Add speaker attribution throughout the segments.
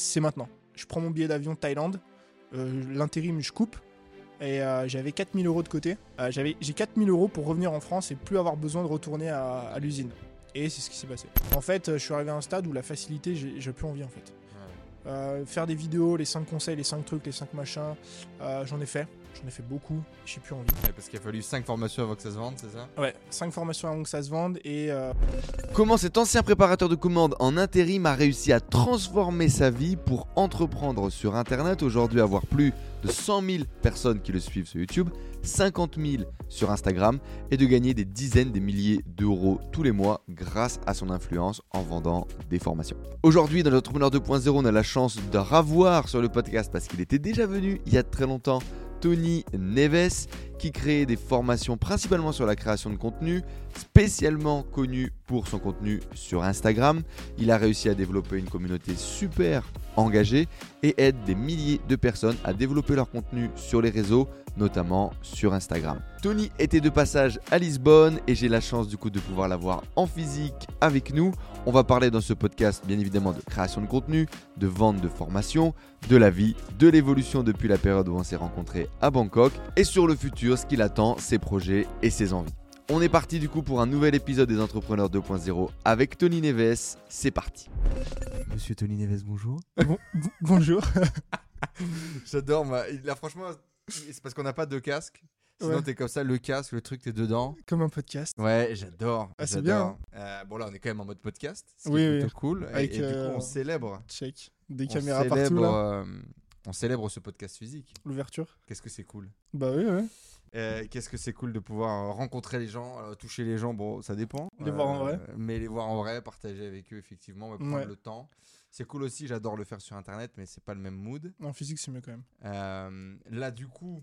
Speaker 1: c'est maintenant. Je prends mon billet d'avion Thaïlande, euh, l'intérim, je coupe. Et euh, j'avais 4000 euros de côté. Euh, j'avais, j'ai 4000 euros pour revenir en France et plus avoir besoin de retourner à, à l'usine. Et c'est ce qui s'est passé. En fait, euh, je suis arrivé à un stade où la facilité, j'ai, plus envie en fait. Faire des vidéos, les 5 conseils, les 5 trucs, les 5 machins, j'en ai fait. J'en ai fait beaucoup, j'ai plus envie.
Speaker 2: Ouais, parce qu'il a fallu 5 formations avant que ça se vende, c'est ça?
Speaker 1: Ouais, 5 formations avant que ça se vende et euh,
Speaker 3: Comment cet ancien préparateur de commandes en intérim a réussi à transformer sa vie pour entreprendre sur Internet, aujourd'hui avoir plus de 100 000 personnes qui le suivent sur YouTube, 50 000 sur Instagram et de gagner des dizaines de milliers d'euros tous les mois grâce à son influence en vendant des formations. Aujourd'hui, dans l'Entrepreneur 2.0, on a la chance de revoir sur le podcast parce qu'il était déjà venu il y a très longtemps. Tony Neves, qui crée des formations principalement sur la création de contenu, spécialement connu pour son contenu sur Instagram. Il a réussi à développer une communauté super engagée et aide des milliers de personnes à développer leur contenu sur les réseaux, notamment sur Instagram. Tony était de passage à Lisbonne et j'ai la chance du coup de pouvoir l'avoir en physique avec nous. On va parler dans ce podcast bien évidemment de création de contenu, de vente de formation, de la vie, de l'évolution depuis la période où on s'est rencontrés à Bangkok et sur le futur, ce qu'il attend, ses projets et ses envies. On est parti du coup pour un nouvel épisode des Entrepreneurs 2.0 avec Tony Neves. C'est parti. Monsieur Tony Neves, bonjour.
Speaker 1: bon- bon- bonjour.
Speaker 2: J'adore, moi. Là, franchement, c'est parce qu'on n'a pas de casque. Sinon,
Speaker 1: Ouais.
Speaker 2: t'es comme ça, le casque, le truc, t'es dedans.
Speaker 1: Comme un podcast.
Speaker 2: Ouais, j'adore.
Speaker 1: Ah, c'est
Speaker 2: j'adore. Euh, bon, là, on est quand même en mode podcast. Ce qui
Speaker 1: Oui,
Speaker 2: est
Speaker 1: oui.
Speaker 2: plutôt cool. Et-
Speaker 1: Avec,
Speaker 2: et, du coup,
Speaker 1: euh,
Speaker 2: on célèbre.
Speaker 1: Check. Des
Speaker 2: on
Speaker 1: caméras
Speaker 2: célèbre,
Speaker 1: partout là.
Speaker 2: euh, on célèbre ce podcast physique.
Speaker 1: L'ouverture.
Speaker 2: Qu'est-ce que c'est cool.
Speaker 1: Bah oui, ouais.
Speaker 2: Euh, Qu'est-ce que c'est cool de pouvoir rencontrer les gens, euh, toucher les gens, bon, ça dépend. Euh,
Speaker 1: Les voir en vrai.
Speaker 2: Mais les voir en vrai, partager avec eux, effectivement, prendre
Speaker 1: Ouais.
Speaker 2: le temps. C'est cool aussi, j'adore le faire sur Internet, mais c'est pas le même mood.
Speaker 1: En physique, c'est mieux quand même.
Speaker 2: Là, du coup,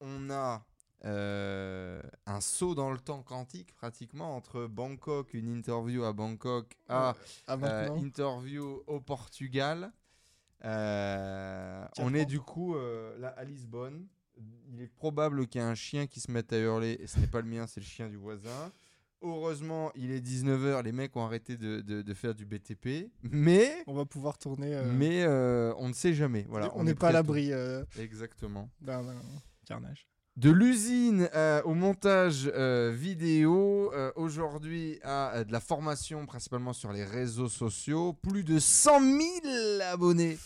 Speaker 2: on a euh, un saut dans le temps quantique, pratiquement, entre Bangkok, une interview à Bangkok, à
Speaker 1: Ah,
Speaker 2: euh, interview au Portugal. Euh, on est du coup euh, là à Lisbonne. Il est probable qu'il y ait un chien qui se mette à hurler, et ce n'est pas le mien, c'est le chien du voisin. Heureusement, il est 19h, les mecs ont arrêté de, de- de faire du BTP, mais,
Speaker 1: On va pouvoir tourner. euh,
Speaker 2: mais euh, on ne sait jamais. Voilà,
Speaker 1: on
Speaker 2: est
Speaker 1: n'est pas à l'abri euh,
Speaker 2: Exactement.
Speaker 1: d'un carnage.
Speaker 2: De l'usine euh, au montage euh, vidéo, euh, aujourd'hui à de la formation principalement sur les réseaux sociaux, plus de 100 000 abonnés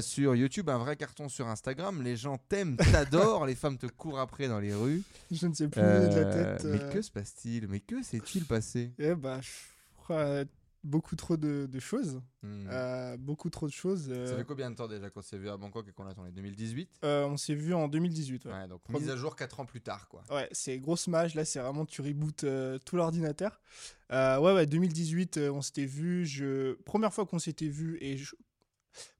Speaker 2: sur YouTube, un vrai carton sur Instagram, les gens t'aiment, t'adorent, les femmes te courent après dans les rues.
Speaker 1: Je ne sais plus de la tête.
Speaker 2: Mais que se passe-t-il? Mais que s'est-il passé?
Speaker 1: Eh bah, je crois beaucoup trop de, de choses.
Speaker 2: Hmm.
Speaker 1: Euh, beaucoup trop de choses. euh,
Speaker 2: Ça fait combien de temps déjà qu'on s'est vu à Bangkok et qu'on a tourné 2018
Speaker 1: euh, on s'est vu en 2018. Ouais,
Speaker 2: Ouais, donc
Speaker 1: Premier-
Speaker 2: mise à jour 4 ans plus tard quoi.
Speaker 1: Ouais, c'est grosse mage. Là, c'est vraiment tu rebootes euh, tout l'ordinateur. Euh, ouais, ouais, 2018, euh, on s'était vu. Je... Première fois qu'on s'était vu, et je...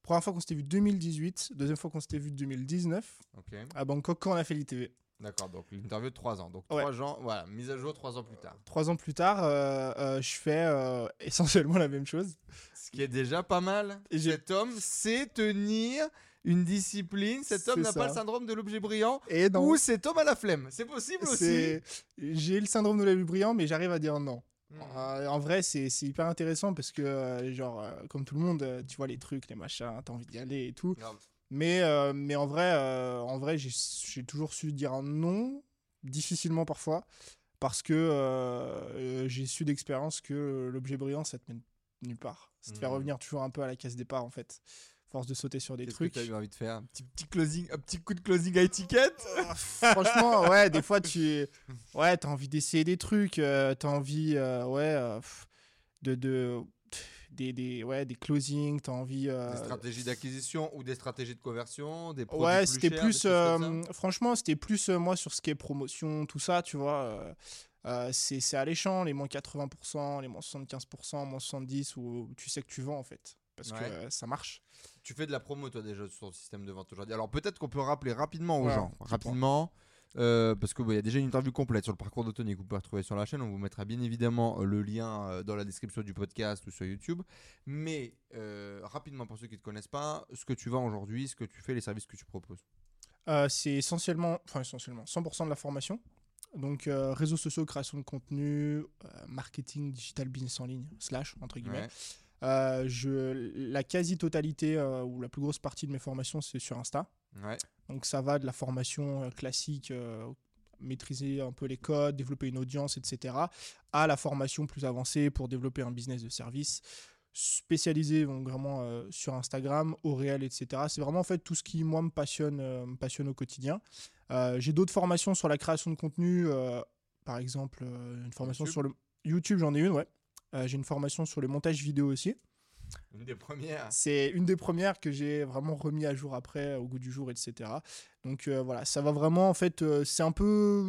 Speaker 1: première fois qu'on s'était vu 2018. Deuxième fois qu'on s'était vu 2019
Speaker 2: Ok.
Speaker 1: à Bangkok quand on a fait l'ITV.
Speaker 2: D'accord, donc l'interview de 3 ans. Donc
Speaker 1: Ouais.
Speaker 2: 3 ans, voilà, mise à jour 3 ans plus tard.
Speaker 1: Trois ans plus tard, euh, euh, je fais euh, essentiellement la même chose.
Speaker 2: Ce qui est déjà pas mal.
Speaker 1: Et
Speaker 2: Cet homme sait tenir une discipline. Cet homme n'a pas le syndrome de l'objet brillant.
Speaker 1: Et non,
Speaker 2: Ou cet homme a la flemme. C'est possible aussi.
Speaker 1: j'ai le syndrome de l'œil brillant, mais j'arrive à dire non.
Speaker 2: Hmm.
Speaker 1: Euh, en vrai, c'est hyper intéressant parce que, euh, genre, euh, comme tout le monde, tu vois les trucs, les machins, t'as envie d'y aller et tout. Mais, euh, mais en vrai, euh, en vrai j'ai- j'ai toujours su dire un non, difficilement parfois, parce que euh, j'ai su d'expérience que l'objet brillant, ça te mène nulle part. Ça te fait
Speaker 2: Mhm.
Speaker 1: revenir toujours un peu à la case départ, en fait. Force de sauter sur des trucs.
Speaker 2: que tu as eu envie de faire? Un petit, petit closing, un petit coup de closing à étiquette?
Speaker 1: Ah, Franchement, ouais, des fois, tu ouais, as envie d'essayer des trucs, tu as envie, ouais, de des, des, ouais, des closings, tu as envie. euh,
Speaker 2: Des stratégies d'acquisition ou des stratégies de conversion, des produits
Speaker 1: Ouais, c'était plus. euh, franchement, c'était plus euh, moi sur ce qui est promotion, tout ça, tu vois. euh, c'est alléchant, les moins 80%, les moins 75%, moins 70%, où tu sais que tu vends en fait. Parce que euh, ça marche.
Speaker 2: Tu fais de la promo, toi, déjà, sur le système de vente aujourd'hui. Alors, peut-être qu'on peut rappeler rapidement aux
Speaker 1: Ouais,
Speaker 2: gens,
Speaker 1: point.
Speaker 2: Euh, parce qu'il y a déjà une interview complète sur le parcours de Tony que vous pouvez retrouver sur la chaîne. On vous mettra bien évidemment euh, le lien euh, dans la description du podcast ou sur YouTube. Mais euh, rapidement, pour ceux qui ne te connaissent pas, ce que tu vends aujourd'hui, ce que tu fais, les services que tu proposes.
Speaker 1: Euh, c'est essentiellement, enfin essentiellement, 100% de la formation. Donc réseaux sociaux, création de contenu, marketing, digital business en ligne, slash, entre guillemets.
Speaker 2: Ouais.
Speaker 1: Euh, je, la quasi-totalité euh, ou la plus grosse partie de mes formations, c'est sur Insta.
Speaker 2: Ouais.
Speaker 1: Donc ça va de la formation euh, classique, maîtriser un peu les codes, développer une audience, etc., à la formation plus avancée pour développer un business de service, spécialisé donc, vraiment euh, sur Instagram, au réel, etc. C'est vraiment en fait tout ce qui, moi, me passionne, euh, me passionne au quotidien. Euh, J'ai d'autres formations sur la création de contenu, par exemple, une formation
Speaker 2: YouTube
Speaker 1: sur le... YouTube, j'en ai une, ouais. Euh, J'ai une formation sur le montage vidéo aussi.
Speaker 2: Une des premières.
Speaker 1: C'est une des premières que j'ai vraiment remis à jour après, au goût du jour, etc. Donc euh, voilà, ça va vraiment, en fait, euh, c'est un peu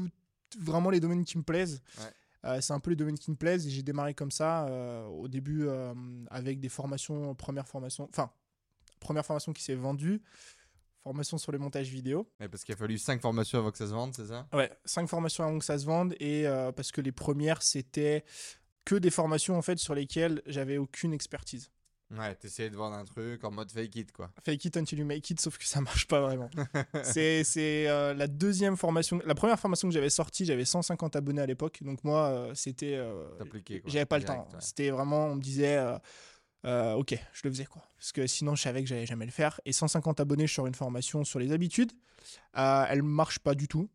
Speaker 1: vraiment les domaines qui me plaisent.
Speaker 2: Ouais.
Speaker 1: Euh, c'est un peu les domaines qui me plaisent et j'ai démarré comme ça au début avec des formations, première formation, enfin, première formation qui s'est vendue, formation sur le montage vidéo.
Speaker 2: Ouais, parce qu'il a fallu 5 formations avant que ça se vende, c'est ça?
Speaker 1: Ouais, cinq formations avant que ça se vende et parce que les premières c'était que des formations en fait sur lesquelles j'avais aucune expertise.
Speaker 2: Ouais, t'essayais de vendre un truc en mode fake it, quoi.
Speaker 1: Fake it until you make it, sauf que ça marche pas vraiment. c'est c'est, euh, la deuxième formation. La première formation que j'avais sortie, j'avais 150 abonnés à l'époque. Donc moi, euh, c'était. euh, j'avais pas le temps.
Speaker 2: ouais.
Speaker 1: C'était vraiment, on me disait. euh, euh, ok, je le faisais quoi. Parce que sinon, je savais que j'allais jamais le faire. Et 150 abonnés, sors une formation sur les habitudes. Elle marche pas du tout.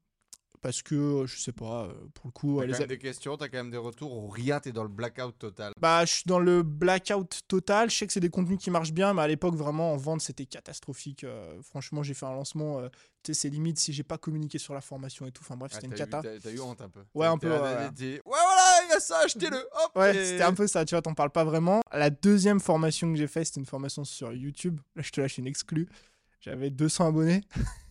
Speaker 1: Parce que, euh, je sais pas, euh, pour le coup,
Speaker 2: T'as
Speaker 1: les
Speaker 2: quand même des questions, t'as quand même des retours, ou rien, t'es dans le blackout total?
Speaker 1: Bah, je suis dans le blackout total. Je sais que c'est des contenus qui marchent bien, mais à l'époque, vraiment, en vente, c'était catastrophique. Euh, franchement, j'ai fait un lancement. euh, tu sais, c'est limite si j'ai pas communiqué sur la formation et tout. Enfin, bref,
Speaker 2: Ah,
Speaker 1: c'était une cata.
Speaker 2: T'as eu honte un peu.
Speaker 1: Ouais, un peu, ouais,
Speaker 2: voilà, il y a ça, achetez-le, hop
Speaker 1: Ouais,
Speaker 2: et-
Speaker 1: c'était un peu ça, tu vois, t'en parles pas vraiment. La deuxième formation que j'ai faite, c'était une formation sur YouTube. Là, je te lâche une exclue. J'avais 200 abonnés.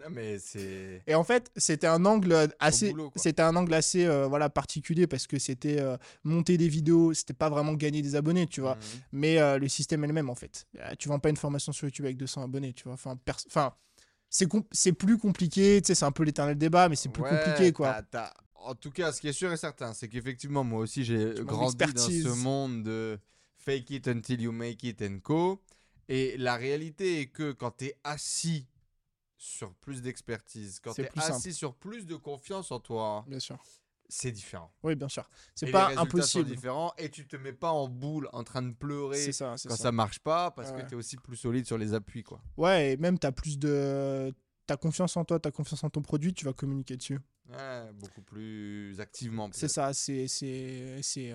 Speaker 2: Non, mais c'est.
Speaker 1: Et en fait, c'était un angle assez, c'était un angle assez euh, voilà, particulier parce que c'était euh, monter des vidéos, c'était pas vraiment gagner des abonnés, tu vois.
Speaker 2: Mhm.
Speaker 1: mais euh, le système est le même en fait. Tu vends pas une formation sur YouTube avec 200 abonnés, tu vois. Enfin, enfin c'est com- plus compliqué, tu sais, c'est un peu l'éternel débat, mais c'est plus
Speaker 2: Ouais,
Speaker 1: compliqué quoi.
Speaker 2: En tout cas, ce qui est sûr et certain, c'est qu'effectivement, moi aussi, j'ai grandi dans ce monde de fake it until you make it and co. Et la réalité est que quand tu es assis sur plus d'expertise, quand tu es
Speaker 1: plus simple.
Speaker 2: assis sur plus de confiance en toi,
Speaker 1: Bien sûr.
Speaker 2: c'est différent.
Speaker 1: Oui, bien sûr. C'est pas
Speaker 2: les
Speaker 1: impossible.
Speaker 2: sont différents et tu te mets pas en boule en train de pleurer
Speaker 1: C'est ça,
Speaker 2: quand
Speaker 1: ça.
Speaker 2: ça. marche pas parce
Speaker 1: Ouais.
Speaker 2: que tu es aussi plus solide sur les appuis quoi.
Speaker 1: Ouais, et même t'as plus de t'as confiance en toi, t'as confiance en ton produit, tu vas communiquer dessus.
Speaker 2: Ouais, beaucoup plus activement.
Speaker 1: C'est ça, c'est c'est c'est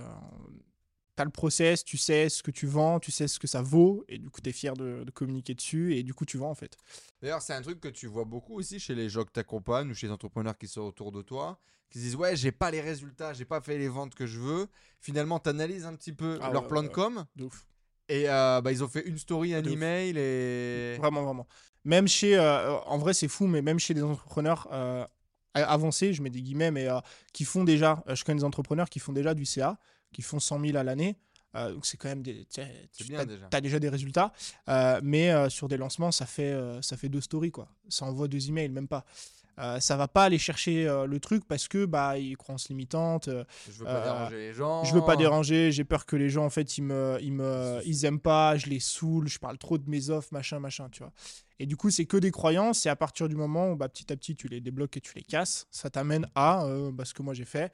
Speaker 1: euh, t'as le process, tu sais ce que tu vends, tu sais ce que ça vaut et du coup t'es fier de, de communiquer dessus et du coup tu vends en fait.
Speaker 2: D'ailleurs, c'est un truc que tu vois beaucoup aussi chez les gens que tu accompagnes ou chez les entrepreneurs qui sont autour de toi, qui se disent Ouais, j'ai pas les résultats, j'ai pas fait les ventes que je veux. Finalement, tu analyses un petit peu
Speaker 1: Ah
Speaker 2: leur
Speaker 1: ouais,
Speaker 2: plan
Speaker 1: ouais,
Speaker 2: de com
Speaker 1: De ouf.
Speaker 2: et euh, bah, ils ont fait une story, un
Speaker 1: De ouf.
Speaker 2: email et.
Speaker 1: Vraiment, vraiment. Même chez, euh, en vrai, c'est fou, mais même chez des entrepreneurs euh, avancés, je mets des guillemets, mais euh, qui font déjà, euh, je connais des entrepreneurs qui font déjà du CA, qui font 100 000 à l'année. Euh, donc c'est quand même des, tu as,
Speaker 2: déjà.
Speaker 1: des résultats, Euh, mais euh, sur des lancements, ça fait, ça fait deux stories quoi. Ça envoie deux emails, même pas. Ça va pas aller chercher le truc parce que bah ils croient en se limitante.
Speaker 2: Je veux pas déranger les gens.
Speaker 1: je veux pas déranger, j'ai peur que les gens en fait ils me ils me
Speaker 2: Ils
Speaker 1: aiment pas, je les saoule, je parle trop de mes offres, machin machin, tu vois. Et du coup, c'est que des croyances et à partir du moment où bah, petit à petit tu les débloques et tu les casses, ça t'amène à bah, ce que moi j'ai fait.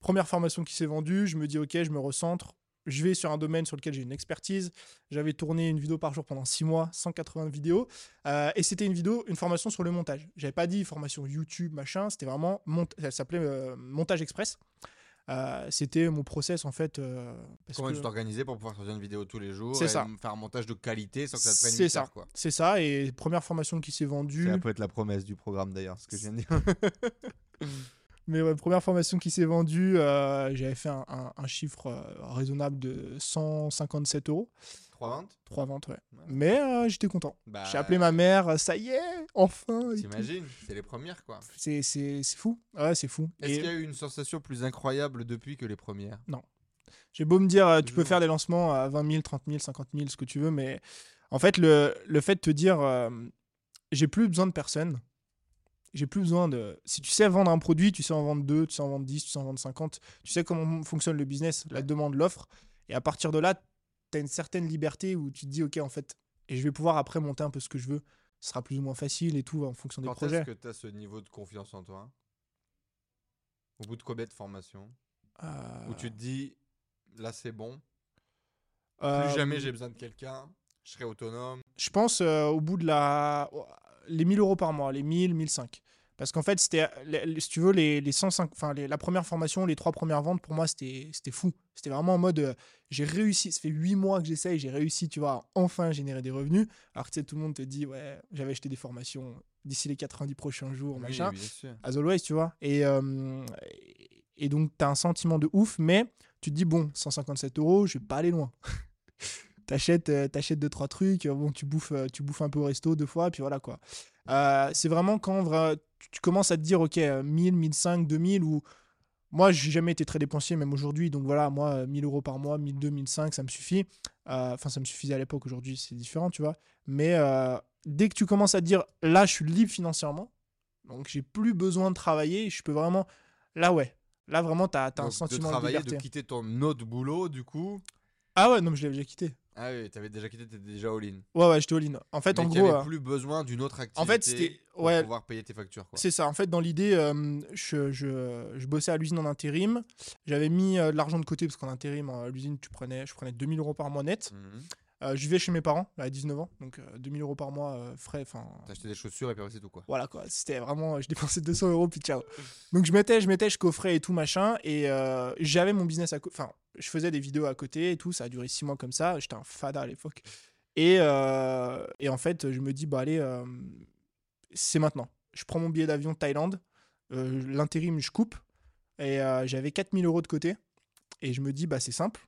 Speaker 1: Première formation qui s'est vendue, je me dis OK, je me recentre, je vais sur un domaine sur lequel j'ai une expertise. J'avais tourné une vidéo par jour pendant 6 mois, 180 vidéos euh, et c'était une vidéo, une formation sur le montage. J'avais pas dit formation YouTube, machin, c'était vraiment mont- ça s'appelait euh, montage express. Euh, c'était mon process en fait. euh, parce
Speaker 2: Comment
Speaker 1: que-
Speaker 2: tu t'organisais pour pouvoir sortir une vidéo tous les jours
Speaker 1: C'est
Speaker 2: et
Speaker 1: ça.
Speaker 2: faire un montage de qualité sans que ça te prenne
Speaker 1: C'est
Speaker 2: 8
Speaker 1: ça. C'est ça, et première formation qui s'est vendue.
Speaker 2: Ça peut être la promesse du programme d'ailleurs, ce que je viens de dire.
Speaker 1: Mais ouais, première formation qui s'est vendue, euh, j'avais fait un, un- un chiffre euh, raisonnable de 157 euros.
Speaker 2: Trois ventes?
Speaker 1: Trois ventes, ouais.
Speaker 2: Ouais.
Speaker 1: Mais euh, j'étais content.
Speaker 2: Bah,
Speaker 1: J'ai appelé ma mère, ça y est, enfin.
Speaker 2: T'imagines C'est les premières quoi.
Speaker 1: C'est fou. Ouais, c'est fou.
Speaker 2: Est-ce
Speaker 1: Et
Speaker 2: qu'il y a eu une sensation plus incroyable depuis que les premières?
Speaker 1: J'ai beau me dire, tu peux faire des lancements à 20 000, 30 000, 50 000, ce que tu veux, mais en fait, le, le fait de te dire, j'ai plus besoin de personne. J'ai plus besoin de. Si tu sais vendre un produit, tu sais en vendre 2, tu sais en vendre 10, tu sais en vendre 50, tu sais comment fonctionne le business, la demande, l'offre. Et à partir de là, tu as une certaine liberté où tu te dis, OK, en fait, et je vais pouvoir après monter un peu ce que je veux. Ce sera plus ou moins facile et tout en fonction des
Speaker 2: Quand
Speaker 1: projets.
Speaker 2: est-ce que tu as ce niveau de confiance en toi? Au bout de combien de formations? Où
Speaker 1: Euh,
Speaker 2: tu te dis, là c'est bon
Speaker 1: Euh,
Speaker 2: Plus jamais j'ai besoin de quelqu'un. Je serai autonome.
Speaker 1: Je pense euh, au bout de la. Les 1000 euros par mois, les 1000, 1005. Parce qu'en fait, c'était, si tu veux, les, les 105, enfin, les- la première formation, les trois premières ventes, pour moi, c'était, c'était fou. C'était vraiment en mode, euh, j'ai réussi, ça fait 8 mois que j'essaye, j'ai réussi, tu vois, à enfin générer des revenus. Alors que tu sais, tout le monde te dit, ouais, j'avais acheté des formations d'ici les 90 prochains jours, machin.
Speaker 2: Oui, sûr.
Speaker 1: As always, tu vois. Et, euh, et donc, tu as un sentiment de ouf, mais tu te dis, bon, 157 euros, je vais pas aller loin. T'achètes euh, t'achètes deux, trois trucs, euh, bon, tu bouffes, euh, tu bouffes un peu au resto deux fois, puis voilà quoi. Euh, c'est vraiment quand vra- tu, commences à te dire, ok, euh, 1000, 1005, 2000, ou. Moi, j'ai jamais été très dépensier, même aujourd'hui. Donc voilà, moi, euh, 1000 euros par mois, 1002, 1005, ça me suffit. Euh, Enfin, ça me suffisait à l'époque. Aujourd'hui, c'est différent, tu vois. Mais euh, dès que tu commences à te dire, là, je suis libre financièrement, donc j'ai plus besoin de travailler, je peux vraiment. Là, ouais. Là, vraiment, t'as as un
Speaker 2: Donc,
Speaker 1: sentiment
Speaker 2: de travailler,
Speaker 1: de liberté.
Speaker 2: de quitter ton autre boulot, du coup.
Speaker 1: Ah ouais, non, mais je l'avais déjà quitté.
Speaker 2: Ah oui, t'avais déjà quitté, t'étais déjà all-in.
Speaker 1: Ouais, ouais, j'étais all-in. En fait,
Speaker 2: Mais
Speaker 1: en gros.
Speaker 2: avait
Speaker 1: euh,
Speaker 2: plus besoin d'une autre activité.
Speaker 1: en fait, c'était-
Speaker 2: pour pouvoir payer tes factures. Quoi.
Speaker 1: C'est ça. En fait, dans l'idée, euh, je, je, je bossais à l'usine en intérim. J'avais mis euh, de l'argent de côté parce qu'en intérim, à l'usine, tu prenais, je prenais 2000 euros par mois net.
Speaker 2: Mhm.
Speaker 1: Euh, je vivais chez mes parents à 19 ans, donc euh, 2000 euros par mois euh, frais. Enfin,
Speaker 2: T'as acheté des chaussures et puis c'est tout quoi.
Speaker 1: voilà quoi. C'était vraiment, je dépensais 200 euros puis ciao. Donc je mettais, je mettais, je coffrais et tout machin. Et euh, j'avais mon business à côté. Enfin, je faisais des vidéos à côté et tout. Ça a duré 6 mois comme ça. J'étais un fada à l'époque. Et, euh, et en fait, je me dis, bah allez, euh, c'est maintenant. Je prends mon billet d'avion Thaïlande. euh, L'intérim, je coupe. Et euh, j'avais 4000 euros de côté. Et je me dis, bah c'est simple.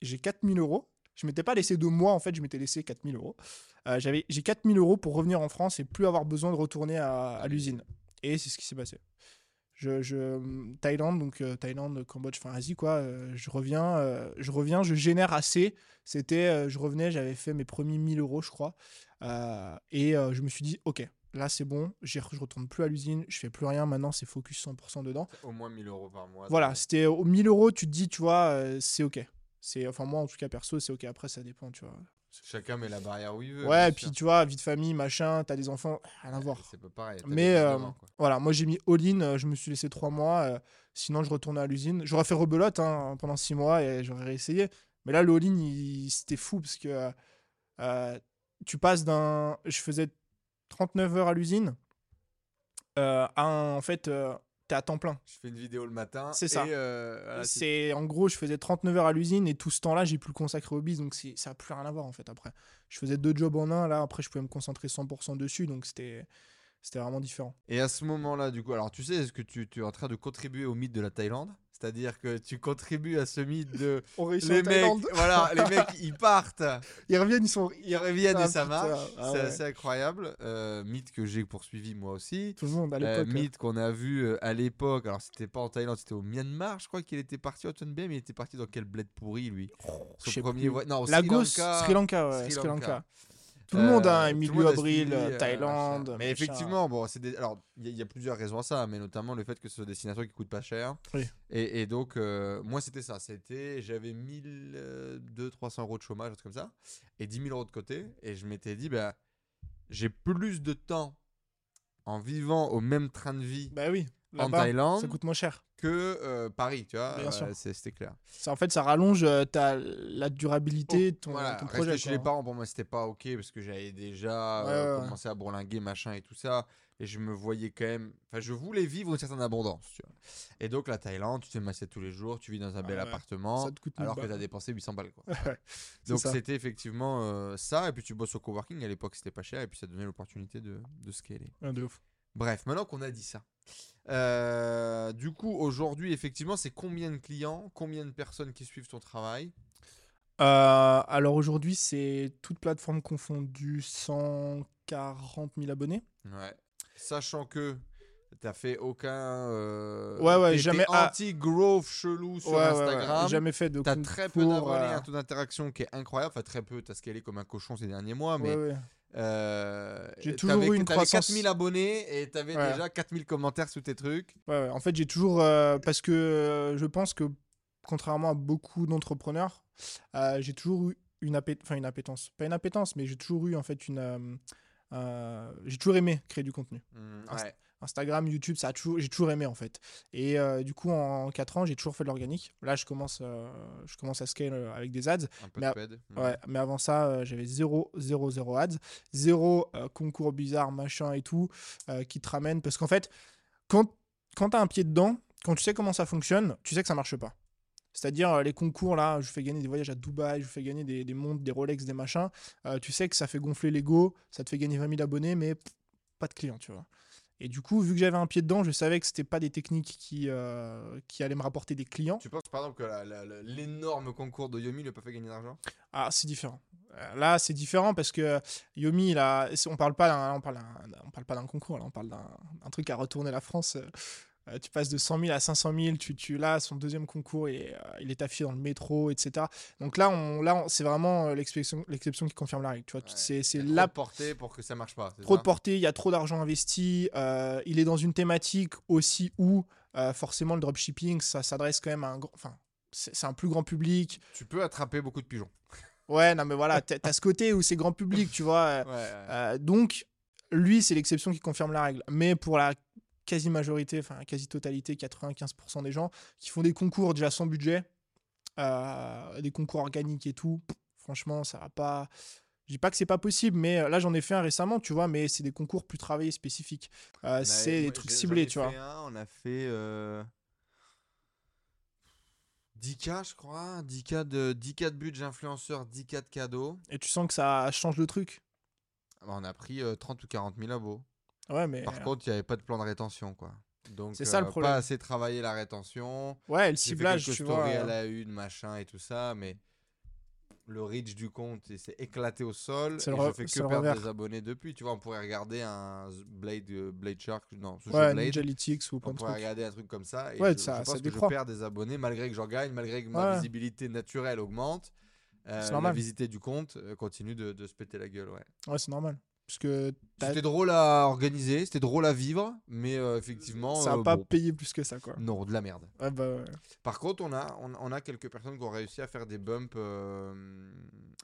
Speaker 1: J'ai 4000 euros. Je m'étais pas laissé de mois, en fait, je m'étais laissé 4000 euros. Euh, j'avais- J'ai 4000 euros pour revenir en France et plus avoir besoin de retourner à, à l'usine. Et c'est ce qui s'est passé. Je, je- Thaïlande, donc euh, Thaïlande, Cambodge, enfin Asie, quoi. euh, je reviens, euh, je reviens, je génère assez. C'était, je revenais, j'avais fait mes premiers 1000 euros, je crois. Et je me suis dit, ok, là c'est bon, je retourne plus à l'usine, je fais plus rien. Maintenant, c'est focus 100% dedans.
Speaker 2: Au moins 1000 euros par mois.
Speaker 1: Voilà, c'était aux 1000 euros, tu te dis, tu vois, c'est ok. C'est, enfin moi en tout cas perso, c'est ok. Après, ça dépend, tu vois.
Speaker 2: Chacun met la barrière où il veut.
Speaker 1: Ouais, puis
Speaker 2: sûr.
Speaker 1: tu vois, vie de famille, machin, t'as des enfants, rien à voir.
Speaker 2: C'est pas pareil.
Speaker 1: Mais euh, voilà, moi j'ai mis all-in, euh, je me suis laissé trois mois, euh, sinon je retournais à l'usine. J'aurais fait rebelote hein, pendant six mois et j'aurais réessayé. Mais là, le all-in, c'était fou parce que euh, tu passes d'un. Je faisais 39 heures à l'usine à un- En fait, t'es à temps plein.
Speaker 2: Je fais une vidéo le matin.
Speaker 1: C'est ça.
Speaker 2: Euh, c'est-
Speaker 1: en gros, je faisais 39 heures à l'usine et tout ce temps-là, j'ai pu le consacrer au biz, donc c'est- ça a plus rien à voir en fait après. Je faisais deux jobs en un, là après je pouvais me concentrer 100% dessus, donc c'était c'était vraiment différent.
Speaker 2: Et à ce moment-là, du coup, alors tu sais, est-ce que tu, tu es en train de contribuer au mythe de la Thaïlande? C'est-à-dire que tu contribues à ce mythe de.
Speaker 1: On
Speaker 2: les mecs, voilà, les mecs, ils partent,
Speaker 1: Ils reviennent, ils sont.
Speaker 2: ils reviennent et
Speaker 1: Ah,
Speaker 2: ça marche.
Speaker 1: ah
Speaker 2: c'est
Speaker 1: ouais.
Speaker 2: assez incroyable. Euh, mythe que j'ai poursuivi moi aussi.
Speaker 1: Tout le monde à
Speaker 2: Euh,
Speaker 1: l'époque.
Speaker 2: mythe qu'on a vu euh, à l'époque. Alors, c'était pas en Thaïlande, c'était au Myanmar. Je crois qu'il était parti, Antoine B, mais il était parti dans quel bled pourri, lui?
Speaker 1: Je
Speaker 2: Son premier
Speaker 1: plus.
Speaker 2: Non, au
Speaker 1: Lagos,
Speaker 2: Sri Lanka.
Speaker 1: Sri Lanka, ouais,
Speaker 2: Sri
Speaker 1: Sri
Speaker 2: Lanka.
Speaker 1: Tout le monde, hein,
Speaker 2: Euh, a
Speaker 1: Abril,
Speaker 2: suivi,
Speaker 1: euh,
Speaker 2: euh,
Speaker 1: Thaïlande.
Speaker 2: Mais effectivement, bon, c'est des... alors il y, a- il y a plusieurs raisons à ça, mais notamment le fait que ce soit des destinations qui coûtent pas cher.
Speaker 1: Oui.
Speaker 2: Et, et donc, euh, moi, c'était ça. C'était, j'avais 1200, 300 euros de chômage, un truc comme ça, et 10 000 euros de côté. Et je m'étais dit, bah, j'ai plus de temps en vivant au même train de vie
Speaker 1: Bah oui.
Speaker 2: En Thaïlande
Speaker 1: Ça coûte moins cher.
Speaker 2: que euh, Paris, tu vois. Euh, C'était clair.
Speaker 1: Ça, en fait, ça rallonge euh, ta, la durabilité de ton,
Speaker 2: Voilà,
Speaker 1: ton projet.
Speaker 2: chez les parents, pour moi, c'était pas ok parce que j'avais déjà
Speaker 1: Ouais, ouais, ouais.
Speaker 2: commencé à bourlinguer, machin et tout ça. Et je me voyais quand même. Enfin, je voulais vivre une certaine abondance, tu vois. Et donc, la Thaïlande, tu te massais tous les jours, tu vis dans un bel
Speaker 1: Ah ouais.
Speaker 2: appartement, alors que tu as dépensé 800 balles, quoi. Donc, c'était effectivement ça. Et puis, tu bosses au coworking. À l'époque, c'était pas cher. Et puis, ça donnait l'opportunité de, de scaler.
Speaker 1: Ouais, de ouf.
Speaker 2: Bref, maintenant qu'on a dit ça. euh, du coup, aujourd'hui, effectivement, c'est combien de clients, combien de personnes qui suivent ton travail?
Speaker 1: Euh, alors aujourd'hui, c'est toute plateforme confondue 140 000 abonnés.
Speaker 2: Ouais. Sachant que t'as fait aucun. euh,
Speaker 1: Ouais, ouais, jamais-
Speaker 2: anti-growth chelou sur
Speaker 1: Ouais, ouais, ouais.
Speaker 2: Instagram.
Speaker 1: Jamais fait de
Speaker 2: T'as très peu d'abonnés,
Speaker 1: euh,
Speaker 2: un taux d'interaction qui est incroyable. Enfin, très peu, t'as scalé comme un cochon ces derniers mois, mais. Euh,
Speaker 1: J'ai toujours eu une croissance-
Speaker 2: 4000 abonnés et t'avais
Speaker 1: Ouais.
Speaker 2: déjà 4000 commentaires sous tes trucs.
Speaker 1: Ouais, ouais. En fait, j'ai toujours. euh, parce que euh, je pense que, contrairement à beaucoup d'entrepreneurs, j'ai toujours eu une, appé- enfin, une appétence. Pas une appétence, mais j'ai toujours eu en fait une, j'ai toujours aimé créer du contenu.
Speaker 2: Mm,
Speaker 1: Inst-
Speaker 2: ouais.
Speaker 1: Instagram, YouTube, ça a toujours, j'ai toujours aimé en fait. Et euh, du coup, en 4 ans, j'ai toujours fait de l'organique. Là, je commence, euh, je commence à scale euh, avec des ads.
Speaker 2: Un peu
Speaker 1: Mais
Speaker 2: de
Speaker 1: à-
Speaker 2: ped.
Speaker 1: Ouais, mais avant ça, euh, j'avais 0, 0, 0 ads, 0 euh, concours bizarre, machin et tout, qui te ramènent. Parce qu'en fait, quand, quand tu as un pied dedans, quand tu sais comment ça fonctionne, tu sais que ça marche pas. C'est-à-dire, les concours, là, je fais gagner des voyages à Dubaï, je fais gagner des, des montres, des Rolex, des machins. tu sais que ça fait gonfler l'ego, ça te fait gagner 20 000 abonnés, mais pff, pas de clients, tu vois. Et du coup, vu que j'avais un pied dedans, je savais que c'était pas des techniques qui, euh, qui allaient me rapporter des clients.
Speaker 2: Tu penses par exemple que l'énorme concours de Yomi n'a pas fait gagner d'argent
Speaker 1: Ah, c'est différent. Euh, Là, c'est différent parce que Yomi, c'est- on parle pas d'un, on parle d'un- on parle pas d'un concours, là, on parle d'un un truc à retourner la France. Euh, tu passes de 100 000 à 500 000, tu, tu là, son deuxième concours, et, euh, il est affiché dans le métro, etc. Donc là, on, là, on- c'est vraiment euh, l'exception, l'exception qui confirme la règle. Tu vois,
Speaker 2: Ouais.
Speaker 1: c'est, c'est
Speaker 2: Il y a trop
Speaker 1: la
Speaker 2: de portée pour que ça marche pas.
Speaker 1: trop de portée, il y a trop d'argent investi, il est dans une thématique aussi où forcément le dropshipping, ça s'adresse quand même à un grand, enfin, c'est, c'est un plus grand public.
Speaker 2: Tu peux attraper beaucoup de pigeons.
Speaker 1: Ouais, non mais voilà, t'as, t'as ce côté où c'est grand public, tu vois.
Speaker 2: Ouais.
Speaker 1: donc, lui, c'est l'exception qui confirme la règle. Mais pour la quasi-majorité, enfin quasi-totalité, 95% des gens qui font des concours déjà sans budget, euh, des concours organiques et tout, franchement, ça va pas. Je dis pas que c'est pas possible, mais euh, là j'en ai fait un récemment, tu vois, mais c'est des concours plus travaillés, spécifiques. Euh,
Speaker 2: a-
Speaker 1: c'est
Speaker 2: moi,
Speaker 1: des trucs ciblés, tu vois.
Speaker 2: un, on a fait euh, 10K, je crois. 10K de, 10K de budget influenceur, 10K de cadeaux.
Speaker 1: Et tu sens que ça change le truc?
Speaker 2: Ah bah, On a pris euh, 30 ou 40 000 abos.
Speaker 1: Ouais, mais.
Speaker 2: Par contre, il n'y avait pas de plan de rétention, quoi. Donc,
Speaker 1: C'est ça, le
Speaker 2: euh,
Speaker 1: problème.
Speaker 2: Pas assez travaillé la rétention.
Speaker 1: ouais, le ciblage, tu vois.
Speaker 2: à la une, machin et tout ça, mais le reach du compte il s'est éclaté au sol.
Speaker 1: C'est
Speaker 2: et je fais que perdre
Speaker 1: revers.
Speaker 2: des abonnés depuis. Tu vois, on pourrait regarder un Blade, euh, Blade Shark, non, Social
Speaker 1: Ouais,
Speaker 2: Blade.
Speaker 1: Ou
Speaker 2: On pourrait regarder un truc comme ça. Et
Speaker 1: Ouais,
Speaker 2: je,
Speaker 1: ça-
Speaker 2: je
Speaker 1: ça
Speaker 2: pense que
Speaker 1: décroît.
Speaker 2: je perds des abonnés malgré que j'en gagne, malgré que ma
Speaker 1: Ouais.
Speaker 2: visibilité naturelle augmente. Euh,
Speaker 1: C'est
Speaker 2: la
Speaker 1: normal.
Speaker 2: visité du compte euh, continue de, de se péter la gueule. Ouais.
Speaker 1: Ouais, c'est normal. Parce que t'as-
Speaker 2: C'était drôle à organiser, c'était drôle à vivre, mais euh, effectivement.
Speaker 1: ça
Speaker 2: euh,
Speaker 1: va pas
Speaker 2: bon,
Speaker 1: payé plus que ça, quoi.
Speaker 2: Non, de la merde.
Speaker 1: Ouais, bah, ouais.
Speaker 2: Par contre, on a, on, on a quelques personnes qui ont réussi à faire des bumps, euh,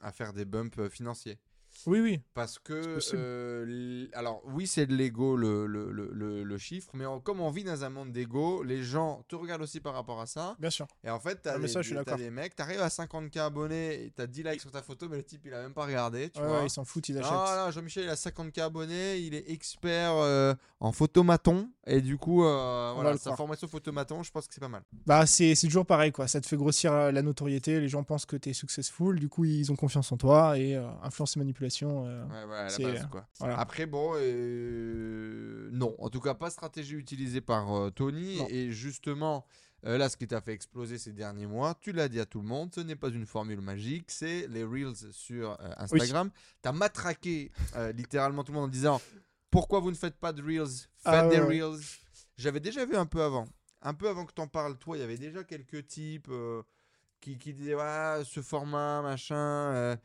Speaker 2: à faire des bumps euh, financiers.
Speaker 1: Oui, oui.
Speaker 2: Parce que, euh, alors oui, c'est de l'ego le, le, le, chiffre, mais on- comme on vit dans un monde d'ego, les gens te regardent aussi par rapport à ça.
Speaker 1: Bien sûr.
Speaker 2: Et en fait, t'as
Speaker 1: Ah,
Speaker 2: des, des- mecs, t'arrives à 50k abonnés, t'as 10 likes sur ta photo, mais le type il a même pas regardé, tu
Speaker 1: Ouais,
Speaker 2: vois.
Speaker 1: ouais, ils s'en foutent, ils achètent.
Speaker 2: Ah là, Jean-Michel, il a 50k abonnés, il est expert euh, en photomaton, et du coup, euh, voilà, sa
Speaker 1: croire.
Speaker 2: formation photomaton, je pense que c'est pas mal.
Speaker 1: Bah, c'est toujours pareil, quoi. Ça te fait grossir la notoriété. Les gens pensent que t'es successful. Du coup, ils ont confiance en toi. Et influence et manipulation. Euh,
Speaker 2: Ouais, ouais, à la
Speaker 1: C'est,
Speaker 2: base,
Speaker 1: euh,
Speaker 2: quoi.
Speaker 1: voilà.
Speaker 2: Après, bon, euh, non, en tout cas, pas stratégie utilisée par euh, Tony,
Speaker 1: Non.
Speaker 2: et justement. là, ce qui t'a fait exploser ces derniers mois, tu l'as dit à tout le monde, ce n'est pas une formule magique, c'est les Reels sur Instagram. T'as matraqué littéralement tout le monde en disant pourquoi vous ne faites pas de Reels? Faites
Speaker 1: Ah
Speaker 2: des
Speaker 1: ouais.
Speaker 2: Reels. J'avais déjà vu un peu avant. Un peu avant que t'en parles, toi, il y avait déjà quelques types qui, qui disaient ouais, ce format, machin. euh,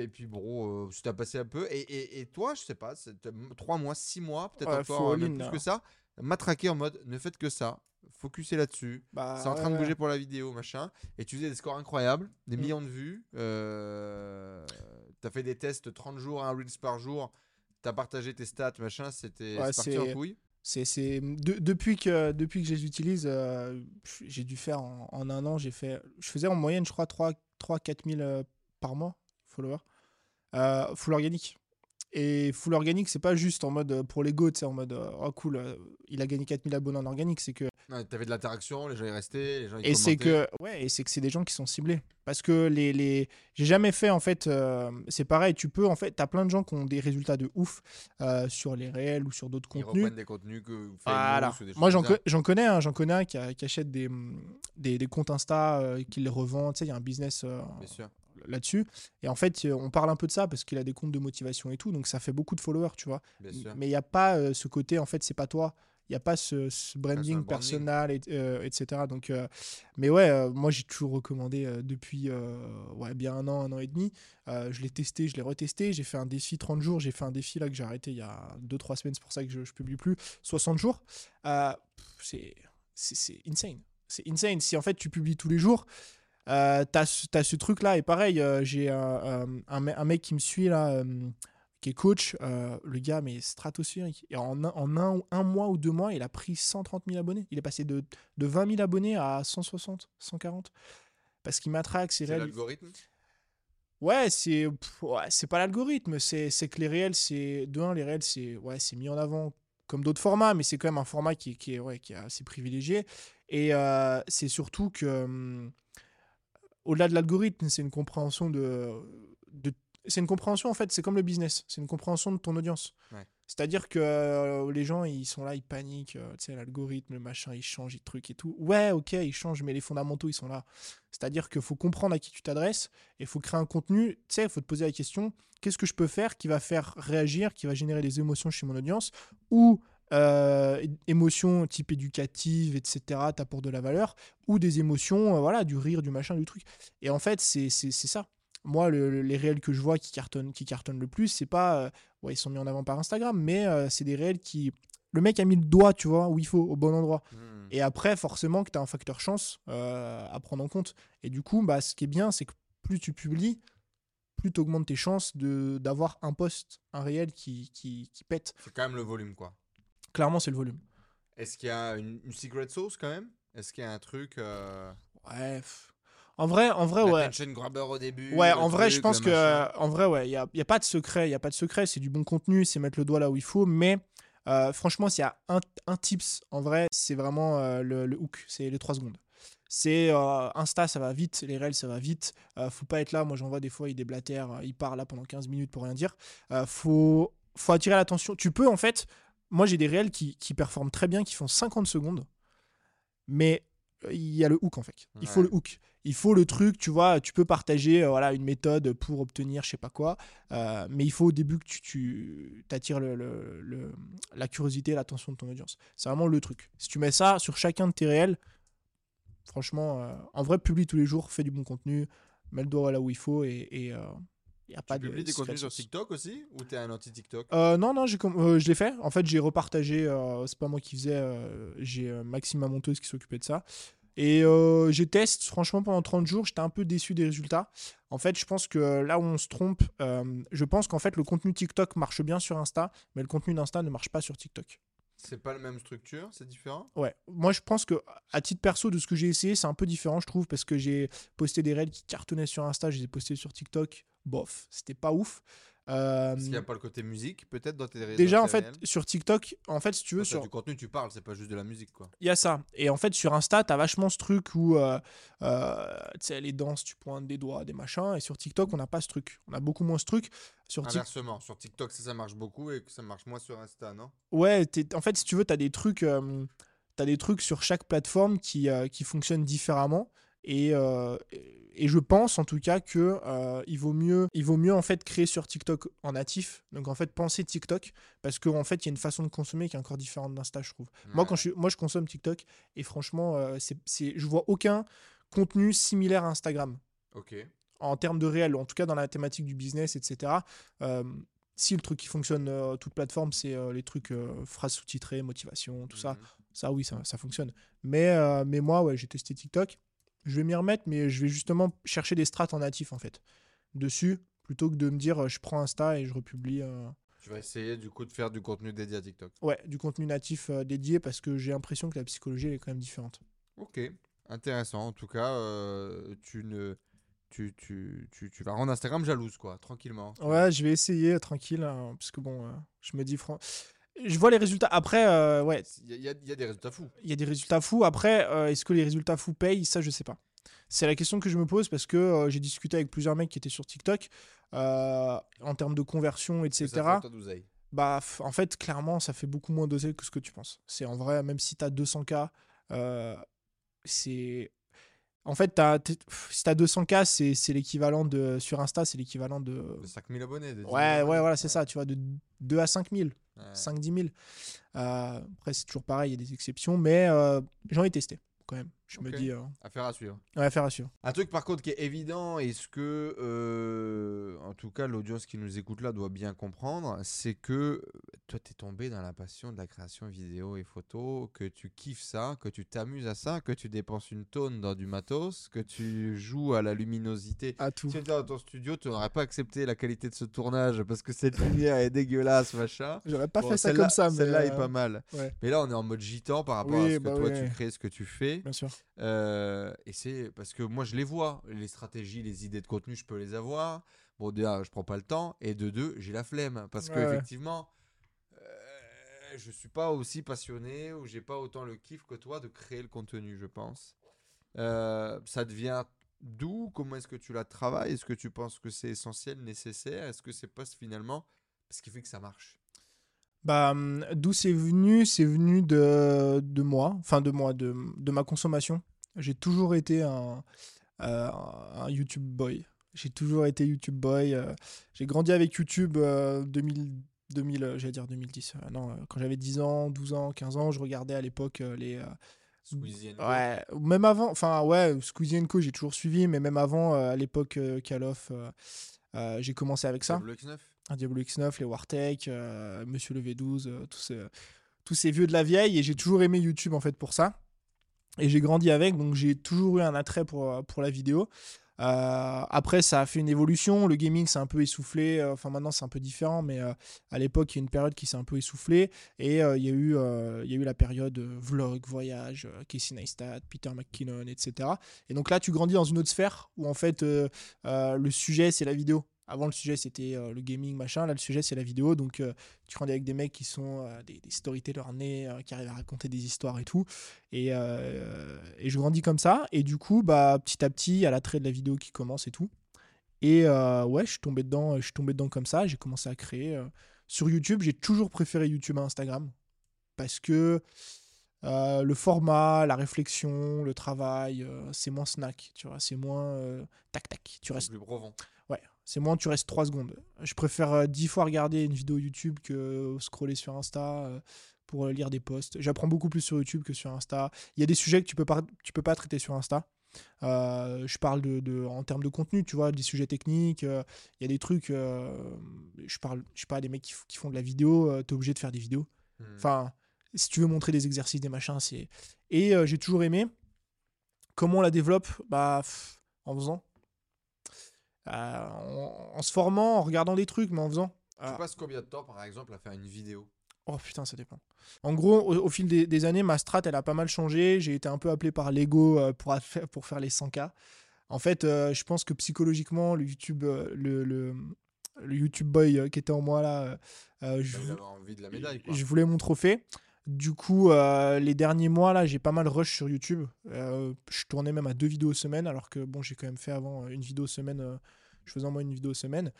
Speaker 2: et puis bon, euh, ça a passé un peu. Et, et, et toi, je sais pas, c'est euh, trois mois, six mois, peut-être
Speaker 1: Ouais,
Speaker 2: encore euh, même plus que ça, matraqué en mode ne faites que ça, focussez là-dessus.
Speaker 1: bah,
Speaker 2: C'est en train
Speaker 1: ouais,
Speaker 2: de bouger pour la vidéo, machin. Et tu faisais des scores incroyables, des
Speaker 1: Mm.
Speaker 2: millions de vues. Euh, T'as fait des tests 30 jours, un Reels par jour. T'as partagé tes stats, machin. C'était
Speaker 1: Ouais,
Speaker 2: parti en couille.
Speaker 1: C'est, c'est... de- depuis, que, depuis que je les utilise, euh, j'ai dû faire en, en un an, j'ai fait, je faisais en moyenne, je crois, 3-4 000 euh, par mois, followers. Euh, full organique. Et full organique, c'est pas juste en mode euh, pour l'ego, tu sais, en mode euh, oh cool, euh, il a gagné 4000 abonnés en organique. C'est que
Speaker 2: Ouais, T'avais de l'interaction, les gens y restaient, les gens y
Speaker 1: et c'est que ouais et c'est que c'est des gens qui sont ciblés parce que les, les... j'ai jamais fait en fait euh, c'est pareil tu peux en fait t'as plein de gens qui ont des résultats de ouf euh, sur les réels ou sur d'autres
Speaker 2: Ils
Speaker 1: contenus
Speaker 2: reprennent des contenus que vous
Speaker 1: voilà.
Speaker 2: ou des
Speaker 1: moi j'en co- connais un j'en connais un qui, a- qui achète des, des, des comptes Insta euh, qui les revend tu sais il y a un business
Speaker 2: Bien sûr.
Speaker 1: Là-dessus et en fait euh, on parle un peu de ça parce qu'il a des comptes de motivation et tout donc ça fait beaucoup de followers tu vois mais il n'y a pas euh, ce côté, en fait, c'est pas toi. Il n'y a pas ce, ce branding personnel, et- euh, etc. Donc, euh, mais ouais, moi j'ai toujours recommandé depuis ouais, bien un an, un an et demi. Je l'ai testé, je l'ai retesté. J'ai fait un défi 30 jours. J'ai fait un défi là que j'ai arrêté il y a 2-3 semaines. C'est pour ça que je, je publie plus. 60 jours. C'est insane. C'est insane. Si en fait tu publies tous les jours, euh, t'as ce- t'as ce truc là. Et pareil, euh, j'ai un, un, me- un mec qui me suit là. euh, qui est coach. euh, le gars, mais stratosphérique. Et en, un, en un, un mois ou deux mois, il a pris 130 000 abonnés. Il est passé de, de 20 000 abonnés à 160, 140. Parce qu'il m'attraque, c'est réel.
Speaker 3: l'algorithme?
Speaker 1: Ouais, c'est ouais, c'est pas l'algorithme, c'est c'est que les réels, c'est de un, les réels, c'est ouais, c'est mis en avant comme d'autres formats, mais c'est quand même un format qui, est- qui est ouais, qui est assez privilégié. Et euh, c'est surtout que hum, au-delà de l'algorithme, c'est une compréhension de, de c'est une compréhension en fait, c'est comme le business, c'est une compréhension de ton audience.
Speaker 3: Ouais.
Speaker 1: C'est-à-dire que euh, les gens, ils sont là, ils paniquent, euh, tu sais, l'algorithme, le machin, il change, il truc et tout. Ouais, ok, il change, mais les fondamentaux, ils sont là. C'est-à-dire qu'il faut comprendre à qui tu t'adresses et il faut créer un contenu. Tu sais, il faut te poser la question qu'est-ce que je peux faire qui va faire réagir, qui va générer des émotions chez mon audience ou euh, émotions type éducative, etc., t'apportent de la valeur, ou des émotions, euh, voilà, du rire, du machin, du truc. Et en fait, c'est ça. Moi, le- le- les réels que je vois qui cartonnent, qui cartonnent le plus, c'est pas. euh, ouais, ils sont mis en avant par Instagram, mais c'est des réels qui. Le mec a mis le doigt, tu vois, où il faut, au bon endroit.
Speaker 3: Hmm.
Speaker 1: Et après, forcément, que tu as un facteur chance à prendre en compte. Et du coup, bah, ce qui est bien, c'est que plus tu publies, plus tu augmentes tes chances d'avoir un post, un réel qui, qui, qui pète.
Speaker 3: C'est quand même le volume, quoi.
Speaker 1: Clairement, c'est le volume.
Speaker 3: Est-ce qu'il y a une, une secret sauce quand même? Est-ce qu'il y a un truc euh,
Speaker 1: Ouais. En vrai, en vrai, ouais.
Speaker 3: Grabber au début
Speaker 1: Ouais, en vrai,
Speaker 3: truc,
Speaker 1: je pense que,
Speaker 3: machin?
Speaker 1: en vrai, ouais, il y a, y a pas de secret, il y a pas de secret. C'est du bon contenu, c'est mettre le doigt là où il faut. Mais euh, franchement, s'il y a un, un tips, en vrai, c'est vraiment euh, le, le hook, c'est les 3 secondes. C'est euh, Insta, ça va vite, les Reels, ça va vite. Euh, faut pas être là. Moi, j'en vois des fois, il déblatère, euh, il part là pendant 15 minutes pour rien dire. Euh, faut, faut attirer l'attention. Tu peux, en fait, moi, j'ai des Reels qui, qui performent très bien, qui font 50 secondes, mais euh, il y a le hook, en fait. Il faut le hook. Il faut le truc, tu vois, tu peux partager euh, voilà, une méthode pour obtenir je sais pas quoi, euh, mais il faut au début que tu, tu attires le, le- le- la curiosité l'attention de ton audience. C'est vraiment le truc. Si tu mets ça sur chacun de tes réels, franchement, euh, en vrai, publie tous les jours, fais du bon contenu, mets le doigt là où il faut et n'y a pas
Speaker 3: Tu
Speaker 1: de.
Speaker 3: publies des contenus sur. TikTok aussi Ou t'es un anti-TikTok?
Speaker 1: Euh, non, non, com- euh, je l'ai fait. En fait, j'ai repartagé. euh, c'est pas moi qui faisais. j'ai Maxime ma monteuse qui s'occupait de ça. Et j'ai testé, franchement, pendant 30 jours. J'étais un peu déçu des résultats. En fait, je pense que là où on se trompe, je pense qu'en fait, le contenu TikTok marche bien sur Insta, mais le contenu d'Insta ne marche pas sur TikTok.
Speaker 3: C'est pas la même structure, c'est différent?
Speaker 1: Ouais, moi je pense que à titre perso de ce que j'ai essayé, c'est un peu différent, je trouve, parce que j'ai posté des règles qui cartonnaient sur Insta, je les ai postés sur TikTok. Bof, c'était pas ouf. Euh,
Speaker 3: Parce qu'il n'y a pas le côté musique, peut-être, dans tes réseaux
Speaker 1: déjà, en fait, sur TikTok, en fait, si tu veux,
Speaker 3: Quand
Speaker 1: sur,
Speaker 3: du contenu, tu parles, c'est pas juste de la musique, quoi.
Speaker 1: Il y a ça. Et en fait, sur Insta, t'as vachement ce truc où, euh, euh, tu sais, les danses, tu pointes des doigts, des machins. Et sur TikTok, on n'a pas ce truc. On a beaucoup moins ce truc. Sur TikTok,
Speaker 3: Inversement, sur TikTok, ça, ça marche beaucoup et que ça marche moins sur Insta, non?
Speaker 1: Ouais, en fait, si tu veux, t'as des trucs, euh, t'as des trucs sur chaque plateforme qui, euh, qui fonctionnent différemment. Et, euh, et je pense en tout cas que euh, il vaut mieux, il vaut mieux en fait créer sur TikTok en natif. Donc en fait penser TikTok parce qu'en fait il y a une façon de consommer qui est encore différente d'Insta, je trouve. Moi, quand je, moi, je consomme TikTok et franchement, euh, c'est, je vois aucun contenu similaire à Instagram
Speaker 3: Ok.
Speaker 1: en termes de réel, en tout cas dans la thématique du business, etc. Euh, si le truc qui fonctionne, euh, toute plateforme, c'est euh, les trucs phrases sous-titrées, motivation, tout ça,
Speaker 3: Mhm.
Speaker 1: ça oui, ça, ça fonctionne. Mais, mais moi, ouais, j'ai testé TikTok. Je vais m'y remettre, mais je vais justement chercher des strates en natif, en fait, dessus, plutôt que de me dire, euh, je prends Insta et je republie. euh,
Speaker 3: Tu vas essayer, du coup, de faire du contenu dédié à TikTok.
Speaker 1: Ouais, du contenu natif euh, dédié parce que j'ai l'impression que la psychologie elle est quand même différente.
Speaker 3: Ok. Intéressant. En tout cas, euh, tu ne. Tu, tu, tu, tu vas rendre Instagram jalouse, quoi, tranquillement.
Speaker 1: Ouais, je vais essayer tranquille, hein, parce que bon, je me dis, fran- je vois les résultats. Après, euh, ouais,
Speaker 3: Il y, a- y des résultats fous.
Speaker 1: il y a des résultats fous. Après, euh, est-ce que les résultats fous payent? Ça, je sais pas. C'est la question que je me pose parce que euh, j'ai discuté avec plusieurs mecs qui étaient sur TikTok en termes de conversion,
Speaker 3: Et ça
Speaker 1: etc.
Speaker 3: fait d'oseille.
Speaker 1: Bah, en fait, clairement, ça fait beaucoup moins d'oseille que ce que tu penses. C'est en vrai, même si tu as 200K, euh, c'est. En fait, t'as- si tu as 200K, c'est l'équivalent de. Sur Insta, c'est l'équivalent de.
Speaker 3: De 5000 abonnés. de 10 000
Speaker 1: Ouais, ouais, voilà, c'est ça, tu vois, de 2 à 5 000,
Speaker 3: Ouais.
Speaker 1: 5 10 000. Euh, après, c'est toujours pareil, il y a des exceptions, mais euh, j'en ai testé quand même. Je me
Speaker 3: Ok.
Speaker 1: dis, euh,
Speaker 3: Affaire à suivre.
Speaker 1: ouais, affaire à suivre.
Speaker 3: Un truc par contre qui est évident, et ce que, euh, en tout cas, l'audience qui nous écoute là doit bien comprendre, c'est que
Speaker 2: toi, tu es tombé dans la passion de la création vidéo et photo, que tu kiffes ça, que tu t'amuses à ça, que tu dépenses une tonne dans du matos, que tu joues à la luminosité.
Speaker 1: À tout.
Speaker 2: Si tu étais dans ton studio, tu n'aurais pas accepté la qualité de ce tournage parce que cette lumière est dégueulasse, machin.
Speaker 1: J'aurais pas
Speaker 2: Bon,
Speaker 1: fait ça comme ça, mais.
Speaker 2: Celle-là est
Speaker 1: euh,
Speaker 2: pas mal.
Speaker 1: ouais.
Speaker 2: Mais là, on est en mode gitan par rapport
Speaker 1: Oui,
Speaker 2: à ce que
Speaker 1: bah
Speaker 2: toi
Speaker 1: oui.
Speaker 2: tu crées, ce que tu fais.
Speaker 1: Bien sûr.
Speaker 2: Euh, et c'est parce que moi, je les vois. Les stratégies, les idées de contenu, je peux les avoir. Bon, déjà, je prends pas le temps. Et de deux, j'ai la flemme. Parce que,
Speaker 1: Ouais,
Speaker 2: effectivement, euh, je suis pas aussi passionné ou j'ai pas autant le kiff que toi de créer le contenu, je pense. Euh, ça devient d'où Comment est-ce que tu la travailles? Est-ce que tu penses que c'est essentiel, nécessaire? Est-ce que c'est pas finalement ce qui fait que ça marche?
Speaker 1: Bah, hum, d'où c'est venu C'est venu de, de moi, enfin de moi, de, de ma consommation. J'ai toujours été un, euh, un YouTube boy. J'ai toujours été YouTube boy. euh, j'ai grandi avec YouTube euh, 2000, 2000 euh, j'allais dire 2010. euh, non, quand j'avais 10 ans, 12 ans, 15 ans, je regardais à l'époque les.
Speaker 2: Squeezie Co.
Speaker 1: Ouais, ou même avant, enfin ouais, Squeezie Co, j'ai toujours suivi, mais même avant, à l'époque Call of, j'ai commencé avec ça.
Speaker 2: Diablo X9
Speaker 1: un Diablo X9, les Wartech, euh, Monsieur le V12, euh, tous, ces, vieux de la vieille. Et j'ai toujours aimé YouTube en fait pour ça. Et j'ai grandi avec, donc j'ai toujours eu un attrait pour, euh, la vidéo. Après, ça a fait une évolution. Le gaming s'est un peu essoufflé. Enfin, maintenant, c'est un peu différent, mais à l'époque, il y a une période qui s'est un peu essoufflée. Et il y, a eu, la période vlog, voyage, Casey Neistat, Peter McKinnon, etc. Et donc là, tu grandis dans une autre sphère où en fait, le sujet, c'est la vidéo. Avant, le sujet, c'était euh, le gaming, machin. Là, le sujet, c'est la vidéo. Donc, euh, tu grandis avec des mecs qui sont euh, des, des storytellers nés, euh, qui arrivent à raconter des histoires et tout. Et, euh, et je grandis comme ça. Et du coup, bah, petit à petit, il y a l'attrait de la vidéo qui commence et tout. Et ouais, je suis tombé dedans, je suis tombé dedans comme ça. J'ai commencé à créer. Sur YouTube, j'ai toujours préféré YouTube à Instagram. Parce que euh, le format, la réflexion, le travail, euh, c'est moins snack, tu vois, c'est moins euh, tac tac. Tu restes
Speaker 2: plus
Speaker 1: c'est moins, tu restes 3 secondes. Je préfère euh, 10 fois regarder une vidéo YouTube que scroller sur Insta euh, pour euh, lire des posts. J'apprends beaucoup plus sur YouTube que sur Insta. Il y a des sujets que tu peux pas, tu peux pas traiter sur Insta. Euh, je parle de, de- en termes de contenu, tu vois, des sujets techniques. euh, Il y a des trucs. euh, je parle, je sais pas, des mecs qui, font de la vidéo. tu es obligé de faire des vidéos.
Speaker 2: Hmm.
Speaker 1: Enfin, si tu veux montrer des exercices, des machins, c'est. Et euh, j'ai toujours aimé. Comment on la développe Bah, pff, en faisant. Euh, en, en se formant, en regardant des trucs, mais en faisant.
Speaker 2: Tu
Speaker 1: Ah.
Speaker 2: passes combien de temps, par exemple, à faire une vidéo?
Speaker 1: Oh putain, ça dépend. En gros, au, au fil des, des années, ma strat, elle a pas mal changé. J'ai été un peu appelé par Lego euh, pour, pour faire les 100K. En fait, euh, je pense que psychologiquement, le YouTube, euh, le, le, le YouTube boy euh, qui était en moi là, je,
Speaker 2: J'avais envie de la médaille, quoi.
Speaker 1: je voulais mon trophée. Du coup, euh, les derniers mois, là, j'ai pas mal rush sur YouTube. Euh, je tournais même à deux vidéos semaine, alors que bon, j'ai quand même fait avant euh, une vidéo semaine. euh, je faisais en moins une vidéo semaine.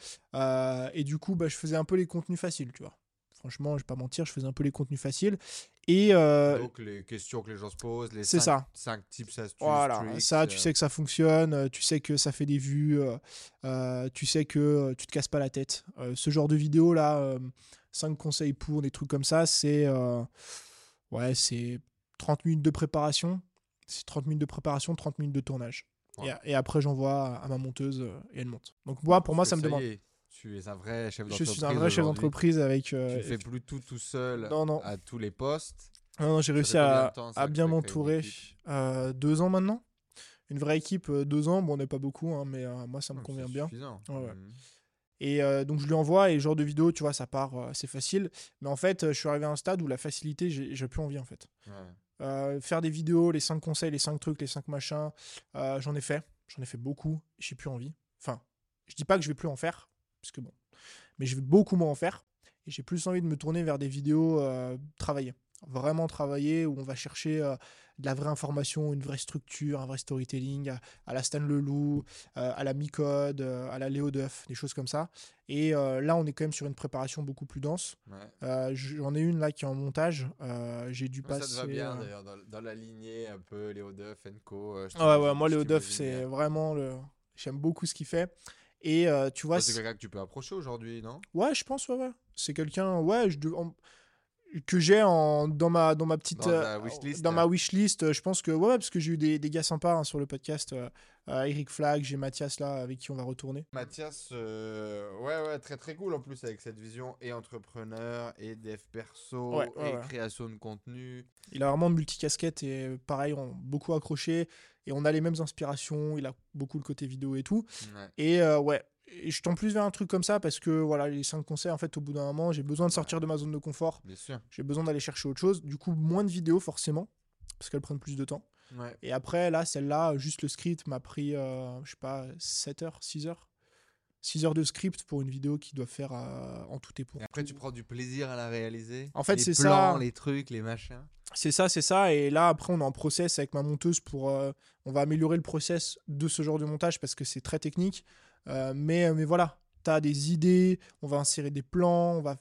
Speaker 1: Et du coup, bah, je faisais un peu les contenus faciles, tu vois. Franchement, je vais pas mentir, je faisais un peu les contenus faciles. Et
Speaker 2: Donc, les questions que les gens se posent, les
Speaker 1: C'est ça.
Speaker 2: 5 tips, astuces,
Speaker 1: voilà,
Speaker 2: tricks,
Speaker 1: ça, tu sais que ça fonctionne, tu sais que ça fait des vues, tu sais que tu te casses pas la tête. Ce genre de vidéo là, 5 conseils pour, des trucs comme ça, c'est euh, ouais, c'est 30 minutes de préparation, c'est 30 minutes de préparation, 30 minutes de tournage. Et,
Speaker 2: Ouais.
Speaker 1: et après, j'envoie à ma monteuse euh, et elle monte. Donc moi, pour moi, ça me demande.
Speaker 2: est, tu es un vrai chef
Speaker 1: Je
Speaker 2: d'entreprise.
Speaker 1: suis un vrai chef d'entreprise avec.
Speaker 2: Tu
Speaker 1: euh,
Speaker 2: ne fais plus tout tout seul
Speaker 1: Non, non.
Speaker 2: à tous les postes.
Speaker 1: Non, non, j'ai réussi à,
Speaker 2: temps,
Speaker 1: à bien m'entourer. Euh, deux ans maintenant. Une vraie équipe, deux ans. Bon, on n'est pas beaucoup, hein, mais moi, ça me convient bien. Ouais, ouais.
Speaker 2: Mhm.
Speaker 1: Et euh, donc, je lui envoie, et le genre de vidéo, tu vois, ça part, euh, c'est facile. Mais en fait, euh, je suis arrivé à un stade où la facilité, j'ai plus envie, en fait.
Speaker 2: Ouais.
Speaker 1: Euh, faire des vidéos, les 5 conseils, les 5 trucs, les 5 machins, j'en ai fait. J'en ai fait beaucoup. J'ai plus envie. Enfin, je dis pas que je vais plus en faire, parce que bon. Mais je vais beaucoup moins en faire. Et j'ai plus envie de me tourner vers des vidéos travaillées. Vraiment travaillées, où on va chercher de la vraie information, une vraie structure, un vrai storytelling, à, à la Stan Leloup, euh, à la Micode, euh, à la Léo Duff, des choses comme ça. Et euh, là, on est quand même sur une préparation beaucoup plus dense.
Speaker 2: Ouais.
Speaker 1: Euh, J'en ai une là qui est en montage. Euh, j'ai dû
Speaker 2: Ouais, Ça
Speaker 1: passer.
Speaker 2: te va bien
Speaker 1: euh,
Speaker 2: d'ailleurs, dans, dans la lignée un peu Léo Duff, Co. euh, je
Speaker 1: Ah ouais, ouais, moi, Léo Duff, c'est vraiment le. J'aime beaucoup ce qu'il fait. Et euh, tu vois,
Speaker 2: C'est quelqu'un que tu peux approcher aujourd'hui, non?
Speaker 1: Ouais, je pense, ouais, ouais. C'est quelqu'un, ouais, je, que j'ai en dans ma dans ma petite
Speaker 3: Dans
Speaker 1: euh,
Speaker 3: wishlist,
Speaker 1: dans
Speaker 3: hein.
Speaker 1: ma wishlist je pense que ouais, parce que j'ai eu des, des gars sympas hein, sur le podcast euh, euh, Eric Flag j'ai Mathias là avec qui on va retourner
Speaker 2: Mathias, euh, ouais, ouais, très très cool en plus avec cette vision et entrepreneur et dev perso
Speaker 1: Ouais, ouais,
Speaker 2: et
Speaker 1: ouais.
Speaker 2: création de contenu.
Speaker 1: il a vraiment multicasquette et pareil on beaucoup accroché et on a les mêmes inspirations il a beaucoup le côté vidéo et tout et ouais et je tends plus vers un truc comme ça parce que voilà les cinq conseils en fait au bout d'un moment j'ai besoin de sortir de ma zone de confort
Speaker 2: Bien sûr.
Speaker 1: j'ai besoin d'aller chercher autre chose du coup moins de vidéos forcément parce qu'elles prennent plus de temps
Speaker 2: Ouais.
Speaker 1: Et après, là, celle-là, juste le script m'a pris, euh, je sais pas, 7 heures, 6 heures. 6 heures de script pour une vidéo qui doit faire euh, en tout et pour
Speaker 2: Et après,
Speaker 1: tout.
Speaker 2: tu prends du plaisir à la réaliser.
Speaker 1: En fait, c'est ça.
Speaker 2: Les trucs, les machins.
Speaker 1: C'est ça, c'est ça. Et là, après, on est en process avec ma monteuse pour. euh, on va améliorer le process de ce genre de montage parce que c'est très technique. Euh, mais, mais voilà, tu as des idées, on va insérer des plans, on va.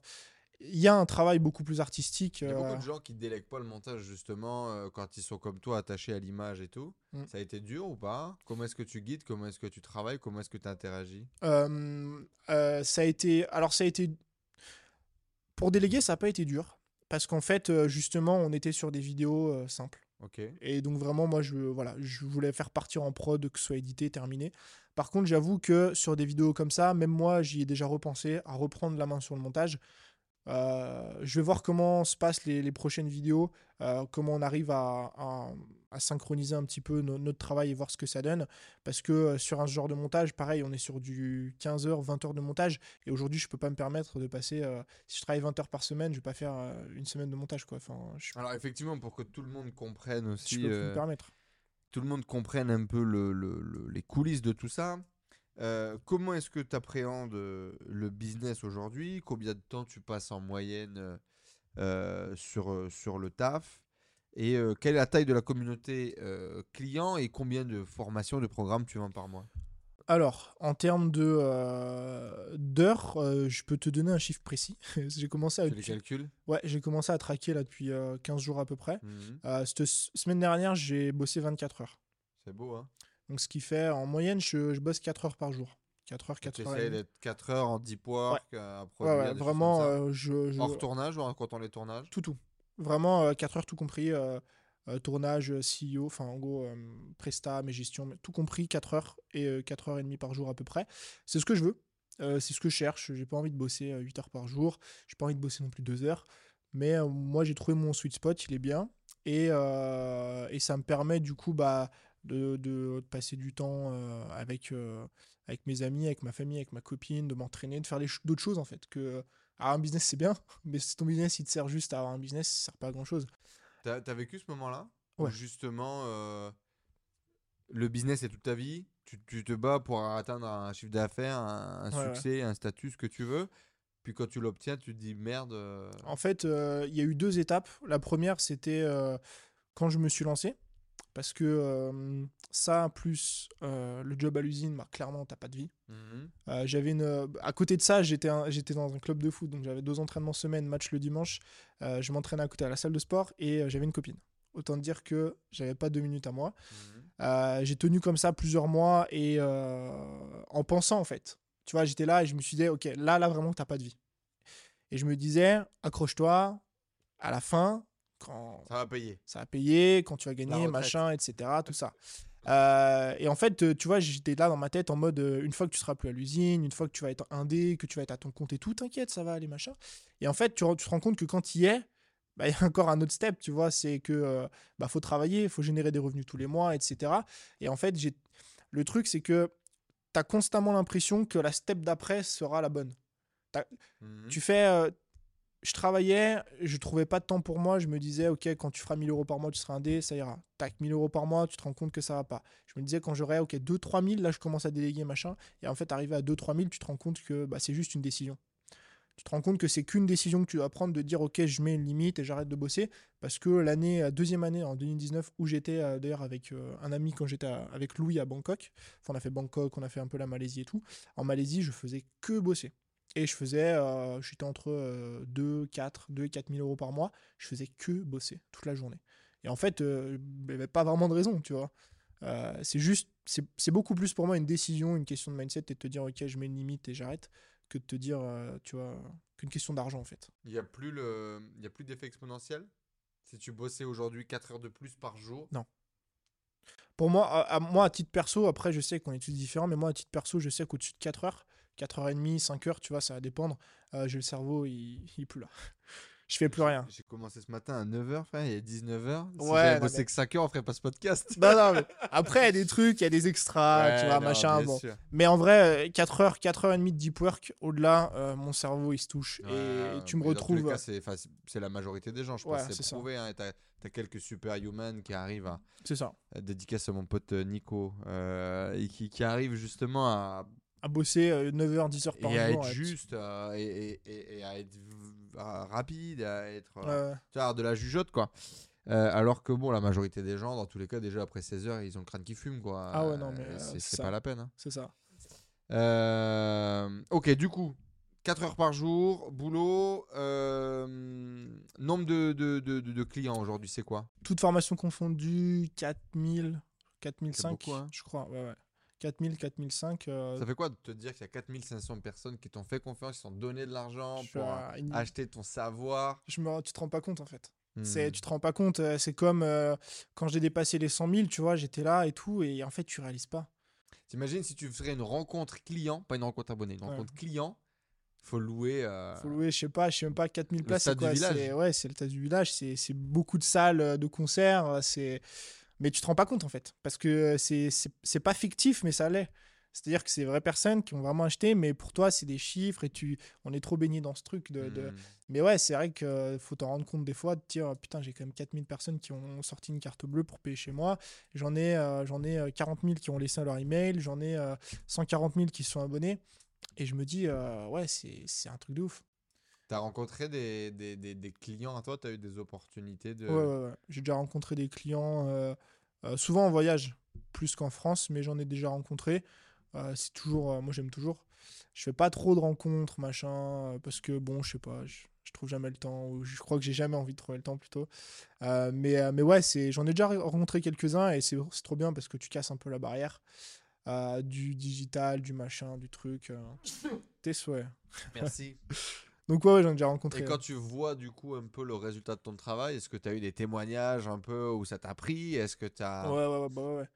Speaker 1: Il y a un travail beaucoup plus artistique.
Speaker 2: Il y a
Speaker 1: euh,
Speaker 2: beaucoup de gens qui délèguent pas le montage justement euh, quand ils sont comme toi attachés à l'image et tout.
Speaker 1: Mm.
Speaker 2: Ça a été dur ou pas? Comment est-ce que tu guides? Comment est-ce que tu travailles? Comment est-ce que tu interagis?
Speaker 1: Euh, euh, ça a été. Alors, ça a été. Pour déléguer, ça n'a pas été dur. Parce qu'en fait, euh, justement, on était sur des vidéos euh, simples. Et donc, vraiment, moi, je, voilà, je voulais faire partir en prod, que ce soit édité, terminé. Par contre, j'avoue que sur des vidéos comme ça, même moi, j'y ai déjà repensé à reprendre la main sur le montage. Euh, je vais voir comment se passent les, prochaines vidéos, euh, comment on arrive à- à synchroniser un petit peu no- notre travail et voir ce que ça donne. Parce que euh, sur un genre de montage, pareil, on est sur du 15 heures, 20 heures de montage. Et aujourd'hui, je peux pas me permettre de passer. euh, si je travaille 20 heures par semaine, je vais pas faire euh, une semaine de montage. Quoi. Enfin, je,
Speaker 2: Alors effectivement, pour que tout le monde comprenne
Speaker 1: je
Speaker 2: aussi,
Speaker 1: peux plus
Speaker 2: euh,
Speaker 1: me permettre.
Speaker 2: tout le monde comprenne un peu le- le- le- les coulisses de tout ça. euh, comment est-ce que tu appréhendes le business aujourd'hui? Combien de temps tu passes en moyenne euh, sur, sur le taf? Et euh, quelle est la taille de la communauté euh, client et combien de formations, de programmes tu vends par mois?
Speaker 1: Alors, en termes de euh, d'heures, euh, je peux te donner un chiffre précis. j'ai commencé à
Speaker 2: Tu les calculs?
Speaker 1: Ouais, j'ai commencé à traquer là depuis euh, 15 jours à peu près. Euh, cette semaine dernière, j'ai bossé 24 heures.
Speaker 2: C'est beau, hein
Speaker 1: Donc ce qui fait en moyenne, je, je bosse 4 heures par jour. 4 heures,
Speaker 2: Tu
Speaker 1: 4 heures.
Speaker 2: d'être 4 heures en deep work à
Speaker 1: Ouais,
Speaker 2: produire
Speaker 1: ouais, vraiment,
Speaker 2: ça?
Speaker 1: je, je-
Speaker 2: Hors tournage ou en comptant les tournages?
Speaker 1: Tout, tout. Vraiment, euh, 4 heures tout compris. euh, euh, tournage, euh, CEO, enfin en gros, euh, Presta, mes gestions, tout compris, 4 heures et euh, 4 heures et demie par jour à peu près. C'est ce que je veux. euh, c'est ce que je cherche. J'ai pas envie de bosser euh, 8 heures par jour. J'ai pas envie de bosser non plus 2 heures. Mais euh, moi, j'ai trouvé mon sweet spot, il est bien. Et, euh, et ça me permet du coup bah, de, de passer du temps euh, avec, euh, avec mes amis, avec ma famille, avec ma copine, de m'entraîner, de faire d'autres choses en fait. Que avoir un business, c'est bien, mais si ton business il te sert juste à avoir un business, ça sert pas à grand chose.
Speaker 2: T'as as vécu ce moment-là Où justement, euh, le business c'est toute ta vie. Tu, tu te bats pour atteindre un chiffre d'affaires, un, un
Speaker 1: Ouais, ouais.
Speaker 2: succès, un statut, ce que tu veux. Puis quand tu l'obtiens, tu te dis merde. euh,
Speaker 1: En fait, euh, il y a eu deux étapes. La première, c'était euh, quand je me suis lancé. Parce que euh, ça, plus euh, le job à l'usine, bah, clairement, t'as pas de vie.
Speaker 2: mhm.
Speaker 1: Euh, j'avais une... À côté de ça, j'étais un- j'étais dans un club de foot. Donc j'avais deux entraînements semaine, match le dimanche. Je m'entraînais à côté à la salle de sport et j'avais une copine. Autant dire que j'avais pas deux minutes à moi. Euh, j'ai tenu comme ça plusieurs mois et en pensant en fait. Tu vois, j'étais là et je me suis dit, ok, là, là vraiment, t'as pas de vie. Et je me disais, accroche-toi, à la fin, quand
Speaker 2: Ça va payer.
Speaker 1: ça va payer, quand tu vas gagner, machin, etc. Tout ça. Euh, et en fait, euh, tu vois, j'étais là dans ma tête en mode, euh, une fois que tu seras plus à l'usine, une fois que tu vas être indé, que tu vas être à ton compte et tout, t'inquiète, ça va aller, machin. Et en fait, tu, te rends compte que quand tu y es, bah, il y a encore un autre step, tu vois, c'est que euh, bah, faut travailler, il faut générer des revenus tous les mois, etc. Et en fait, j'ai... le truc, c'est que tu as constamment l'impression que la step d'après sera la bonne.
Speaker 2: Mhm.
Speaker 1: Tu fais. euh, je travaillais, je trouvais pas de temps pour moi. Je me disais, ok, quand tu feras 1000 euros par mois, tu seras un dé, ça ira. Tac, 1000 euros par mois, tu te rends compte que ça va pas. Je me disais, quand j'aurai, ok, 2-3 000, là, je commence à déléguer, machin. Et en fait, arrivé à 2-3 000, tu te rends compte que bah, c'est juste une décision. Tu te rends compte que c'est qu'une décision que tu dois prendre de dire, ok, je mets une limite et j'arrête de bosser. Parce que l'année, deuxième année, en 2019, où j'étais euh, d'ailleurs avec euh, un ami quand j'étais avec Louis à Bangkok, on a fait Bangkok, on a fait un peu la Malaisie et tout. En Malaisie, je faisais que bosser. Et je faisais, euh, j'étais entre euh, 2, 4, 2 et 4 000 euros par mois. Je faisais que bosser toute la journée. Et en fait, euh, il n'y avait pas vraiment de raison, tu vois. Euh, c'est juste, c'est c'est beaucoup plus pour moi une décision, une question de mindset et de te dire, ok, je mets une limite et j'arrête, que de te dire, euh, tu vois, qu'une question d'argent en fait.
Speaker 2: Il n'y a plus le, il y a plus d'effet exponentiel. Si tu bossais aujourd'hui 4 heures de plus par jour?
Speaker 1: Pour moi, à, à- moi, à titre perso, après, je sais qu'on est tous différents, mais moi, à titre perso, je sais qu'au-dessus de 4 heures, 4h30, 5 heures, tu vois, ça va dépendre. euh, j'ai le cerveau, il, il est plus là. je fais plus rien.
Speaker 2: J'ai commencé ce matin à 9h, frère, il est 19h. Si
Speaker 1: Ouais,
Speaker 2: j'avais bossé
Speaker 1: mais-
Speaker 2: que 5 heures, on ferait pas ce podcast.
Speaker 1: Non, non, mais après, il y a des trucs, il y a des extras,
Speaker 2: Ouais,
Speaker 1: tu vois,
Speaker 2: non,
Speaker 1: machin. Bon. Mais en vrai, 4 heures, 4 heures et demie de deep work, au-delà, euh, mon cerveau, il se touche.
Speaker 2: Ouais,
Speaker 1: et tu me
Speaker 2: mais dans tous les
Speaker 1: retrouves.
Speaker 2: cas, c'est la majorité des gens, je pense.
Speaker 1: c'est
Speaker 2: prouvé. Hein, T'as as quelques superhumans qui arrivent à.
Speaker 1: C'est ça.
Speaker 2: dédicace à mon pote euh, Nico. euh, et qui, qui arrivent justement à,
Speaker 1: À bosser 9h, 10h par
Speaker 2: et à
Speaker 1: jour.
Speaker 2: être
Speaker 1: à
Speaker 2: juste euh, et, et- et- et à être à- rapide, à être. euh,
Speaker 1: Ouais,
Speaker 2: de la jugeote, quoi. Euh, alors que bon, la majorité des gens, dans tous les cas, déjà après 16 heures, ils ont le crâne qui fume, quoi.
Speaker 1: Ah ouais, non,
Speaker 2: Euh,
Speaker 1: mais, euh,
Speaker 2: c'est pas la peine. hein.
Speaker 1: c'est ça.
Speaker 2: Euh, ok, du coup, 4 heures par jour, boulot, euh, nombre de, de, de- clients aujourd'hui, c'est quoi?
Speaker 1: Toute formation confondue, 4000, 4005,
Speaker 2: beaucoup, hein.
Speaker 1: je crois. Ouais, ouais. 4000, 4005. euh,
Speaker 2: Ça fait quoi de te dire qu'il y a 4500 personnes qui t'ont fait confiance, qui t'ont donné de l'argent pour
Speaker 1: une-
Speaker 2: acheter ton savoir?
Speaker 1: Je me... Tu te rends pas compte en fait. C'est,
Speaker 2: Hmm.
Speaker 1: tu te rends pas compte. euh, C'est comme euh, quand j'ai dépassé les 100 000, tu vois, j'étais là et tout, et en fait, tu réalises pas.
Speaker 2: T'imagines si tu ferais une rencontre client, pas une rencontre abonné, une
Speaker 1: Ouais.
Speaker 2: rencontre client, faut louer. euh,
Speaker 1: Faut louer, je sais pas, je sais même pas, 4000
Speaker 2: Le
Speaker 1: places. c'est quoi? C'est- Ouais, c'est le stade du village. C'est c'est beaucoup de salles euh, de concert. euh, C'est... Mais tu te rends pas compte en fait. Parce que euh, c'est, pas fictif, mais ça l'est. C'est-à-dire que c'est vraies personnes qui ont vraiment acheté, mais pour toi, c'est des chiffres et tu... on est trop baigné dans ce truc de. de-
Speaker 2: hmm.
Speaker 1: Mais ouais, c'est vrai qu'il faut t'en rendre compte des fois, de dire putain, j'ai quand même 4000 personnes qui ont sorti une carte bleue pour payer chez moi. J'en ai, euh, j'en ai euh, 40 000 qui ont laissé leur email, j'en ai euh, 140 000 qui se sont abonnés. Et je me dis, euh, ouais, c'est, c'est un truc de ouf.
Speaker 2: T'as rencontré des, des, des, des clients à toi, t'as eu des opportunités de.
Speaker 1: Ouais, ouais, ouais. J'ai déjà rencontré des clients, euh, euh, souvent en voyage, plus qu'en France, mais j'en ai déjà rencontré. Euh, c'est toujours, euh, moi j'aime toujours. Je fais pas trop de rencontres, machin, parce que bon, je sais pas, je, je trouve jamais le temps, ou je crois que j'ai jamais envie de trouver le temps plutôt. Euh, mais, euh, mais ouais, c'est, j'en ai déjà rencontré quelques-uns et c'est, c'est trop bien parce que tu casses un peu la barrière euh, du digital, du machin, du truc. euh, tes souhaits.
Speaker 2: Merci.
Speaker 1: Donc ouais, ouais, j'en ai déjà rencontré.
Speaker 2: Et quand tu vois du coup un peu le résultat de ton travail, est-ce que tu as eu des témoignages un peu où ça t'a pris? Est-ce que tu as.
Speaker 1: Ouais, ouais, ouais, bah ouais, ouais.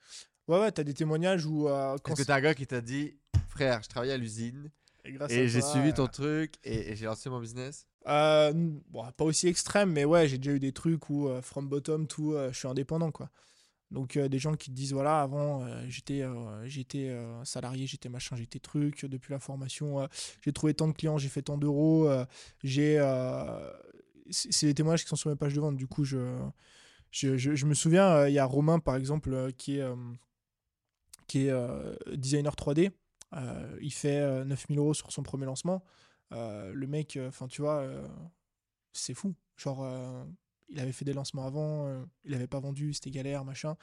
Speaker 1: Ouais, ouais, t'as des témoignages où. euh, quand
Speaker 2: Est-ce que t'as un gars qui t'a dit Frère, je travaille à l'usine
Speaker 1: et
Speaker 2: j'ai suivi ton truc et, et j'ai lancé mon business?
Speaker 1: Euh, bon, pas aussi extrême, mais ouais, j'ai déjà eu des trucs où, euh, from bottom to, euh, je suis indépendant, quoi. Donc, euh, des gens qui te disent, voilà, avant, euh, j'étais euh, j'étais salarié, j'étais machin, j'étais truc. Depuis la formation, j'ai trouvé tant de clients, j'ai fait tant d'euros. j'ai. c'est des témoignages qui sont sur mes pages de vente. Du coup, je, je, je, je me souviens, il y a Romain, par exemple, qui est, qui est designer 3D. Euh, il fait euh, 9000 euros sur son premier lancement. Le mec, enfin, tu vois, c'est fou. Genre, il avait fait des lancements avant, euh, il avait pas vendu, c'était galère, machin.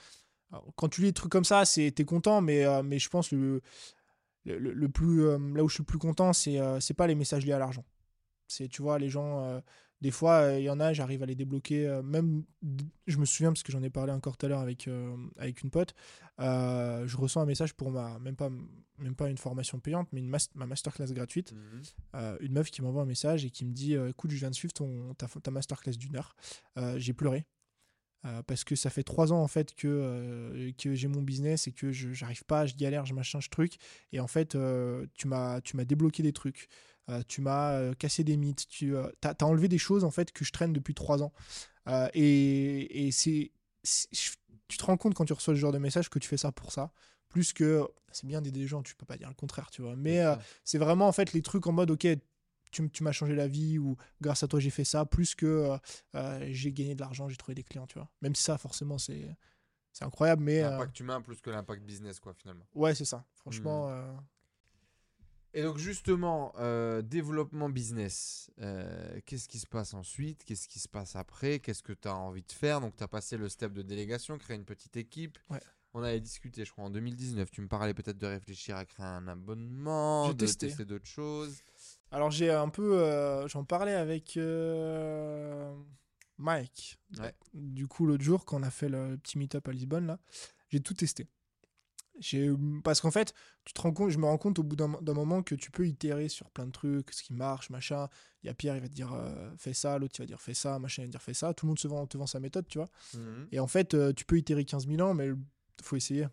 Speaker 1: Quand tu lis des trucs comme ça, c'est t'es content, mais, euh, je pense le, plus euh, là où je suis le plus content, c'est c'est pas les messages liés à l'argent. C'est tu vois les gens, des fois euh, il y en a, j'arrive à les débloquer. euh, même, je me souviens parce que j'en ai parlé encore tout à l'heure avec euh, avec une pote. je reçois un message pour ma même pas même pas une formation payante, mais une mas- ma masterclass gratuite euh, une meuf qui m'envoie un message et qui me dit écoute je viens de suivre ton, ta, ta masterclass d'une heure j'ai pleuré Euh, parce que ça fait trois ans en fait que, euh, que j'ai mon business et que je j'arrive pas je galère je machin je truc. Et en fait euh, tu m'as tu m'as débloqué des trucs. Tu m'as cassé des mythes. Tu as, t'as enlevé des choses en fait que je traîne depuis trois ans. Et, et c'est tu te rends compte quand tu reçois ce genre de message que tu fais ça pour ça. Plus que c'est bien d'aider les gens tu peux pas dire le contraire tu vois. Mais c'est vraiment en fait les trucs en mode ok tu, m'as changé la vie ou grâce à toi j'ai fait ça plus que euh, euh, j'ai gagné de l'argent j'ai trouvé des clients tu vois même si ça forcément c'est c'est incroyable mais euh,
Speaker 2: L'impact humain plus que l'impact business, quoi, finalement.
Speaker 1: ouais c'est ça franchement euh,
Speaker 2: Et donc, justement, développement business, qu'est-ce qui se passe ensuite? Qu'est-ce qui se passe après? Qu'est-ce que tu as envie de faire? Donc, tu as passé le step de délégation, créer une petite équipe.
Speaker 1: Ouais.
Speaker 2: On avait discuté, je crois, en 2019. Tu me parlais peut-être de réfléchir à créer un abonnement, de
Speaker 1: testé.
Speaker 2: tester d'autres choses.
Speaker 1: Alors j'ai un peu euh, j'en parlais avec euh, Mike
Speaker 2: Ouais.
Speaker 1: du coup l'autre jour quand on a fait le petit meet-up à Lisbonne là j'ai tout testé J'ai- Parce qu'en fait, tu te rends compte, je me rends compte au bout d'un moment que tu peux itérer sur plein de trucs, ce qui marche, machin. Il y a Pierre, il va te dire euh, fais ça, l'autre il va dire fais ça, machin il va te dire fais ça. Tout le monde se vend, te vend sa méthode, tu vois.
Speaker 2: Mhm.
Speaker 1: Et en fait, tu peux itérer 15 000 ans, mais il faut essayer.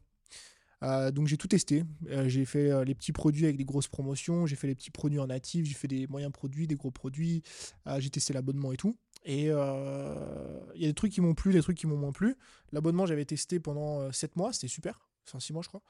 Speaker 1: Euh, donc j'ai tout testé. Euh, j'ai fait euh, les petits produits avec des grosses promotions, j'ai fait les petits produits en natif, j'ai fait des moyens produits, des gros produits, j'ai testé l'abonnement et tout. Et il y a des trucs qui m'ont plu, des trucs qui m'ont moins plu. L'abonnement, j'avais testé pendant 7 mois, c'était super. Enfin 6 mois je crois.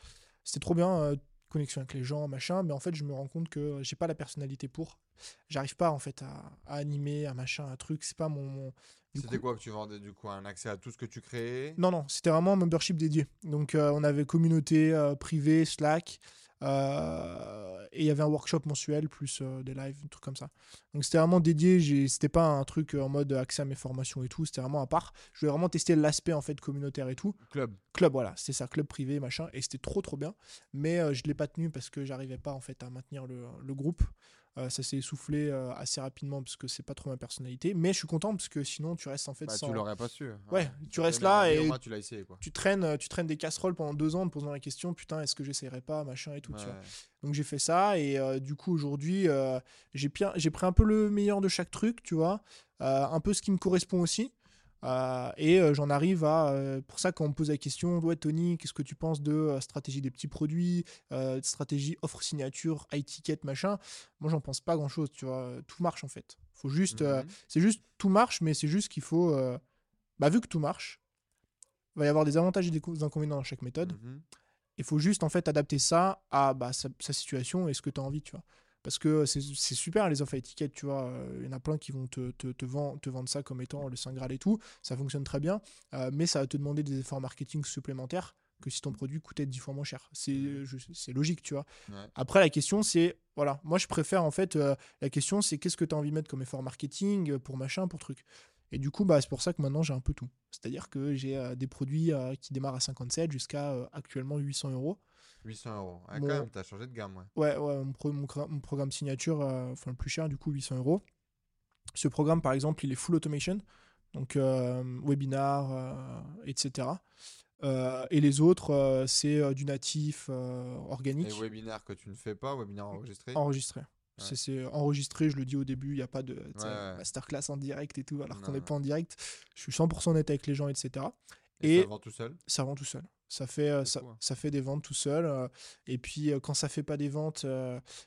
Speaker 1: C'était trop bien, connexion avec les gens, machin, mais en fait je me rends compte que j'ai pas la personnalité pour. J'arrive pas en fait à, à animer, à machin, un truc, c'est pas mon...
Speaker 2: C'était
Speaker 1: coup-
Speaker 2: quoi que tu vendais du coup Un accès à tout ce que tu créais?
Speaker 1: Non, non, c'était vraiment un membership dédié. Donc, euh, on avait communauté euh, privée, Slack, euh, et il y avait un workshop mensuel, plus euh, des lives, un truc comme ça. Donc, c'était vraiment dédié. C'était pas un truc euh, en mode accès à mes formations et tout, c'était vraiment à part. Je voulais vraiment tester l'aspect en fait communautaire et tout.
Speaker 2: Club.
Speaker 1: Club, voilà, c'était ça, club privé, machin, et c'était trop trop bien. Mais euh, je l'ai pas tenu parce que j'arrivais pas en fait à maintenir le, le groupe. Euh, ça s'est essoufflé euh, assez rapidement parce que c'est pas trop ma personnalité. Mais je suis content parce que sinon tu restes en fait
Speaker 2: Bah,
Speaker 1: sans.
Speaker 2: tu l'aurais pas su.
Speaker 1: Ouais, tu restes là et
Speaker 2: tu l'as essayé quoi.
Speaker 1: tu traînes, euh, tu traînes des casseroles pendant deux ans en te posant la question putain est-ce que j'essayerai pas machin et tout tu vois.
Speaker 2: Ouais.
Speaker 1: donc j'ai fait ça et euh, du coup aujourd'hui euh, j'ai pris un peu le meilleur de chaque truc tu vois euh, un peu ce qui me correspond aussi Euh, et euh, j'en arrive à euh, pour ça quand on me pose la question ouais Tony qu'est-ce que tu penses de stratégie des petits produits stratégie offre signature high ticket machin? Moi j'en pense pas grand chose tu vois tout marche en fait faut juste
Speaker 2: Mhm.
Speaker 1: c'est juste tout marche mais c'est juste qu'il faut bah vu que tout marche il va y avoir des avantages et des co- inconvénients dans chaque méthode
Speaker 2: Mhm.
Speaker 1: il faut juste en fait adapter ça à bah, sa, sa situation et ce que tu as envie, tu vois. Parce que c'est super les offres à étiquette, tu vois. euh, Il y en a plein qui vont te, te, te, vend- te vendre ça comme étant le Saint Graal et tout. Ça fonctionne très bien, euh, mais ça va te demander des efforts marketing supplémentaires que si ton produit coûtait 10 fois moins cher. C'est c'est logique, tu vois.
Speaker 2: Ouais.
Speaker 1: Après, la question, c'est, voilà, moi je préfère en fait, euh, la question, c'est qu'est-ce que tu as envie de mettre comme effort marketing pour machin, pour truc. Et du coup, bah, c'est pour ça que maintenant j'ai un peu tout. C'est-à-dire que j'ai euh, des produits euh, qui démarrent à 57 jusqu'à actuellement 800 euros.
Speaker 2: 800 euros. Ah,
Speaker 1: Mon-
Speaker 2: quand même, t'as changé de gamme, ouais.
Speaker 1: Ouais, ouais mon, pro- mon cra- mon programme signature, euh, enfin le plus cher, du coup 800 euros. Ce programme, par exemple, il est full automation, donc euh, webinar, euh, etc. Euh, et les autres, euh, c'est euh, du natif organique,
Speaker 2: Et webinaire que tu ne fais pas, webinaire enregistré?
Speaker 1: enregistré. C'est- C'est enregistré, je le dis au début, il n'y a pas de
Speaker 2: Ouais, ouais.
Speaker 1: masterclass en direct et tout, alors qu'on n'est pas en direct. Je suis 100% net avec les gens, etc.
Speaker 2: Et,
Speaker 1: et-
Speaker 2: ça vend tout seul?
Speaker 1: ça vend tout seul. Ça fait, euh, ça,
Speaker 2: hein.
Speaker 1: ça fait des ventes tout seul. euh, et puis, euh, quand ça fait pas des ventes,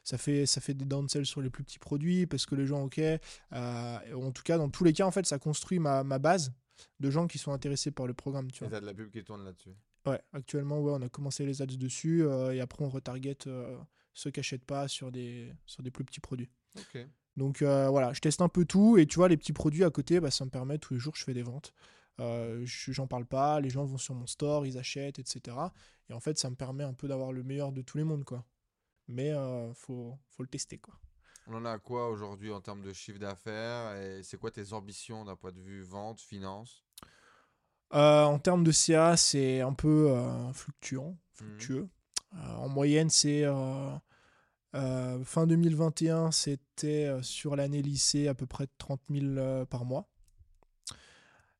Speaker 1: ça, fait, ça fait des downsells sur les plus petits produits parce que les gens, ok. euh, en tout cas, dans tous les cas, en fait, ça construit ma, ma base de gens qui sont intéressés par le programme. Tu
Speaker 2: Et
Speaker 1: vois.
Speaker 2: de la pub qui tourne là-dessus.
Speaker 1: Ouais, actuellement, ouais, on a commencé les ads dessus euh, et après, on retarget euh, ceux qui n'achètent pas sur des, sur des plus petits produits.
Speaker 2: Ok.
Speaker 1: Donc voilà, je teste un peu tout et tu vois, les petits produits à côté, bah, ça me permet tous les jours, je fais des ventes. Euh, je- J'en parle pas, les gens vont sur mon store, ils achètent, etc. Et en fait, ça me permet un peu d'avoir le meilleur de tous les mondes, quoi. Mais euh, faut, faut le tester, quoi.
Speaker 2: On en a quoi aujourd'hui en termes de chiffre d'affaires Et c'est quoi tes ambitions d'un point de vue vente, finance?
Speaker 1: Euh, en termes de CA, c'est un peu euh, fluctuant,
Speaker 2: Mhm.
Speaker 1: fluctueux. Euh, en moyenne, c'est fin 2021, c'était sur l'année lycée à peu près 30 000 euh, par mois.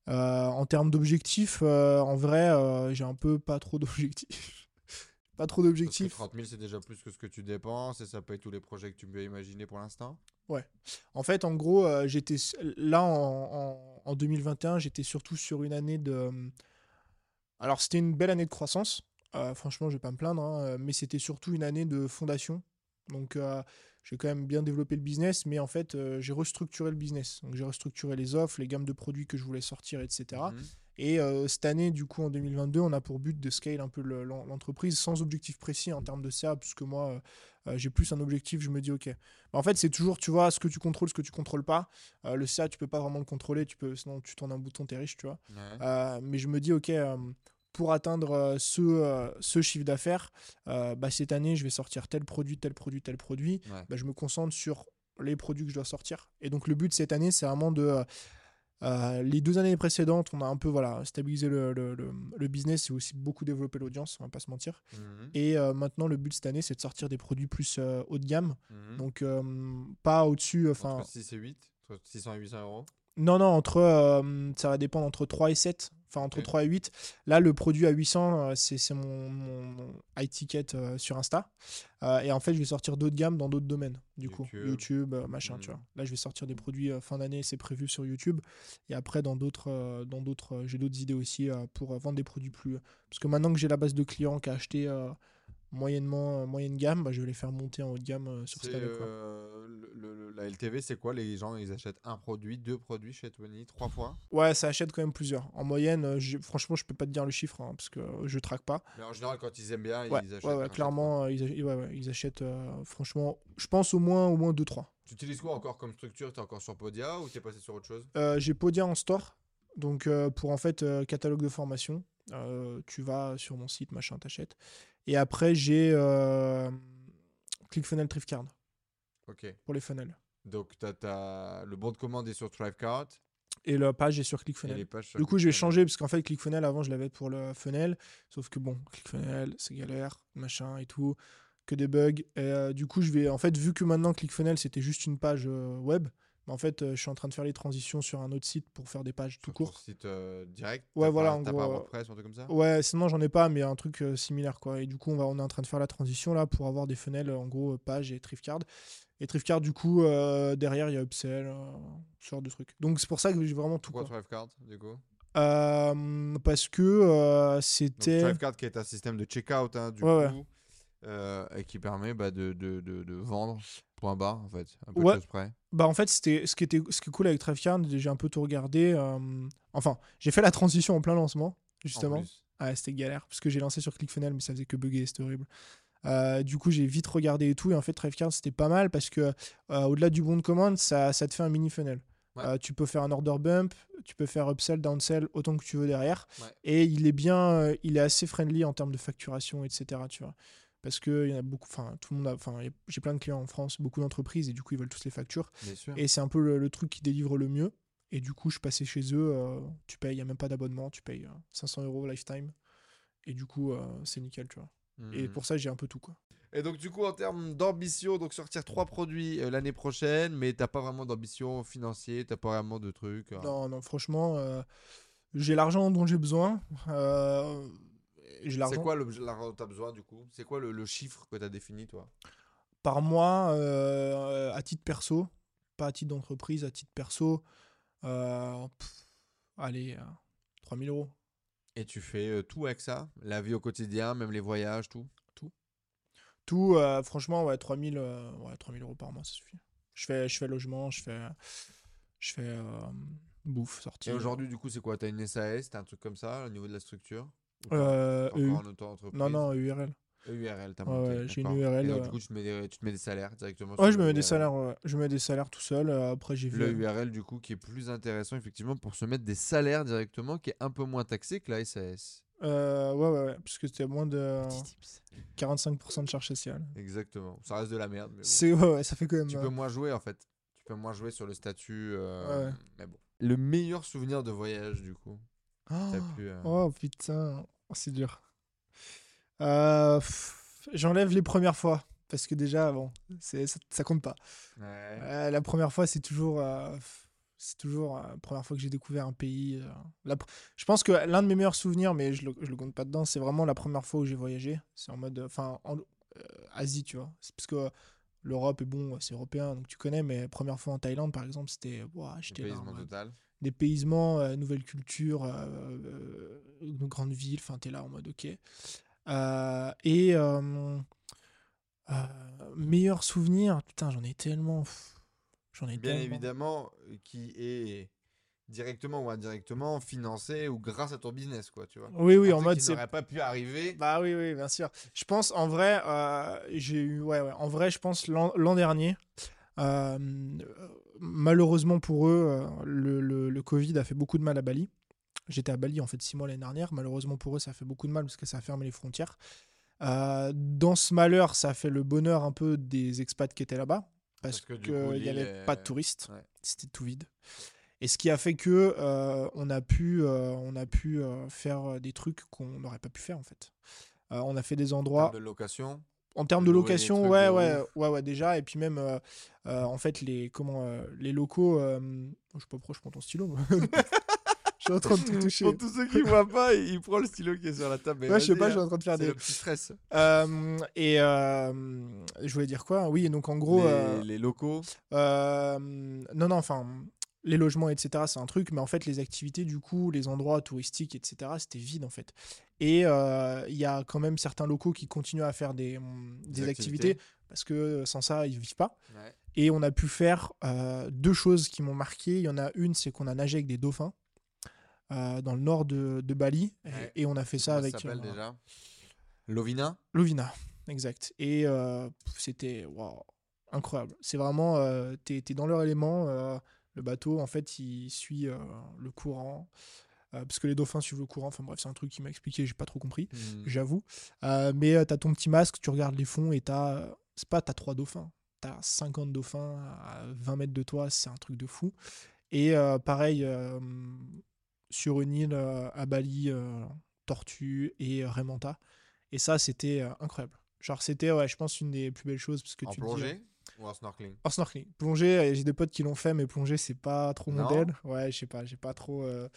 Speaker 1: Euh, en termes d'objectifs, euh, en vrai, euh, j'ai un peu pas trop d'objectifs. pas trop d'objectifs.
Speaker 2: 30 000, c'est déjà plus que ce que tu dépenses et ça paye tous les projets que tu peux imaginer pour l'instant?
Speaker 1: En fait, en gros, j'étais là en, en- en 2021, j'étais surtout sur une année de. Alors, c'était une belle année de croissance. Euh, franchement, je vais pas me plaindre, hein, mais c'était surtout une année de fondation. Donc, euh, j'ai quand même bien développé le business, mais en fait, euh, j'ai restructuré le business. Donc, j'ai restructuré les offres, les gammes de produits que je voulais sortir, etc.
Speaker 2: Mhm.
Speaker 1: Et euh, cette année, du coup, en 2022, on a pour but de scale un peu le- l'en- l'entreprise sans objectif précis en termes de CA, puisque moi, euh, j'ai plus un objectif, je me dis, ok. En fait, c'est toujours, tu vois, ce que tu contrôles, ce que tu contrôles pas. Euh, le CA, tu peux pas vraiment le contrôler, tu peux, sinon tu tournes un bouton, t'es riche, tu vois.
Speaker 2: Ouais.
Speaker 1: Mais je me dis, ok, pour atteindre euh, ce, euh, ce chiffre d'affaires, euh, bah, cette année, je vais sortir tel produit, tel produit, tel produit.
Speaker 2: Ouais.
Speaker 1: Bah, je me concentre sur les produits que je dois sortir. Et donc, le but cette année, c'est vraiment de. euh, les deux années précédentes, on a un peu voilà, stabilisé le, le- le- le business et aussi beaucoup développé l'audience, on va pas se mentir.
Speaker 2: Mhm.
Speaker 1: Et euh, maintenant, le but cette année, c'est de sortir des produits plus euh, haut de gamme.
Speaker 2: Mhm.
Speaker 1: Donc, pas au-dessus. Enfin,
Speaker 2: Entre 6 et 8 Entre 600 et 800 euros?
Speaker 1: Non, non, entre, ça va dépendre entre 3 et 7. Enfin, entre
Speaker 2: Ok.
Speaker 1: 3 et 8. Là, le produit à 800, euh, c'est mon, mon, mon high ticket euh, sur Insta. Euh, et en fait, je vais sortir d'autres gammes dans d'autres domaines, du coup.
Speaker 2: YouTube.
Speaker 1: Machin,
Speaker 2: Mhm.
Speaker 1: tu vois. Là, je vais sortir des produits fin d'année, c'est prévu sur YouTube. Et après, dans d'autres, dans d'autres, j'ai d'autres idées aussi pour vendre des produits plus. Parce que maintenant que j'ai la base de clients qui a acheté moyennement, euh, moyenne gamme, bah, je vais les faire monter en haut de gamme euh, sur cette année.
Speaker 2: euh, le- le- la LTV, c'est quoi? Les gens, ils achètent un produit, deux produits chez Tony, trois fois?
Speaker 1: Ouais, ça achète quand même plusieurs. En moyenne, j'ai- franchement, je peux pas te dire le chiffre hein, parce que je traque pas.
Speaker 2: Mais en général, quand ils aiment bien,
Speaker 1: Ouais,
Speaker 2: ils achètent.
Speaker 1: ouais, clairement, ils, ach- ouais, ouais, ils achètent, euh, franchement, je pense au moins, au moins 2-3.
Speaker 2: fois. Tu utilises quoi encore comme structure? T'es encore sur Podia ou t'es passé sur autre chose?
Speaker 1: Euh, j'ai Podia en store, donc euh, pour en fait catalogue de formation, tu vas sur mon site, machin, t'achètes. Et après, j'ai euh, ClickFunnels
Speaker 2: Ok.
Speaker 1: pour les funnels.
Speaker 2: Donc, t'as, t'as- le bon de commande est sur Thrivecart
Speaker 1: Et la page est sur ClickFunnels. Du coup, je vais changer parce qu'en fait, ClickFunnels, avant, je l'avais pour le funnel. Sauf que bon, ClickFunnels, c'est galère, machin et tout, que des bugs. Et euh, du coup, je vais, en fait, vu que maintenant ClickFunnels, c'était juste une page euh, web, bah, en fait, euh, je suis en train de faire les transitions sur un autre site pour faire des pages tout court.
Speaker 2: site euh, direct
Speaker 1: Ouais, voilà,
Speaker 2: pas-
Speaker 1: en gros,
Speaker 2: pas
Speaker 1: euh,
Speaker 2: WordPress ou un truc comme ça
Speaker 1: Ouais, sinon, j'en ai pas, mais un truc euh, similaire, quoi. Et du coup, on, va, on est en train de faire la transition là pour avoir des funnels, en gros, page et Thrifcard. Et Thrifcard, du coup, euh, derrière, il y a Upsell, ce genre de trucs. Donc, c'est pour ça que j'ai vraiment tout.
Speaker 2: Pourquoi
Speaker 1: quoi.
Speaker 2: Thrivecart, du coup?
Speaker 1: Parce que c'était.
Speaker 2: Thrivecart qui est un système de checkout, hein, du
Speaker 1: Ouais,
Speaker 2: coup, euh, et qui permet bah, de, de, de, de vendre, point barre, en fait, un peu
Speaker 1: Ouais.
Speaker 2: de près.
Speaker 1: Bah en fait, c'était ce qui était ce qui est cool avec Thrifcard, j'ai un peu tout regardé. euh, Enfin, j'ai fait la transition en plein lancement,
Speaker 2: en
Speaker 1: justement. Ah, c'était galère parce que j'ai lancé sur ClickFunnels, mais ça faisait que bugger, c'était horrible. Euh, du coup, j'ai vite regardé et tout, et en fait, Thrifcard c'était pas mal parce que au-delà du bon de commande, ça, ça te fait un mini funnel.
Speaker 2: Ouais.
Speaker 1: Tu peux faire un order bump, tu peux faire upsell, downsell autant que tu veux derrière,
Speaker 2: Ouais.
Speaker 1: et il est bien, il est assez friendly en termes de facturation, etc. Tu vois. Parce que il y en a beaucoup, enfin tout le monde, enfin y j'ai plein de clients en France, beaucoup d'entreprises, et du coup ils veulent tous les factures. Et c'est un peu le, le truc qui délivre le mieux. Et du coup, je passais chez eux, euh, tu payes, il n'y a même pas d'abonnement, tu payes euh, 500 euros lifetime. Et du coup, euh, c'est nickel, tu vois. Et
Speaker 2: Mhm.
Speaker 1: pour ça, j'ai un peu tout, quoi.
Speaker 2: Et donc, du coup, en termes d'ambition, donc sortir trois produits euh, l'année prochaine, mais t'as pas vraiment d'ambition financière, t'as pas vraiment de trucs. hein.
Speaker 1: Non, non, franchement, euh, j'ai l'argent dont j'ai besoin. Euh,
Speaker 2: C'est quoi l'argent dont t'as besoin, du coup? C'est quoi le, le chiffre que t'as défini, toi?
Speaker 1: Par mois euh, à titre perso, pas à titre d'entreprise, à titre perso. euh, pff, allez, euh, 3000 euros.
Speaker 2: Et tu fais euh, tout avec ça? La vie au quotidien, même les voyages, tout?
Speaker 1: Tout, euh, franchement, ouais, 3000, euh, ouais, 3000 euros par mois, ça suffit. Je fais, je fais logement, je fais, je fais bouffe, sortie.
Speaker 2: Et aujourd'hui, du coup, c'est quoi? T'as une SAS T'as un truc comme ça au niveau de la structure?
Speaker 1: Euh,
Speaker 2: t'as
Speaker 1: EU.
Speaker 2: encore en auto-entreprise
Speaker 1: Non, non, URL.
Speaker 2: EURL, t'as
Speaker 1: Ouais,
Speaker 2: monté.
Speaker 1: ouais, j'ai une. URL,
Speaker 2: Et donc, du coup, tu te, mets des, tu te mets des salaires directement
Speaker 1: Ouais, je me mets des
Speaker 2: URL.
Speaker 1: salaires, ouais. je me mets des salaires tout seul. euh, après, j'ai vu.
Speaker 2: Le URL, du coup, qui est plus intéressant, effectivement, pour se mettre des salaires directement, qui est un peu moins taxé que la SAS.
Speaker 1: Euh, ouais, ouais, ouais, parce que c'était moins de
Speaker 2: Petit tips.
Speaker 1: 45% de charges sociales.
Speaker 2: Exactement. Ça reste de la merde, mais bon.
Speaker 1: C'est ouais, ouais, ça fait quand même.
Speaker 2: Tu
Speaker 1: euh,
Speaker 2: peux moins jouer, en fait. Tu peux moins jouer sur le statut. euh,
Speaker 1: Ouais.
Speaker 2: Mais bon. Le meilleur souvenir de voyage, du coup
Speaker 1: Oh,
Speaker 2: euh,
Speaker 1: oh, putain, Oh, c'est dur. Euh, J'enlève les premières fois parce que déjà, bon, c'est ça, ça compte pas.
Speaker 2: Ouais.
Speaker 1: Euh, la première fois, c'est toujours, c'est toujours la première fois que j'ai découvert un pays. la je pense que l'un de mes meilleurs souvenirs, mais je le, je le compte pas dedans, c'est vraiment la première fois où j'ai voyagé. C'est en mode, enfin, en Asie, tu vois. C'est parce que l'Europe est bon, c'est européen, donc tu connais. Mais première fois en Thaïlande, par exemple, c'était, ouah, j'étais là en
Speaker 2: Dépaysement
Speaker 1: mode-
Speaker 2: total.
Speaker 1: Dépaysement, euh, nouvelle culture, euh, euh, une grande ville, enfin t'es là en mode ok. Euh, et euh, meilleur souvenir, putain j'en ai tellement, j'en ai
Speaker 2: Bien
Speaker 1: tellement.
Speaker 2: évidemment, qui est directement ou indirectement financé ou grâce à ton business, quoi, tu vois.
Speaker 1: Oui oui en mode c'est
Speaker 2: n'aurait pas pu arriver.
Speaker 1: Bah oui, oui, bien sûr. Je pense, en vrai, euh, j'ai eu, ouais, ouais, en vrai, je pense l'an l'an dernier, euh, malheureusement pour eux, euh, le, le, le Covid a fait beaucoup de mal à Bali. J'étais à Bali en fait six mois l'année dernière. Malheureusement pour eux, ça a fait beaucoup de mal parce que ça a fermé les frontières. Euh, dans ce malheur, ça a fait le bonheur un peu des expats qui étaient là-bas parce, qu'il n'y avait
Speaker 2: est-
Speaker 1: pas de touristes.
Speaker 2: Ouais.
Speaker 1: C'était tout vide. Et ce qui a fait que euh, on a pu, euh, on a pu faire des trucs qu'on n'aurait pas pu faire en fait. On a fait des
Speaker 2: En
Speaker 1: endroits
Speaker 2: de location.
Speaker 1: En termes de location, ouais,
Speaker 2: de
Speaker 1: ouais, ouais, ouais, déjà. Et puis même, euh, euh, en fait, les comment, euh, les locaux. je sais pas pourquoi je prends ton stylo. je suis en train de tout toucher.
Speaker 2: Pour tous ceux qui voient pas, il prend le stylo qui est sur la table.
Speaker 1: Ouais, je sais pas, je suis
Speaker 2: hein.
Speaker 1: en train de faire des.
Speaker 2: le petit stress.
Speaker 1: Et je voulais dire quoi? Oui, donc en gros.
Speaker 2: les, les locaux.
Speaker 1: Non, non, enfin, les logements, etc., c'est un truc, mais en fait, les activités, du coup, les endroits touristiques, etc., c'était vide, en fait. Et euh, il y a quand même certains locaux qui continuent à faire des, hum, des
Speaker 2: Des
Speaker 1: activités.
Speaker 2: activités.
Speaker 1: parce que sans ça, ils vivent pas.
Speaker 2: Ouais.
Speaker 1: Et on a pu faire euh, deux choses qui m'ont marqué. Il y en a une, c'est qu'on a nagé avec des dauphins euh, dans le nord de, de Bali, Et-
Speaker 2: Ouais.
Speaker 1: et, on a fait ça
Speaker 2: Comment
Speaker 1: avec
Speaker 2: s'appelle
Speaker 1: euh,
Speaker 2: déjà? Lovina?
Speaker 1: Lovina, exact. Et euh, c'était waouh, incroyable. C'est vraiment, euh, t'es es dans leur élément. Le bateau, en fait, il suit euh, le courant. euh, parce que les dauphins suivent le courant. Enfin bref, c'est un truc qui m'a expliqué, j'ai pas trop compris,
Speaker 2: Hmm.
Speaker 1: j'avoue. Euh, mais t'as ton petit masque, tu regardes les fonds et t'as. C'est pas t'as trois dauphins. T'as 50 dauphins à 20 mètres de toi, c'est un truc de fou. Et pareil, sur une île à Bali, tortue et raimanta. Et ça, c'était incroyable. Genre, c'était, ouais, je pense, une des plus belles choses. Parce que
Speaker 2: En
Speaker 1: tu dis,
Speaker 2: plongée? Ou en snorkeling
Speaker 1: en snorkeling. Plonger, euh, j'ai des potes qui l'ont fait, mais plonger, c'est pas trop mon modèle. Ouais, je sais pas, j'ai pas trop. euh,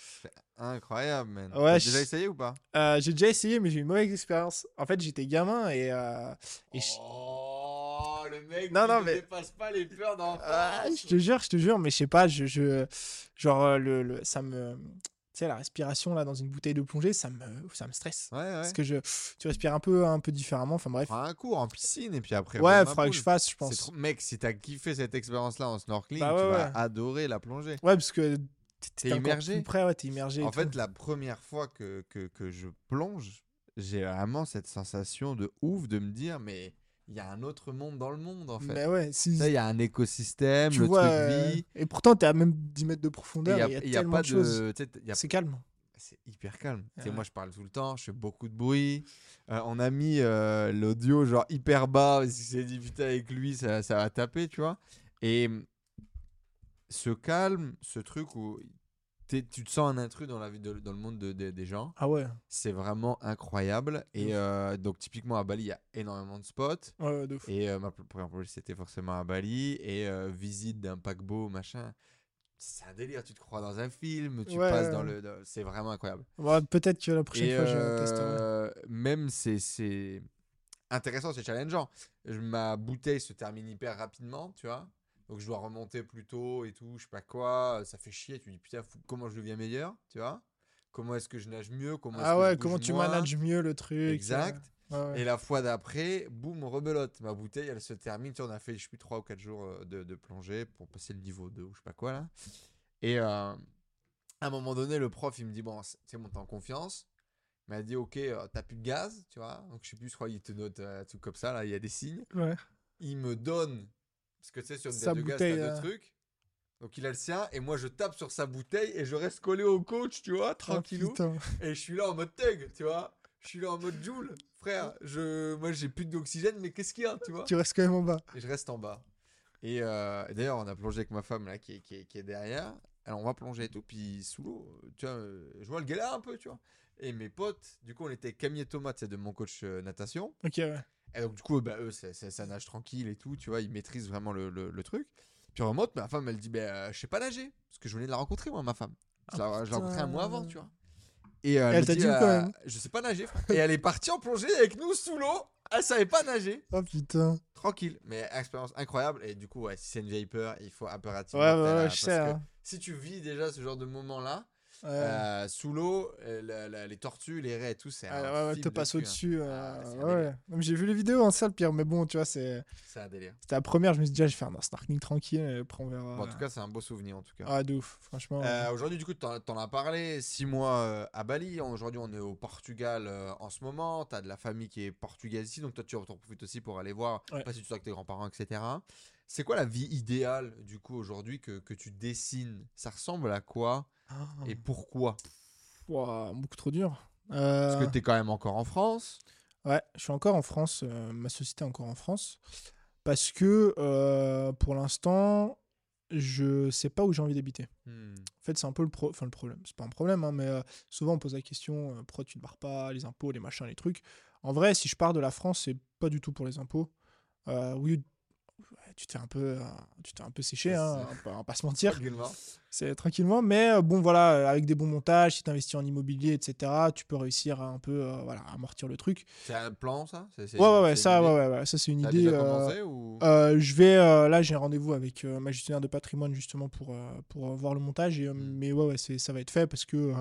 Speaker 2: Incroyable, man.
Speaker 1: Ouais, je-
Speaker 2: déjà essayé ou pas?
Speaker 1: Euh, j'ai déjà essayé, mais j'ai eu une mauvaise expérience. En fait, j'étais gamin et. euh,
Speaker 2: Oh, le mec
Speaker 1: Non,
Speaker 2: qui
Speaker 1: non,
Speaker 2: ne
Speaker 1: mais-
Speaker 2: dépasse pas les peurs d'enfance.
Speaker 1: Ah, je te jure, je te jure, mais je sais pas, je, je genre le, le- ça me, tu sais, la respiration là dans une bouteille de plongée, ça me, ça me stresse.
Speaker 2: Ouais, ouais.
Speaker 1: Parce que je, tu respires un peu, un peu différemment. Enfin bref.
Speaker 2: Un cours en piscine et puis après.
Speaker 1: Ouais, il faudra que je fasse, je pense.
Speaker 2: trop- Mec, si t'as kiffé cette expérience-là en snorkeling,
Speaker 1: Bah ouais,
Speaker 2: tu vas adorer la plongée.
Speaker 1: Ouais, parce que
Speaker 2: T'es immergé.
Speaker 1: plus près, ouais, t'es immergé.
Speaker 2: En
Speaker 1: tout.
Speaker 2: fait, la première fois que, que, que je plonge, j'ai vraiment cette sensation de ouf de me dire, mais il y a un autre monde dans le monde en fait.
Speaker 1: mais ouais, si
Speaker 2: Ça, il y a un écosystème,
Speaker 1: tu
Speaker 2: le
Speaker 1: vois,
Speaker 2: truc
Speaker 1: euh,
Speaker 2: vit.
Speaker 1: et pourtant t'es à même 10 mètres de profondeur,
Speaker 2: Il
Speaker 1: y a,
Speaker 2: y a,
Speaker 1: tellement
Speaker 2: pas
Speaker 1: de choses.
Speaker 2: de. tu a-
Speaker 1: C'est calme.
Speaker 2: C'est hyper calme. Tu
Speaker 1: Ouais.
Speaker 2: moi, je parle tout le temps, je fais beaucoup de bruit. Euh, on a mis euh, l'audio genre hyper bas parce qu'il s'est dit putain avec lui ça, ça va taper, tu vois. Et ce calme, ce truc où tu te sens un intrus dans la vie de- dans le monde de- de- des gens,
Speaker 1: Ah ouais,
Speaker 2: c'est vraiment incroyable. Et euh, donc typiquement à Bali, il y a énormément de spots.
Speaker 1: ouais, de.
Speaker 2: Et euh, ma pr- première plongée, c'était forcément à Bali. Et euh, visite d'un paquebot, machin. C'est un délire, tu te crois dans un film, tu
Speaker 1: Ouais,
Speaker 2: passes dans le. C'est vraiment incroyable.
Speaker 1: Ouais, Peut-être que la prochaine
Speaker 2: Et
Speaker 1: fois je testerai.
Speaker 2: même c'est c'est intéressant, c'est challengeant. Je- Ma bouteille se termine hyper rapidement, tu vois. Donc je dois remonter plus tôt et tout, je sais pas quoi. Ça fait chier. Tu dis putain, comment je deviens meilleur, tu vois? Comment est-ce que je nage mieux? Comment
Speaker 1: Ah ouais, comment tu
Speaker 2: moins?
Speaker 1: manages mieux le truc. euh,
Speaker 2: Exact.
Speaker 1: ouais, ouais.
Speaker 2: Et la fois d'après, boum, rebelote. Ma bouteille, elle se termine. Tu sais, on a fait, je sais plus, 3 ou 4 jours euh, de, de plongée pour passer le niveau 2 ou je sais pas quoi là. Et euh, à un moment donné, le prof, il me dit Bon, c'est- monte en confiance. Il m'a dit Ok, euh, t'as plus de gaz, tu vois? Donc je sais plus, je crois qu'il te note euh, truc comme ça, là, il y a des signes.
Speaker 1: Ouais.
Speaker 2: Il me donne, parce que tu sais, sur une
Speaker 1: Sa
Speaker 2: de gaz, t'as deux trucs. Donc il a le sien, et moi je tape sur sa bouteille et je reste collé au coach, tu vois,
Speaker 1: Ah,
Speaker 2: tranquillou. Et je suis là en mode thug, tu vois. Je suis là en mode Joule, frère. Je, moi, j'ai plus d'oxygène, mais qu'est-ce qu'il y a, tu vois?
Speaker 1: Tu restes quand même en bas.
Speaker 2: Et je reste en bas. Et, euh, et d'ailleurs, on a plongé avec ma femme là, qui est, qui est, qui est derrière. Alors, on va plonger et tout. Puis sous l'eau, tu vois, euh, je vois le galère un peu, tu vois. Et mes potes, du coup, on était Camille et Thomas, c'est de mon coach euh, natation.
Speaker 1: Ok, ouais.
Speaker 2: Et donc, du coup, bah, eux, ça nage tranquille et tout, tu vois, ils maîtrisent vraiment le, le- le truc. Puis on remonte, ma femme, elle dit, bah, euh, je sais pas nager. Parce que je venais de la rencontrer, moi, ma femme. Je l'ai
Speaker 1: Ah,
Speaker 2: je l'ai rencontrée un mois avant, tu vois. Et euh,
Speaker 1: Elle t'a
Speaker 2: dit,
Speaker 1: dit
Speaker 2: euh. Je sais pas nager, frère. Et elle est partie en plongée avec nous sous l'eau. Elle savait pas nager.
Speaker 1: Oh putain.
Speaker 2: Tranquille. Mais expérience incroyable. Et du coup, ouais, si c'est une vieille peur, il faut impérativement.
Speaker 1: Ouais, ouais, ouais, je
Speaker 2: parce
Speaker 1: sais. hein.
Speaker 2: Si tu vis déjà ce genre de moment-là. Euh, sous l'eau, euh, les tortues, les raies et tout, c'est
Speaker 1: Ah, ouais, ouais, te passe
Speaker 2: hein.
Speaker 1: au-dessus. euh,
Speaker 2: Ah,
Speaker 1: ouais. J'ai vu les vidéos, hein, ça le pire. Mais bon, tu vois, c'est-
Speaker 2: C'est un délire.
Speaker 1: c'était la première. Je me suis dit, déjà, je vais faire un snorkeling tranquille. Après, on verra.
Speaker 2: Bon, en tout cas, c'est un beau souvenir, en tout cas.
Speaker 1: Ah, de ouf, franchement.
Speaker 2: Euh, Aujourd'hui, du coup, t'en en as parlé. Six mois à Bali. Aujourd'hui, on est au Portugal en ce moment. T'as de la famille qui est portugaise ici. Donc, toi, tu en profites aussi pour aller voir.
Speaker 1: Ouais.
Speaker 2: Pas si tu sors avec tes grands-parents, etc. C'est quoi la vie idéale, du coup, aujourd'hui, que, que tu dessines? Ça ressemble à quoi
Speaker 1: Ah,
Speaker 2: et pourquoi?
Speaker 1: Ouah, beaucoup trop dur.
Speaker 2: Parce
Speaker 1: Euh,
Speaker 2: que t'es quand même encore en France.
Speaker 1: Ouais, je suis encore en France. euh, ma société est encore en France. Parce que euh, pour l'instant, je sais pas où j'ai envie d'habiter.
Speaker 2: Hmm.
Speaker 1: En fait, c'est un peu le, pro enfin, le problème. C'est pas un problème, hein, mais euh, souvent on pose la question euh, pourquoi tu ne barres pas, les impôts, les machins, les trucs. En vrai, si je pars de la France, c'est pas du tout pour les impôts. Euh, oui, tu t'es un peu, euh, tu t'es un peu séché, hein, on va- pas se mentir.
Speaker 2: Tranquillement.
Speaker 1: C'est tranquillement, mais euh, bon voilà, avec des bons montages, si tu investis en immobilier, etc., tu peux réussir à un peu euh, voilà, amortir le truc.
Speaker 2: C'est un plan, ça?
Speaker 1: Ouais, ouais, ouais, ça, ouais, ouais, ouais, ça c'est une idée.
Speaker 2: déjà
Speaker 1: euh,
Speaker 2: commencé ou...
Speaker 1: euh, je vais là, j'ai un rendez-vous avec ma gestionnaire de patrimoine justement pour, pour voir le montage. Et,
Speaker 2: Mm.
Speaker 1: Mais ouais, ouais c'est, ça va être fait parce que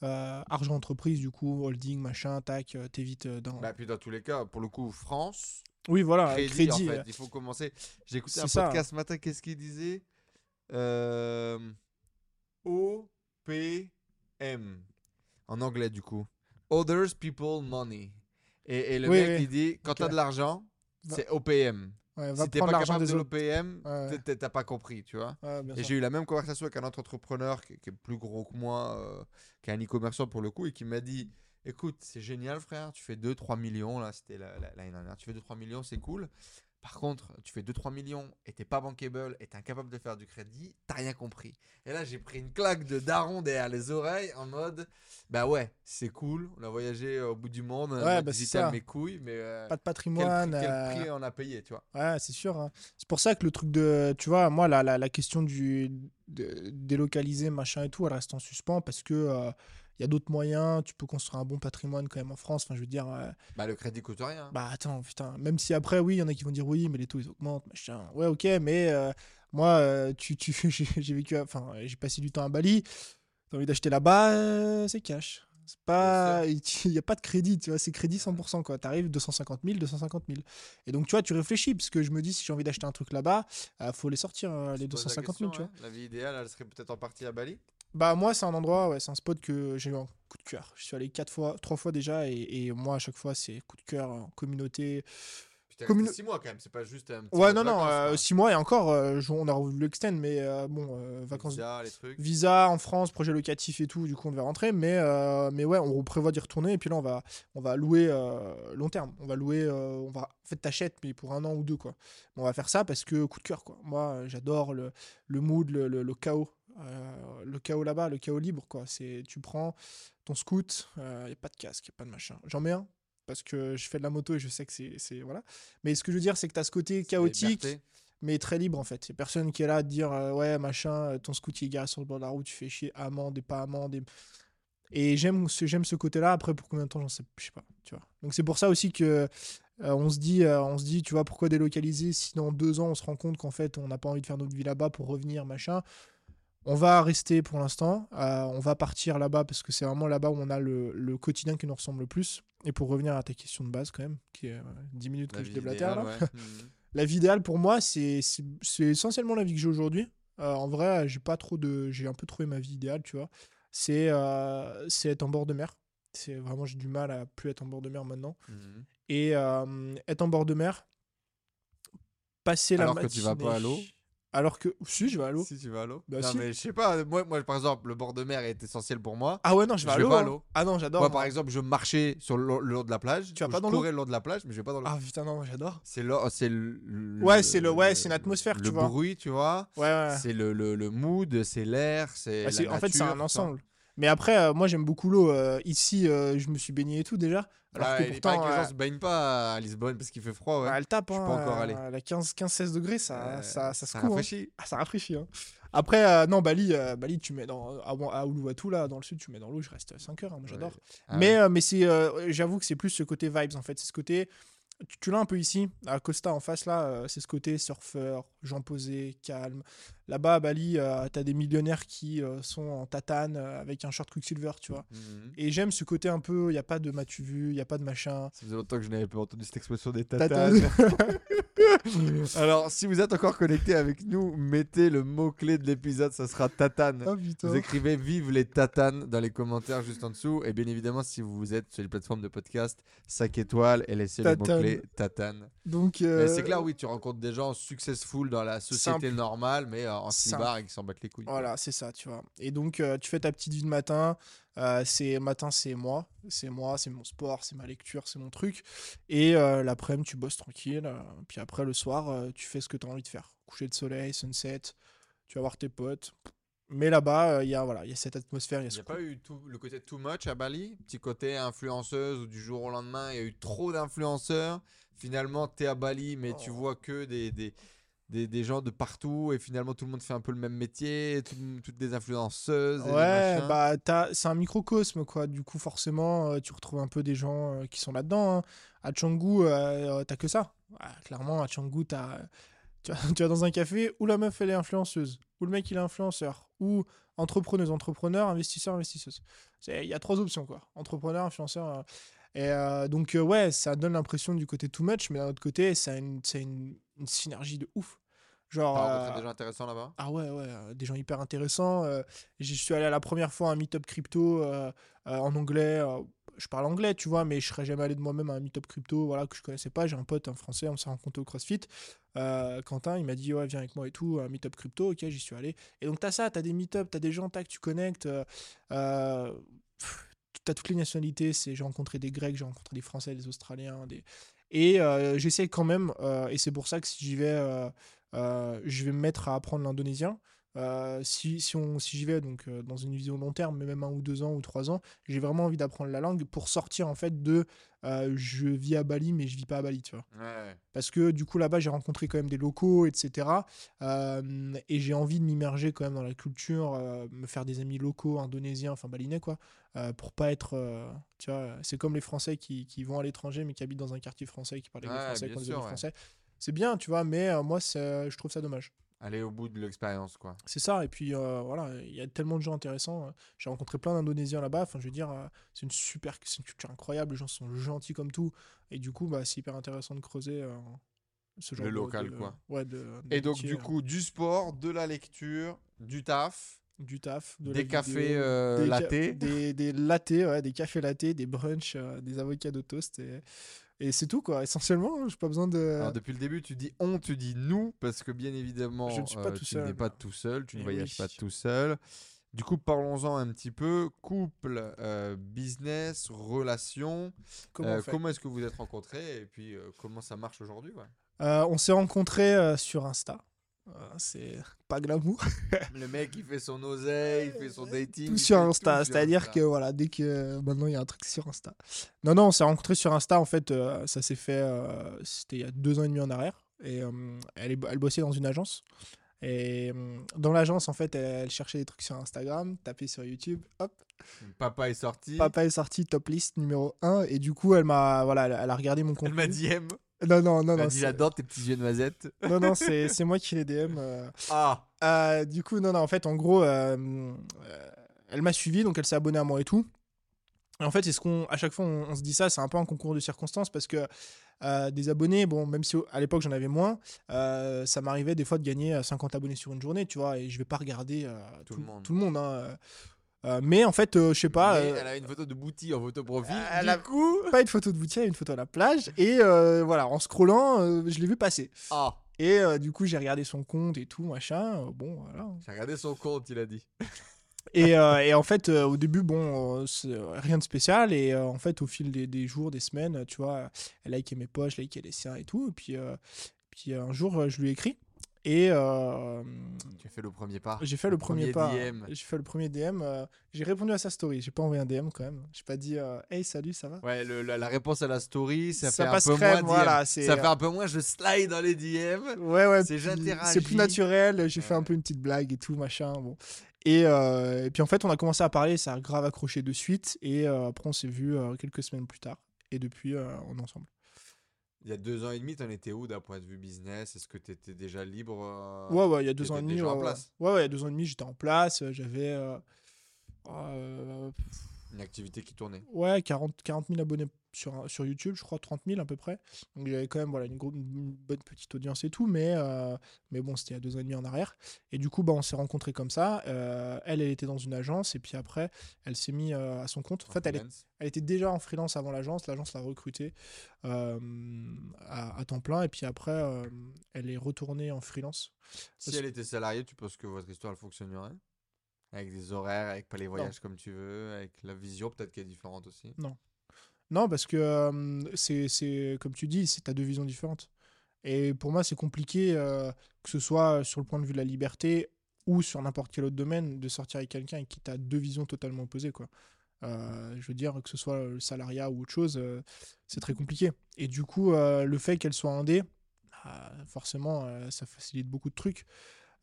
Speaker 1: argent entreprise, du coup, holding, machin, tac, t'évites dans.
Speaker 2: Bah, puis dans tous les cas, pour le coup, France,
Speaker 1: oui, voilà,
Speaker 2: crédit,
Speaker 1: crédit.
Speaker 2: en fait, il faut commencer. J'ai écouté un
Speaker 1: ça.
Speaker 2: podcast ce matin, qu'est-ce qu'il disait? Euh... OPM, en anglais du coup. Others People Money. Et, et le
Speaker 1: Oui,
Speaker 2: mec,
Speaker 1: oui.
Speaker 2: il dit, quand
Speaker 1: Ok.
Speaker 2: tu as de l'argent, c'est OPM.
Speaker 1: ouais,
Speaker 2: Si t'es pas
Speaker 1: l'argent
Speaker 2: capable de l'OPM,
Speaker 1: Ouais.
Speaker 2: t'as pas compris, tu vois.
Speaker 1: Ouais,
Speaker 2: Et j'ai eu la même conversation avec un autre entrepreneur qui, qui est plus gros que moi, euh, qui est un e-commerçant pour le coup, et qui m'a dit Écoute, c'est génial, frère, tu fais 2-3 millions, là, c'était la- la- l'année dernière, tu fais 2-3 millions, c'est cool. Par contre, tu fais 2-3 millions et t'es pas bankable et t'es incapable de faire du crédit, t'as rien compris. Et là, j'ai pris une claque de daron derrière les oreilles en mode Bah ouais, c'est cool, on a voyagé au bout du monde, on a
Speaker 1: Ouais, bah,
Speaker 2: mes couilles, mais euh,
Speaker 1: Pas de patrimoine.
Speaker 2: quel
Speaker 1: euh,
Speaker 2: prix on a payé, tu vois.
Speaker 1: Ouais, c'est sûr. hein. C'est pour ça que le truc de. Tu vois, moi, la, la, la question du. de- délocaliser, machin et tout, elle reste en suspens parce que. euh, il y a d'autres moyens, tu peux construire un bon patrimoine quand même en France. Enfin, je veux dire, euh,
Speaker 2: Bah le crédit coûte rien.
Speaker 1: bah attends, putain, même si après, oui, il y en a qui vont dire oui, mais les taux ils augmentent, machin. Ouais, ok, mais euh, moi, euh, tu, tu, j'ai vécu, enfin, j'ai passé du temps à Bali. T'as envie d'acheter là-bas, euh, c'est cash. C'est pas, il n'y a pas de crédit, tu vois, c'est crédit 100%, quoi. T'arrives 250 000, 250 000. Et donc, tu vois, tu réfléchis, parce que je me dis, si j'ai envie d'acheter un truc là-bas, euh, faut les sortir, euh, les
Speaker 2: Tu te poses la
Speaker 1: 250 000, tu vois.
Speaker 2: ouais. La vie idéale, elle serait peut-être en partie à Bali.
Speaker 1: Bah, moi, c'est un endroit, ouais, c'est un spot que j'ai eu un coup de cœur. Je suis allé quatre fois, trois fois déjà, et, et moi, à chaque fois, c'est coup de cœur, en communauté. Commune-
Speaker 2: resté 6 mois quand même, c'est pas juste un petit
Speaker 1: Ouais, non, non,
Speaker 2: vacances,
Speaker 1: euh,
Speaker 2: quoi.
Speaker 1: six mois et encore, euh, on a voulu l'extend, mais euh, bon, vacances.
Speaker 2: Visa, les trucs.
Speaker 1: Visa en France, projet locatif et tout, du coup on devait rentrer, mais, mais ouais, on prévoit d'y retourner et puis là on va, on va louer long terme. On va louer, on va, en fait t'achètes, mais pour un an ou deux quoi. On va faire ça parce que coup de cœur quoi. Moi j'adore le, le mood, le, le, le chaos. Euh, le chaos là-bas, le chaos libre quoi. C'est tu prends ton scoot, il n'y a pas de casque, il a pas de machin. J'en mets un parce que je fais de la moto et je sais que c'est c'est- voilà. Mais ce que je veux dire c'est que tu as ce côté chaotique mais très libre en fait. C'est personne qui est là à te dire euh, ouais machin, euh, ton scooter est garé sur le bord de la route, tu fais chier, amende et pas amende. Et, et j'aime ce, j'aime ce côté-là. Après pour combien de temps, j'en sais, je sais pas. Tu vois. Donc c'est pour ça aussi que euh, on se dit, euh, on se dit, tu vois, pourquoi délocaliser si dans deux ans on se rend compte qu'en fait on n'a pas envie de faire notre vie là-bas pour revenir machin. On va rester pour l'instant. euh, on va partir là-bas parce que c'est vraiment là-bas où on a le, le quotidien qui nous ressemble le plus. Et pour revenir à ta question de base quand même, qui est euh, 10 minutes
Speaker 2: La
Speaker 1: que je déblatère là.
Speaker 2: ouais. Mhm.
Speaker 1: La vie idéale pour moi, c'est essentiellement la vie que j'ai aujourd'hui. Euh, en vrai, j'ai pas trop de, j'ai un peu trouvé ma vie idéale, tu vois. C'est euh, être en bord de mer. C'est vraiment j'ai du mal à plus être en bord de mer maintenant.
Speaker 2: Mhm.
Speaker 1: Et euh, être en bord de mer, passer la
Speaker 2: Alors que tu vas
Speaker 1: matinée-
Speaker 2: pas à l'eau
Speaker 1: Alors que si je vais à l'eau.
Speaker 2: Si tu vas à l'eau.
Speaker 1: Bah,
Speaker 2: non,
Speaker 1: si.
Speaker 2: mais je sais pas. Moi, moi, par exemple, le bord de mer est essentiel pour moi.
Speaker 1: Ah ouais non, je vais
Speaker 2: Je
Speaker 1: à l'eau. hein.
Speaker 2: l'eau.
Speaker 1: Ah non, j'adore.
Speaker 2: Moi, par exemple, je marchais sur le, le long de la plage.
Speaker 1: Tu vas
Speaker 2: ou
Speaker 1: pas
Speaker 2: je
Speaker 1: dans l'eau?
Speaker 2: courais le long de la plage, mais je vais pas dans l'eau.
Speaker 1: Ah putain non, j'adore.
Speaker 2: C'est le, c'est le, le-
Speaker 1: Ouais, c'est le- ouais, c'est une atmosphère,
Speaker 2: le
Speaker 1: tu vois.
Speaker 2: bruit, tu vois.
Speaker 1: Ouais ouais.
Speaker 2: C'est le, le, le mood, c'est l'air, c'est.
Speaker 1: C'est-
Speaker 2: la
Speaker 1: en fait, c'est
Speaker 2: nature,
Speaker 1: un
Speaker 2: tout ça.
Speaker 1: ensemble. Mais après, euh, moi, j'aime beaucoup l'eau. Euh, ici, euh, je me suis baigné et tout déjà. Alors
Speaker 2: Ah,
Speaker 1: que
Speaker 2: il paraît
Speaker 1: pourtant,
Speaker 2: que les gens se baignent pas à Lisbonne parce qu'il fait froid, ouais.
Speaker 1: bah, elle tape.
Speaker 2: Je
Speaker 1: hein,
Speaker 2: pas encore allé.
Speaker 1: À la 15-16 degrés, ça, ça, ça se
Speaker 2: ça
Speaker 1: coud, hein.
Speaker 2: rafraîchit.
Speaker 1: Ah, ça rafraîchit. hein. Après, non, Bali, Bali, tu mets dans. À, à Uluwatu, là, dans le sud, tu mets dans l'eau, je reste 5 heures. hein, moi, j'adore.
Speaker 2: Ouais. Ah
Speaker 1: mais
Speaker 2: ouais.
Speaker 1: mais c'est, j'avoue que c'est plus ce côté vibes, en fait. C'est ce côté. Tu, l'as un peu ici, à Costa en face, là, c'est ce côté surfeur, gens posés, calme. Là-bas, à Bali, euh, t'as des millionnaires qui euh, sont en tatane euh, avec un short Quicksilver, tu vois.
Speaker 2: Mhm.
Speaker 1: Et j'aime ce côté un peu, il n'y a pas de m'as-tu vu, il n'y a pas de machin.
Speaker 2: Ça faisait longtemps que je n'avais pas entendu cette expression des
Speaker 1: Tatane.
Speaker 2: tatanes. Alors, si vous êtes encore connecté avec nous, mettez le mot-clé de l'épisode, ça sera tatane.
Speaker 1: Oh.
Speaker 2: Vous écrivez vive les tatanes dans les commentaires juste en dessous. Et bien évidemment, si vous êtes sur les plateformes de podcast, 5 étoiles et laissez le mot-clé tatane.
Speaker 1: Donc, euh,
Speaker 2: C'est clair, oui, tu rencontres des gens successful dans la société
Speaker 1: Simple.
Speaker 2: normale, mais en slibard et qui s'en battent les couilles.
Speaker 1: Voilà, c'est ça, tu vois. Et donc, euh, tu fais ta petite vie de matin. euh, c'est matin, c'est moi, c'est moi, c'est mon sport, c'est ma lecture, c'est mon truc. Et euh, l'après-midi, tu bosses tranquille. euh, puis après, le soir, euh, tu fais ce que tu as envie de faire. Coucher de soleil, sunset, tu vas voir tes potes. Mais là-bas, euh, il y a voilà, il y a cette atmosphère, il y a
Speaker 2: n'y a pas eu tout, le côté too much à Bali? Petit côté influenceuse où du jour au lendemain, il y a eu trop d'influenceurs. Finalement, tu es à Bali, mais tu
Speaker 1: Oh.
Speaker 2: vois que des, des, des, des gens de partout et finalement tout le monde fait un peu le même métier, tout- toutes des influenceuses. et
Speaker 1: Ouais, bah c'est un microcosme quoi. Du coup, forcément, euh, tu retrouves un peu des gens euh, qui sont là-dedans. hein. À Canggu, euh, t'as que ça. Ouais, clairement, à Canggu, t'as tu vas, tu vas dans un café où la meuf elle est influenceuse, où le mec il est influenceur, ou entrepreneuse, entrepreneur, investisseur, investisseuse. C'est- Il y a trois options quoi. Entrepreneur, influenceur. Et euh, donc, euh, ouais, ça donne l'impression du côté too much, mais d'un autre côté, ça a une, ça a une, une synergie de ouf. Genre.
Speaker 2: Des gens intéressants là-bas
Speaker 1: ah ouais, ouais, euh, des gens hyper intéressants. euh, J'y suis allé à la première fois à un meet-up crypto en anglais. je parle anglais, tu vois, mais je serais jamais allé de moi-même à un meet-up crypto voilà, que je connaissais pas. J'ai un pote, un français, on s'est rencontré au CrossFit. Euh, Quentin, il m'a dit, ouais, viens avec moi et tout, un meet-up crypto. Ok, j'y suis allé. Et donc, t'as ça, t'as des meet-up, t'as des gens, tac, tu connectes. euh, euh, t'as toutes les nationalités. c'est J'ai rencontré des Grecs, j'ai rencontré des Français, des Australiens. Des... Et j'essaie quand même, et c'est pour ça que si j'y vais, je vais me mettre à apprendre l'indonésien. Euh, si si, on, si j'y vais donc euh, dans une vision long terme, mais même un ou deux ans ou trois ans, j'ai vraiment envie d'apprendre la langue pour sortir en fait de euh, je vis à Bali mais je vis pas à Bali, tu vois.
Speaker 2: Ouais.
Speaker 1: Parce que du coup là-bas j'ai rencontré quand même des locaux, etc. Euh, et j'ai envie de m'immerger quand même dans la culture, euh, me faire des amis locaux, indonésiens, enfin balinais quoi, euh, pour pas être, euh, tu vois, c'est comme les Français qui, qui vont à l'étranger mais qui habitent dans un quartier français qui parlent
Speaker 2: Ouais,
Speaker 1: Français, qui
Speaker 2: ouais.
Speaker 1: français. C'est bien, tu vois, mais euh, moi c'est- je trouve ça dommage.
Speaker 2: Aller au bout de l'expérience, quoi.
Speaker 1: C'est ça, et puis euh, voilà, il y a tellement de gens intéressants. euh, J'ai rencontré plein d'Indonésiens là-bas, enfin je veux dire, euh, c'est une super, une culture incroyable, les gens sont gentils comme tout, et du coup, bah, c'est hyper intéressant de creuser euh, ce genre
Speaker 2: Le local,
Speaker 1: de-
Speaker 2: quoi.
Speaker 1: Ouais, de, de
Speaker 2: Et donc,
Speaker 1: métier,
Speaker 2: du
Speaker 1: euh,
Speaker 2: coup, du sport, de la lecture, du taf,
Speaker 1: du taf, de
Speaker 2: des cafés euh,
Speaker 1: des
Speaker 2: latte.
Speaker 1: des, des lattés, ouais, des cafés lattés, des brunchs, euh, des avocats de toast, et, et c'est tout quoi, essentiellement, j'ai pas besoin de...
Speaker 2: Alors, depuis le début, tu dis on, tu dis nous, parce que bien évidemment,
Speaker 1: Je ne suis pas
Speaker 2: euh,
Speaker 1: tout
Speaker 2: tu n'es pas tout seul, tu ne
Speaker 1: Eh
Speaker 2: voyages
Speaker 1: oui.
Speaker 2: pas tout seul. Du coup, parlons-en un petit peu. Couple, euh, business, relation.
Speaker 1: Comment
Speaker 2: Euh, comment est-ce que vous êtes rencontrés et puis euh, comment ça marche aujourd'hui ouais?
Speaker 1: On s'est rencontrés sur Insta, c'est pas glamour.
Speaker 2: Le mec, il fait son oseille, il fait son dating.
Speaker 1: tout sur Insta. C'est-à-dire que voilà, dès que maintenant il y a un truc sur Insta. Non, non, on s'est rencontrés sur Insta. En fait, euh, ça s'est fait. euh, C'était il y a deux ans et demi en arrière. Et euh, elle, elle bossait dans une agence. Et dans l'agence, en fait, elle, elle cherchait des trucs sur Instagram, tapait sur YouTube. Hop,
Speaker 2: Papa est sorti.
Speaker 1: papa est sorti top list numéro 1. Et du coup, elle m'a voilà, elle, elle a regardé mon
Speaker 2: Elle
Speaker 1: contenu.
Speaker 2: m'a dit M.
Speaker 1: Non, non, non, non.
Speaker 2: dit tes petits yeux noisettes.
Speaker 1: Non, non, c'est moi qui les DM. euh,
Speaker 2: Ah
Speaker 1: Euh, du coup, non, non, en fait, en gros, euh, elle m'a suivi, donc elle s'est abonnée à moi et tout. Et en fait, c'est ce qu'on, à chaque fois, on, on se dit ça, c'est un peu un concours de circonstances parce que des abonnés, bon, même si à l'époque j'en avais moins, ça m'arrivait des fois de gagner euh, 50 abonnés sur une journée, tu vois, et je vais pas regarder euh,
Speaker 2: Tout le monde.
Speaker 1: Tout le monde, hein, euh. Mais en fait, euh, je sais pas.
Speaker 2: Mais
Speaker 1: euh,
Speaker 2: Elle a une photo de Bouti en photo profil.
Speaker 1: elle
Speaker 2: du
Speaker 1: a-
Speaker 2: coup.
Speaker 1: pas une photo de Boutia, une photo à la plage. Et euh, voilà, en scrollant, euh, je l'ai vu passer.
Speaker 2: Ah
Speaker 1: Et euh, du coup, j'ai regardé son compte et tout, machin. euh, bon, voilà.
Speaker 2: J'ai regardé son compte, il a dit.
Speaker 1: Et, euh, et en fait, euh, au début, bon, euh, rien de spécial. Et euh, en fait, au fil des, des jours, des semaines, tu vois, elle likait mes posts, je likais les siens et tout. Et puis, euh, puis un jour, je lui ai écrit. Et euh,
Speaker 2: Tu as fait le premier pas.
Speaker 1: j'ai fait le premier, pas.
Speaker 2: DM.
Speaker 1: J'ai fait le premier DM. euh, j'ai répondu à sa story. J'ai pas envoyé un DM quand même. J'ai pas dit euh, Hey, salut, ça va?
Speaker 2: Ouais, le- la, la réponse à la story, ça,
Speaker 1: Ça
Speaker 2: fait
Speaker 1: passe
Speaker 2: un peu
Speaker 1: crème,
Speaker 2: moins
Speaker 1: voilà,
Speaker 2: Ça fait un peu moins je slide dans les DM.
Speaker 1: Ouais, ouais.
Speaker 2: C'est
Speaker 1: plus naturel. J'ai fait un peu une petite blague et tout, machin. Bon. Et, euh, et puis en fait, on a commencé à parler. Ça a grave accroché de suite. Et euh, après, on s'est vu euh, quelques semaines plus tard. Et depuis, euh, on est ensemble.
Speaker 2: Il y a deux ans et demi, t'en étais où d'un point de vue business? Est-ce que t'étais déjà libre euh,
Speaker 1: Ouais, ouais, il y a deux ans et demi.
Speaker 2: déjà en place?
Speaker 1: Ouais, ouais, il y a deux ans et demi, j'étais en place. euh, J'avais. euh, euh,
Speaker 2: Une activité qui tournait.
Speaker 1: ouais, 40, 40 000 abonnés sur, sur YouTube, je crois 30 000 à peu près. Donc j'avais quand même voilà, une, gros- une bonne petite audience et tout, mais, euh, mais bon, c'était il y a deux ans et demi en arrière. Et du coup, bah, on s'est rencontrés comme ça. Euh, elle, elle était dans une agence, et puis après, elle s'est mise à son compte. En fait, elle, est- elle était déjà en freelance avant l'agence. L'agence l'a recrutée euh, à, à temps plein, et puis après, euh, elle est retournée en freelance.
Speaker 2: Si
Speaker 1: parce-
Speaker 2: elle était salariée, tu penses que votre histoire fonctionnerait? Avec des horaires, avec pas les voyages comme tu veux, avec la vision peut-être qui est différente aussi?
Speaker 1: Non, parce que euh, c'est, comme tu dis, c'est à deux visions différentes. Et pour moi, c'est compliqué, euh, que ce soit sur le point de vue de la liberté ou sur n'importe quel autre domaine, de sortir avec quelqu'un qui a deux visions totalement opposées. Quoi. Euh, je veux dire, que ce soit le salariat ou autre chose, euh, c'est très compliqué. Et du coup, euh, le fait qu'elle soit indé, forcément, euh, ça facilite beaucoup de trucs.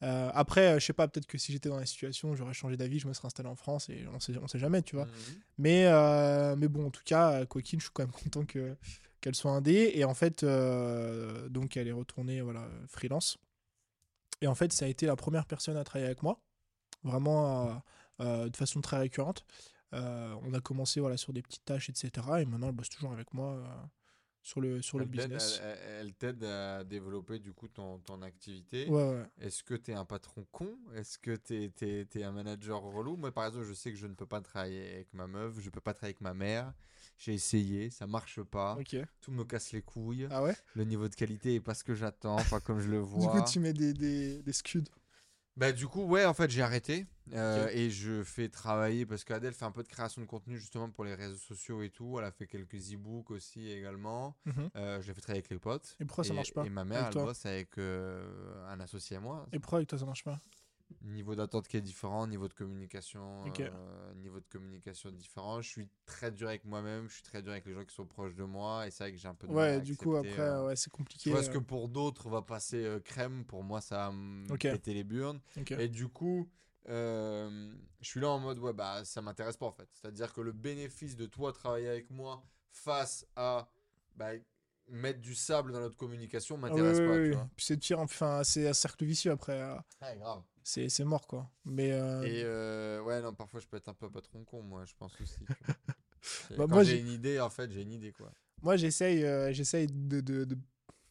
Speaker 1: Euh, après, euh, je sais pas, peut-être que si j'étais dans la situation, j'aurais changé d'avis, je me serais installé en France et on sait, on sait jamais, tu vois.
Speaker 2: Mhm.
Speaker 1: Mais, euh, mais bon, en tout cas, Coquine, je suis quand même content que, qu'elle soit indé. Et en fait, euh, donc elle est retournée voilà, freelance. Et en fait, ça a été la première personne à travailler avec moi, vraiment de façon très récurrente. On a commencé voilà, sur des petites tâches, etc. Et maintenant, elle bosse toujours avec moi sur le, sur
Speaker 2: Elle
Speaker 1: business.
Speaker 2: elle- t'aide à développer du coup ton, ton activité.
Speaker 1: Ouais, ouais.
Speaker 2: Est-ce que tu es un patron con? Est-ce que tu es, un manager relou? Moi, par exemple, je sais que je ne peux pas travailler avec ma meuf, je peux pas travailler avec ma mère. J'ai essayé, ça marche pas.
Speaker 1: Ok.
Speaker 2: Tout me casse les couilles.
Speaker 1: Ah ouais?
Speaker 2: Le niveau de qualité est pas ce que j'attends, pas comme je le
Speaker 1: Du
Speaker 2: vois.
Speaker 1: coup, tu mets des, des, des scuds.
Speaker 2: Bah du coup ouais en fait j'ai arrêté euh, et je fais travailler parce qu'Adèle fait un peu de création de contenu justement pour les réseaux sociaux et tout. Elle a fait quelques e-books aussi également.
Speaker 1: Mhm.
Speaker 2: Euh, je l'ai fait travailler avec les potes.
Speaker 1: Et pourquoi ça marche pas
Speaker 2: Et ma mère
Speaker 1: avec
Speaker 2: elle
Speaker 1: toi?
Speaker 2: bosse avec euh, un associé à moi.
Speaker 1: Et pourquoi avec toi ça marche pas?
Speaker 2: Niveau d'attente qui est différent, niveau de communication, euh, niveau de communication différent. Je suis très dur avec moi-même, je suis très dur avec les gens qui sont proches de moi et c'est vrai que j'ai un peu de mal
Speaker 1: Ouais,
Speaker 2: à
Speaker 1: du coup, après,
Speaker 2: euh,
Speaker 1: ouais, c'est compliqué.
Speaker 2: vois ce
Speaker 1: euh,
Speaker 2: que pour d'autres va passer crème, pour moi ça va me péter les burnes. Et du coup, je suis là en mode, ouais, bah ça m'intéresse pas en fait. C'est-à-dire que le bénéfice de toi travailler avec moi face à bah, mettre du sable dans notre communication
Speaker 1: Ah
Speaker 2: m'intéresse pas, vois.
Speaker 1: Puis c'est tir, enfin, c'est un cercle vicieux après.
Speaker 2: Ouais, grave.
Speaker 1: C'est c'est mort quoi. Mais euh,
Speaker 2: Et euh, ouais, non, parfois je peux être un peu patron con, moi, je pense aussi. tu vois. Et
Speaker 1: Bah,
Speaker 2: quand j'ai une idée, en fait, j'ai une idée, quoi.
Speaker 1: moi, j'essaye euh, j'essaye de, de, de,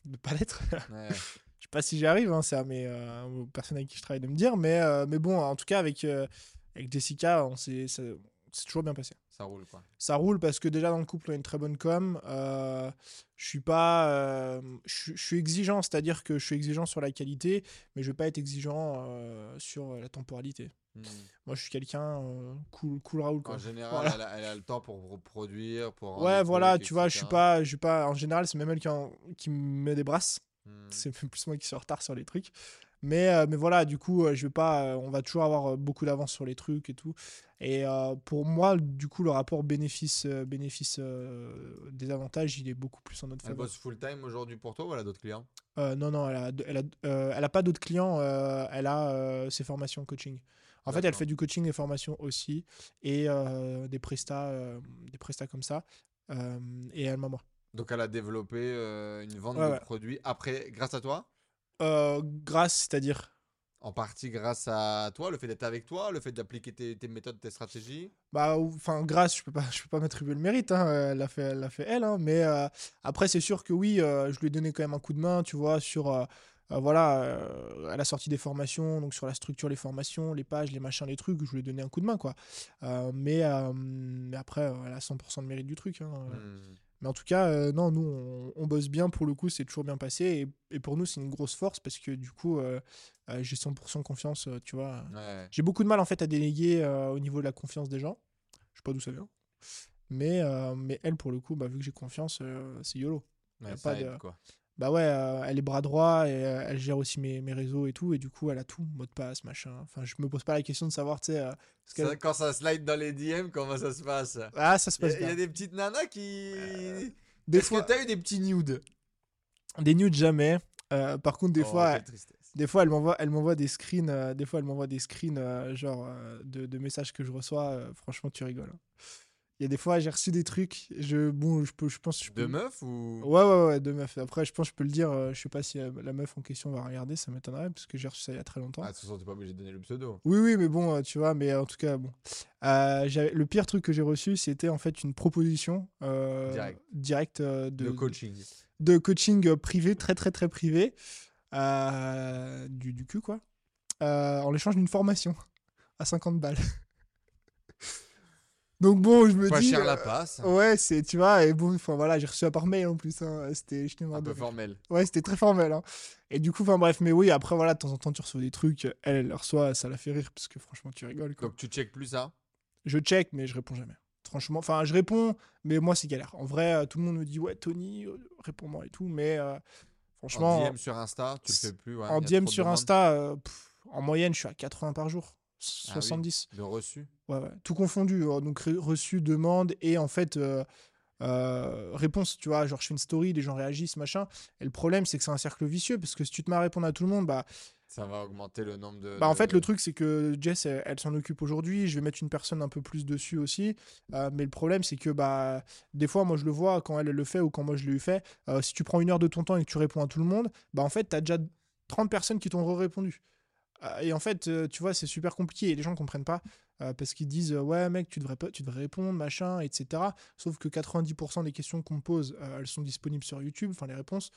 Speaker 1: de pas l'être.
Speaker 2: Ouais.
Speaker 1: Je sais pas si j'y arrive, hein, c'est à mes aux personnes avec qui je travaille de me dire. Mais, mais bon, en tout cas, avec, avec Jessica, on c'est toujours bien passé.
Speaker 2: Ça roule, quoi.
Speaker 1: Ça roule parce que déjà dans le couple, on a une très bonne com. Euh, je suis pas. euh, je, je suis exigeant, c'est-à-dire que je suis exigeant sur la qualité, mais je vais pas être exigeant euh, sur la temporalité.
Speaker 2: Hmm.
Speaker 1: Moi, je suis quelqu'un cool, cool Raoul. Quoi.
Speaker 2: En général,
Speaker 1: Voilà.
Speaker 2: elle, a, elle a le temps pour produire, pour.
Speaker 1: Ouais, voilà,
Speaker 2: trucs,
Speaker 1: tu vois, je suis pas, je suis pas. En général, c'est même elle qui, en- qui me met des brasses.
Speaker 2: Hmm.
Speaker 1: C'est plus moi qui suis en retard sur les trucs. Mais, euh, mais voilà, du coup, euh, je vais pas. euh, on va toujours avoir beaucoup d'avance sur les trucs et tout. Et pour moi, du coup, le rapport bénéfice, bénéfice des avantages, il est beaucoup plus en notre
Speaker 2: Elle
Speaker 1: faveur.
Speaker 2: bosse full time aujourd'hui pour toi ou elle a d'autres clients?
Speaker 1: Non, non, elle a, elle a, elle a pas d'autres clients. elle a ses formations coaching. En fait, elle fait du coaching et formation aussi et des prestats, des prestats comme ça. Et elle m'a moi.
Speaker 2: Donc elle a développé une vente
Speaker 1: Ouais,
Speaker 2: de
Speaker 1: ouais.
Speaker 2: produits après, grâce à toi?
Speaker 1: Euh, grâce, c'est-à-dire.
Speaker 2: En partie grâce à toi, le fait d'être avec toi, le fait d'appliquer tes, tes méthodes, tes stratégies.
Speaker 1: Bah, enfin, grâce, je peux pas, je peux pas m'attribuer le mérite. Hein, elle l'a fait, elle l'a fait elle. hein, mais euh, après, c'est sûr que oui, euh, je lui ai donné quand même un coup de main, tu vois, sur. euh, euh, voilà, euh, elle a sorti des formations, donc sur la structure, les formations, les pages, les machins, les trucs, je lui ai donné un coup de main, quoi. Euh, mais, euh, mais après, euh, elle a 100% de mérite du truc. hein.
Speaker 2: Hmm.
Speaker 1: Mais en tout cas, euh, non, nous, on, on bosse bien pour le coup, c'est toujours bien passé. Et, et pour nous, c'est une grosse force parce que du coup, euh, euh, j'ai 100% confiance, tu vois.
Speaker 2: Ouais.
Speaker 1: J'ai beaucoup de mal en fait à déléguer au niveau de la confiance des gens. Je sais pas d'où ça vient. Mais, mais elle, pour le coup, bah, vu que j'ai confiance, c'est YOLO.
Speaker 2: Ouais,
Speaker 1: a pas de-
Speaker 2: quoi.
Speaker 1: Bah ouais, euh, elle est bras droit et euh, elle gère aussi mes, mes réseaux et tout. Et du coup, elle a tout, mot de passe, machin. Enfin, je me pose pas la question de savoir, tu sais. euh,
Speaker 2: quand ça slide dans les DM, comment ça se passe?
Speaker 1: Ah, ça se passe
Speaker 2: il y a des petites nanas qui.
Speaker 1: Des
Speaker 2: Est-ce
Speaker 1: fois,
Speaker 2: que t'as eu des petits nudes?
Speaker 1: Des nudes jamais. Par contre, des
Speaker 2: Oh,
Speaker 1: fois. Des fois, elle m'envoie, elle m'envoie des screens. des fois, elle m'envoie des screens, genre de, de messages que je reçois. franchement, tu rigoles. hein. Il y a des fois, j'ai reçu des trucs. Je, bon, je peux, je pense, je peux.
Speaker 2: De meufs ou?
Speaker 1: Ouais, ouais, ouais, de meufs. Après, je pense, que je peux le dire. euh, je sais pas si euh, la meuf en question va regarder. Ça m'étonnerait parce que j'ai reçu ça il y a très longtemps.
Speaker 2: Ah, de toute façon, t'es pas obligé de donner le pseudo.
Speaker 1: Oui, oui, mais bon, euh, tu vois. Mais en tout cas, bon. Euh, le pire truc que j'ai reçu, c'était en fait une proposition
Speaker 2: Direct.
Speaker 1: directe, euh, de,
Speaker 2: De, coaching.
Speaker 1: de coaching privé, très très très privé, du, du cul quoi, en échange d'une formation à 50 balles. Donc bon, je me
Speaker 2: Pas
Speaker 1: dis...
Speaker 2: cher la
Speaker 1: euh,
Speaker 2: passe.
Speaker 1: Ouais, c'est, tu vois, et bon, enfin voilà, j'ai reçu ça par mail en plus, hein, c'était, mort
Speaker 2: Un
Speaker 1: de
Speaker 2: peu formel.
Speaker 1: Ouais, c'était très formel, hein. Et du coup, enfin bref, mais oui, après voilà, de temps en temps tu reçois des trucs, elle, elle le reçoit, ça la fait rire, parce que franchement, tu rigoles, quoi.
Speaker 2: Donc tu check plus ça?
Speaker 1: Je check, mais je réponds jamais. Franchement, enfin, je réponds, mais moi, c'est galère. En vrai, euh, tout le monde me dit, ouais, Tony, euh, réponds-moi et tout, mais euh, franchement...
Speaker 2: En DM sur Insta, tu le fais plus. ouais,
Speaker 1: En DM sur Insta, euh, pff, en moyenne, je suis à 80 par jour.
Speaker 2: Ah oui.
Speaker 1: 70.
Speaker 2: De reçu.
Speaker 1: ouais, ouais. Tout confondu. euh, Donc, re- reçu, demande. Et en fait, euh, euh, réponse, tu vois, genre je fais une story, les gens réagissent, machin. Et le problème, c'est que c'est un cercle vicieux parce que si tu te mets à répondre à tout le monde, bah,
Speaker 2: Ça va augmenter le nombre de.
Speaker 1: bah en fait, le truc, c'est que Jess, elle, elle s'en occupe aujourd'hui. Je vais mettre une personne un peu plus dessus aussi. Euh, mais le problème, c'est que bah, des fois, moi, je le vois quand elle, elle le fait ou quand moi, je l'ai eu fait. si tu prends une heure de ton temps et que tu réponds à tout le monde, bah en fait, tu as déjà 30 personnes qui t'ont répondu. Et en fait, euh, tu vois, c'est super compliqué et les gens comprennent pas euh, parce qu'ils disent euh, ouais, mec, tu devrais, pas, tu devrais répondre, machin, etc. Sauf que 90% des questions qu'on me pose, euh, elles sont disponibles sur YouTube, enfin les réponses.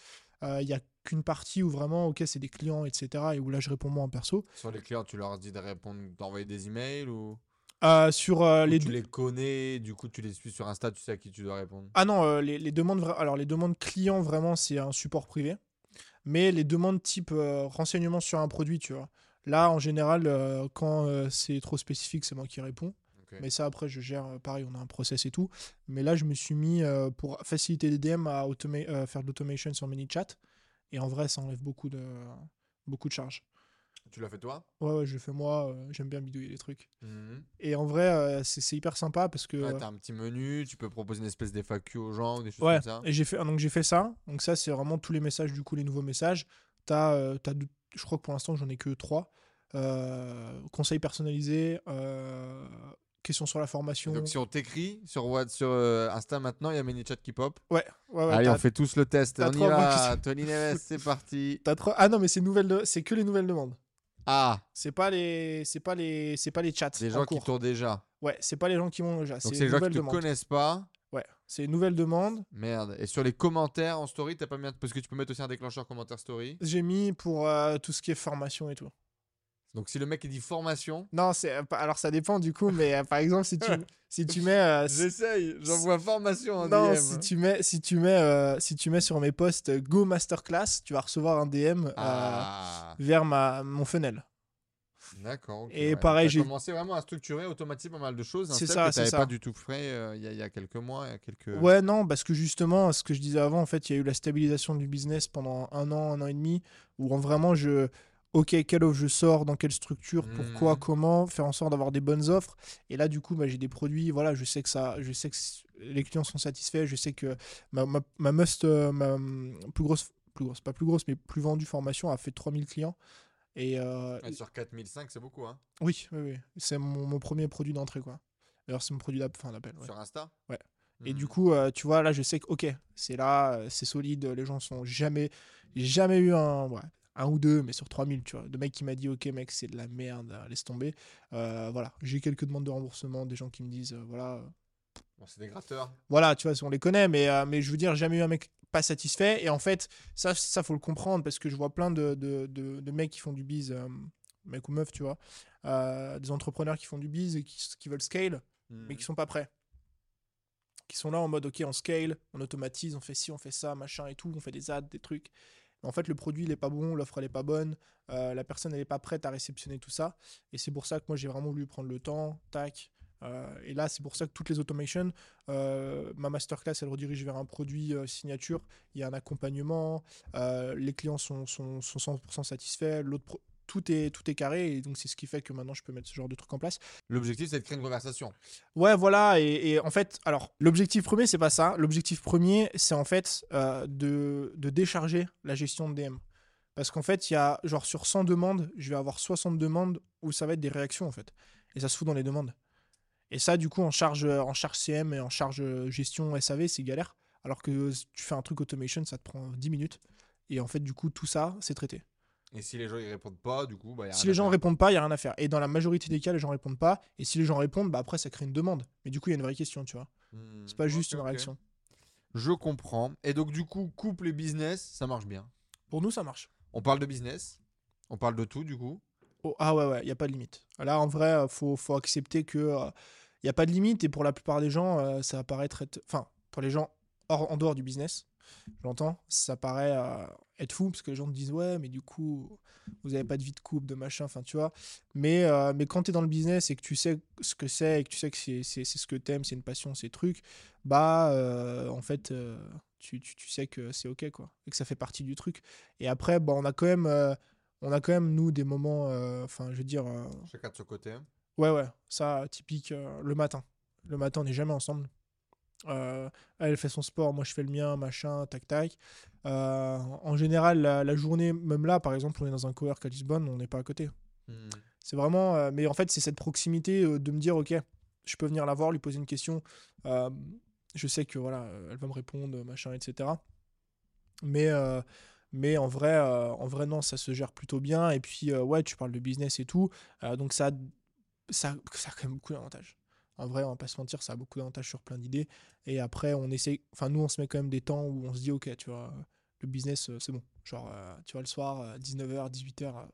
Speaker 1: Il y a qu'une partie où vraiment, ok, c'est des clients, etc. Et où là, je réponds moi en perso.
Speaker 2: Sur les clients, tu leur dis de répondre, d'envoyer des emails ou?
Speaker 1: Euh, sur euh, les
Speaker 2: tu les connais, du coup tu les suis sur Insta, tu sais à qui tu dois répondre?
Speaker 1: Ah non, euh, les, les demandes vra- alors les demandes clients vraiment c'est un support privé, mais les demandes type renseignement sur un produit, tu vois. Là en général euh, quand euh, c'est trop spécifique, c'est moi qui réponds. Mais ça après je gère euh, pareil, on a un process et tout. Mais là je me suis mis pour faciliter les DM à faire de l'automation sur ManyChat et en vrai ça enlève beaucoup de beaucoup de charges.
Speaker 2: Tu l'as fait toi?
Speaker 1: Ouais, ouais, je le fais moi, euh, j'aime bien bidouiller les trucs.
Speaker 2: Mhm.
Speaker 1: Et en vrai euh, c'est hyper sympa parce que
Speaker 2: Ouais, T'as un petit menu, tu peux proposer une espèce d'FAQ aux gens ou des choses
Speaker 1: Ouais,
Speaker 2: comme ça.
Speaker 1: et j'ai fait, donc j'ai fait ça. Donc ça, c'est vraiment tous les messages, du coup, les nouveaux messages. T'as, euh, t'as deux- je crois que pour l'instant, j'en ai que trois. Euh, conseils personnalisés, euh, questions sur la formation.
Speaker 2: Donc si on t'écrit sur, What- sur euh, Insta maintenant, il y a ManyChat qui pop.
Speaker 1: Ouais, ouais, ouais.
Speaker 2: Allez,
Speaker 1: t'as-
Speaker 2: on fait tous le test.
Speaker 1: t'as
Speaker 2: On y
Speaker 1: trois
Speaker 2: va. Tony Neves, c'est parti.
Speaker 1: t'as trois- Ah non, mais c'est nouvelles de- c'est que les nouvelles demandes.
Speaker 2: Ah,
Speaker 1: C'est pas les, c'est pas les, c'est pas les chats.
Speaker 2: des
Speaker 1: en
Speaker 2: gens qui
Speaker 1: cours.
Speaker 2: t'ont déjà.
Speaker 1: Ouais, c'est pas les gens qui m'ont déjà.
Speaker 2: Donc
Speaker 1: C'est
Speaker 2: c'est
Speaker 1: les
Speaker 2: les gens qui te
Speaker 1: demandes.
Speaker 2: connaissent pas.
Speaker 1: C'est une nouvelle demande.
Speaker 2: Merde. Et sur les commentaires en story, t'as pas mis un- parce que tu peux mettre aussi un déclencheur commentaire story.
Speaker 1: J'ai mis pour euh, tout ce qui est formation et tout.
Speaker 2: Donc si le mec il dit formation,
Speaker 1: Non, c'est euh, alors ça dépend du coup, mais euh, par exemple si tu si tu mets euh, si-
Speaker 2: j'essaye. J'envoie formation en
Speaker 1: non,
Speaker 2: DM.
Speaker 1: si tu mets si tu mets euh, si tu mets sur mes posts Go Masterclass, tu vas recevoir un DM
Speaker 2: Ah,
Speaker 1: vers ma mon funnel.
Speaker 2: D'accord.
Speaker 1: Et
Speaker 2: ouais.
Speaker 1: pareil, j'ai-
Speaker 2: commencé vraiment à structurer, automatiser pas mal de choses.
Speaker 1: C'est ça, c'est ça.
Speaker 2: pas du tout frais euh, il y, a- il y a quelques mois, il y a quelques.
Speaker 1: Ouais, non, parce que justement, ce que je disais avant, en fait, il y a eu la stabilisation du business pendant un an, un an et demi, où en vraiment je. Ok, quelle offre je sors, dans quelle structure, pourquoi,
Speaker 2: Mhm.
Speaker 1: comment, faire en sorte d'avoir des bonnes offres. Et là, du coup, bah, j'ai des produits, voilà, je sais que ça, je sais que les clients sont satisfaits, je sais que ma, ma, ma must, euh, ma hum, plus grosse, plus grosse, pas plus grosse, mais plus vendue formation a fait 3000 clients. Et euh,
Speaker 2: Ouais, sur 4005, c'est beaucoup. Hein.
Speaker 1: oui, oui, oui, c'est mon, mon premier produit d'entrée, quoi. D'ailleurs, c'est mon produit d'appel. ouais.
Speaker 2: Sur Insta?
Speaker 1: Ouais. Et
Speaker 2: Mhm.
Speaker 1: du coup, euh, tu vois, là, je sais que, ok, c'est là, euh, c'est solide, les gens sont jamais. Jamais eu un, ouais, un ou deux, mais sur 3000, tu vois, de mec qui m'a dit, ok, mec, c'est de la merde, laisse tomber. Euh, voilà, j'ai quelques demandes de remboursement, des gens qui me disent, voilà,
Speaker 2: Bon, c'est des gratteurs.
Speaker 1: voilà, tu vois, on les connaît, mais, mais je veux dire, jamais eu un mec pas satisfait. Et en fait, ça, ça faut le comprendre parce que je vois plein de, de, de, de mecs qui font du biz, euh, mecs ou meufs, tu vois, euh, des entrepreneurs qui font du biz et qui, qui veulent scale
Speaker 2: Mhm.
Speaker 1: mais qui sont pas prêts. Qui sont là en mode, ok, on scale, on automatise, on fait ci, on fait ça, machin et tout, on fait des ads, des trucs. Mais en fait, le produit, il est pas bon, l'offre, elle est pas bonne, euh, la personne, elle est pas prête à réceptionner tout ça. Et c'est pour ça que moi, j'ai vraiment voulu prendre le temps, tac. Euh, et là, c'est pour ça que toutes les automations, euh, ma masterclass, elle redirige vers un produit euh, signature. Il y a un accompagnement, les clients sont, sont, sont 100% satisfaits, l'autre tout est, tout est carré. Et donc, c'est ce qui fait que maintenant, je peux mettre ce genre de truc en place.
Speaker 2: L'objectif, c'est de créer une conversation.
Speaker 1: Ouais, voilà. Et, et en fait, alors, l'objectif premier, c'est pas ça. L'objectif premier, c'est en fait euh, de, de décharger la gestion de DM. Parce qu'en fait, il y a, genre, sur 100 demandes, je vais avoir 60 demandes où ça va être des réactions, en fait. Et ça se fout dans les demandes. Et ça, du coup, en charge, en charge CM et en charge euh, gestion SAV, c'est galère. Alors que tu fais un truc automation, ça te prend 10 minutes. Et en fait, du coup, tout ça, c'est traité.
Speaker 2: Et si les gens ils répondent pas, du coup, bah, y a
Speaker 1: Si les gens
Speaker 2: faire.
Speaker 1: répondent pas, il n'y a rien à faire. Et dans la majorité des cas, les gens répondent pas. Et si les gens répondent, bah après, ça crée une demande. Mais du coup, il y a une vraie question, tu vois.
Speaker 2: Hmm,
Speaker 1: C'est pas juste une réaction.
Speaker 2: Je comprends. Et donc, du coup, couple et business, ça marche bien.
Speaker 1: Pour nous, ça marche.
Speaker 2: On parle de business. On parle de tout, du coup.
Speaker 1: Oh, ah ouais, ouais, il n'y a pas de limite. Là, en vrai, euh, faut, faut accepter que n'y a pas de limite. Et pour la plupart des gens, euh, ça va paraître être. Enfin, pour les gens hors, en dehors du business, j'entends, ça paraît euh, être fou parce que les gens te disent ouais, mais du coup, vous n'avez pas de vie de couple, de machin, enfin, tu vois. Mais, euh, mais quand tu es dans le business et que tu sais ce que c'est et que tu sais que c'est ce que t'aimes, c'est une passion, ces trucs, bah, en fait, tu, tu, sais que c'est ok, quoi. Et que ça fait partie du truc. Et après, bah, on a quand même. on a quand même, nous, des moments, enfin, je veux dire,
Speaker 2: Chacun de son côté.
Speaker 1: Ouais, ouais, ça, typique, euh, le matin. Le matin, on n'est jamais ensemble. Euh, elle fait son sport, moi je fais le mien, machin, tac tac. Euh, en général, la, la journée, même là, par exemple, on est dans un cowork à Lisbonne, on n'est pas à côté.
Speaker 2: Hmm.
Speaker 1: C'est vraiment. mais en fait, c'est cette proximité de me dire, ok, je peux venir la voir, lui poser une question. je sais que voilà, elle va me répondre, machin, etc. Mais, mais en vrai, euh, en vrai, non, ça se gère plutôt bien. Et puis, euh, ouais, tu parles de business et tout. euh, donc ça, ça, ça a quand même beaucoup d'avantages. En vrai, on va pas se mentir, ça a beaucoup d'avantages sur plein d'idées. Et après, on essaie. Enfin, nous, on se met quand même des temps où on se dit, ok, tu vois, le business, euh, c'est bon. Genre, euh, tu vois, le soir, euh, 19h, 18h,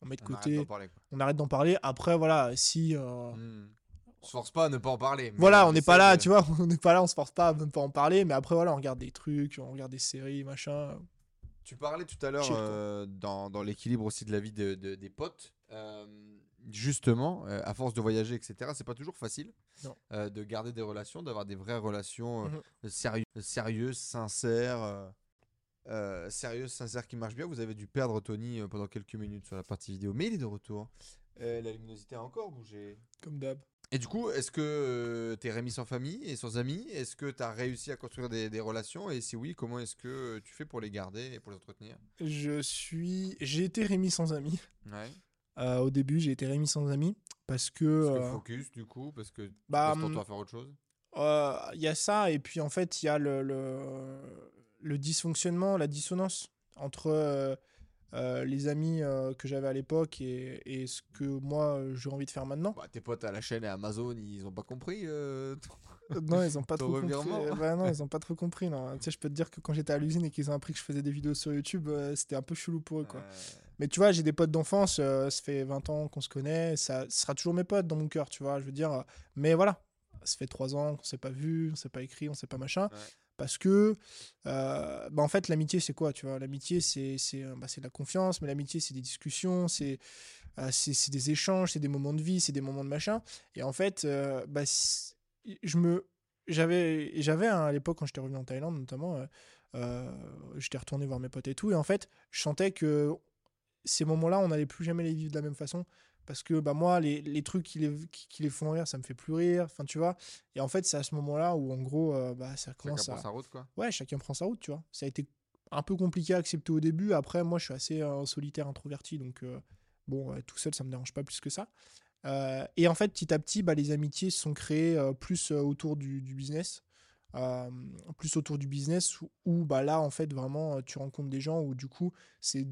Speaker 1: on met de
Speaker 2: On
Speaker 1: côté
Speaker 2: parler,
Speaker 1: on arrête d'en parler. Après, voilà, si. euh,
Speaker 2: Hmm. On se force pas à ne pas en parler. mais
Speaker 1: Voilà, on n'est pas là,
Speaker 2: de-
Speaker 1: tu vois, on n'est pas là, on se force pas à même pas en parler, mais après, voilà, on regarde des trucs, on regarde des séries, machin.
Speaker 2: Tu parlais tout à l'heure euh, dans, dans l'équilibre aussi de la vie de, de- des potes. Euh, justement, euh, à force de voyager, etc., c'est pas toujours facile euh, de garder des relations, d'avoir des vraies relations euh,
Speaker 1: Mhm.
Speaker 2: sérieuses, sincères. sérieuses, sincères qui marchent bien. Vous avez dû perdre Tony pendant quelques minutes sur la partie vidéo, mais il est de retour. Euh, la luminosité a encore bougé.
Speaker 1: Comme d'hab.
Speaker 2: Et du coup, est-ce que tu es Rémi sans famille et sans amis? Est-ce que tu as réussi à construire des, des relations? Et si oui, comment est-ce que tu fais pour les garder et pour les entretenir?
Speaker 1: Je suis. J'ai été Rémi sans amis.
Speaker 2: Ouais.
Speaker 1: Euh, au début, j'ai été Rémi sans amis parce que.
Speaker 2: Parce que
Speaker 1: euh,
Speaker 2: focus, du coup, parce que tu
Speaker 1: bah, hum,
Speaker 2: temps à faire autre chose.
Speaker 1: Euh, Il y a ça, et puis en fait, il y a le, le, le dysfonctionnement, la dissonance entre euh, euh, les amis euh, que j'avais à l'époque et, et ce que moi euh, j'ai envie de faire maintenant.
Speaker 2: Bah, tes potes à la chaîne et Amazon, ils ont pas compris. euh,
Speaker 1: non, ils ont pas trop compris. Ouais, non, ils ont pas trop compris. Non. Tu sais, je peux te dire que quand j'étais à l'usine et qu'ils ont appris que je faisais des vidéos sur YouTube, euh, c'était un peu chelou pour eux, quoi. Mais tu vois, j'ai des potes d'enfance, euh, ça fait 20 ans qu'on se connaît, ça sera toujours mes potes dans mon cœur, tu vois, je veux dire. euh, Mais voilà, ça fait 3 ans qu'on s'est pas vu, on s'est pas écrit, on s'est pas machin.
Speaker 2: Ouais.
Speaker 1: Parce que, euh, bah en fait, l'amitié, c'est quoi, tu vois? L'amitié, c'est bah, de la confiance, mais l'amitié, c'est des discussions, c'est c'est des échanges, c'est des moments de vie, c'est des moments de machin. Et en fait, bah, je me... J'avais j'avais hein, à l'époque, quand j'étais revenu en Thaïlande, notamment, euh, euh, j'étais retourné voir mes potes et tout, et en fait, je sentais que ces moments-là, on n'allait plus jamais les vivre de la même façon. Parce que bah, moi, les, les trucs qui les, qui, qui les font rire, ça me fait plus rire. Enfin, tu vois. Et en fait, c'est à ce moment-là où, en gros, euh, bah, ça
Speaker 2: Chacun
Speaker 1: commence
Speaker 2: prend
Speaker 1: à.
Speaker 2: sa route, quoi.
Speaker 1: Ouais, chacun prend sa route, tu vois. Ça a été un peu compliqué à accepter au début. Après, moi, je suis assez euh, solitaire, introverti. Donc, euh, bon, tout seul, ça me dérange pas plus que ça. Et en fait, petit à petit, bah, les amitiés se sont créées plus autour du, du business. Euh, plus autour du business où, bah, là, en fait, vraiment, euh, tu rencontres des gens où, du coup, c'est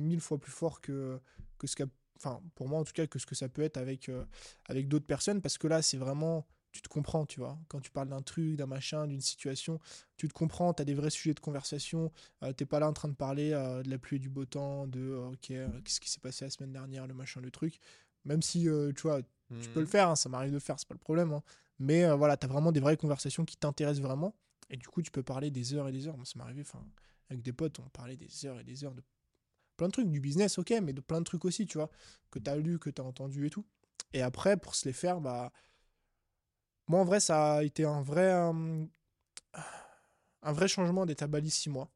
Speaker 1: mille fois plus fort que, que ce qu'a. Enfin, pour moi, en tout cas, que ce que ça peut être avec, euh, avec d'autres personnes. Parce que là, c'est vraiment. Tu te comprends, tu vois. Quand tu parles d'un truc, d'un machin, d'une situation, tu te comprends, tu as des vrais sujets de conversation. Euh, T'es pas là en train de parler de la pluie et du beau temps, de ok, qu'est-ce qui s'est passé la semaine dernière, le machin, le truc. Même si, tu vois, tu peux le faire, hein, ça m'arrive de le faire, c'est pas le problème. hein. Mais euh, voilà, tu as vraiment des vraies conversations qui t'intéressent vraiment. Et du coup, tu peux parler des heures et des heures. Moi, ça m'est arrivé, enfin, avec des potes, on parlait des heures et des heures de plein de trucs, du business, ok, mais de plein de trucs aussi, tu vois, que tu as lu, que tu as entendu et tout. Et après, pour se les faire, bah. Moi, en vrai, ça a été un vrai. un vrai changement d'être à Bali six mois.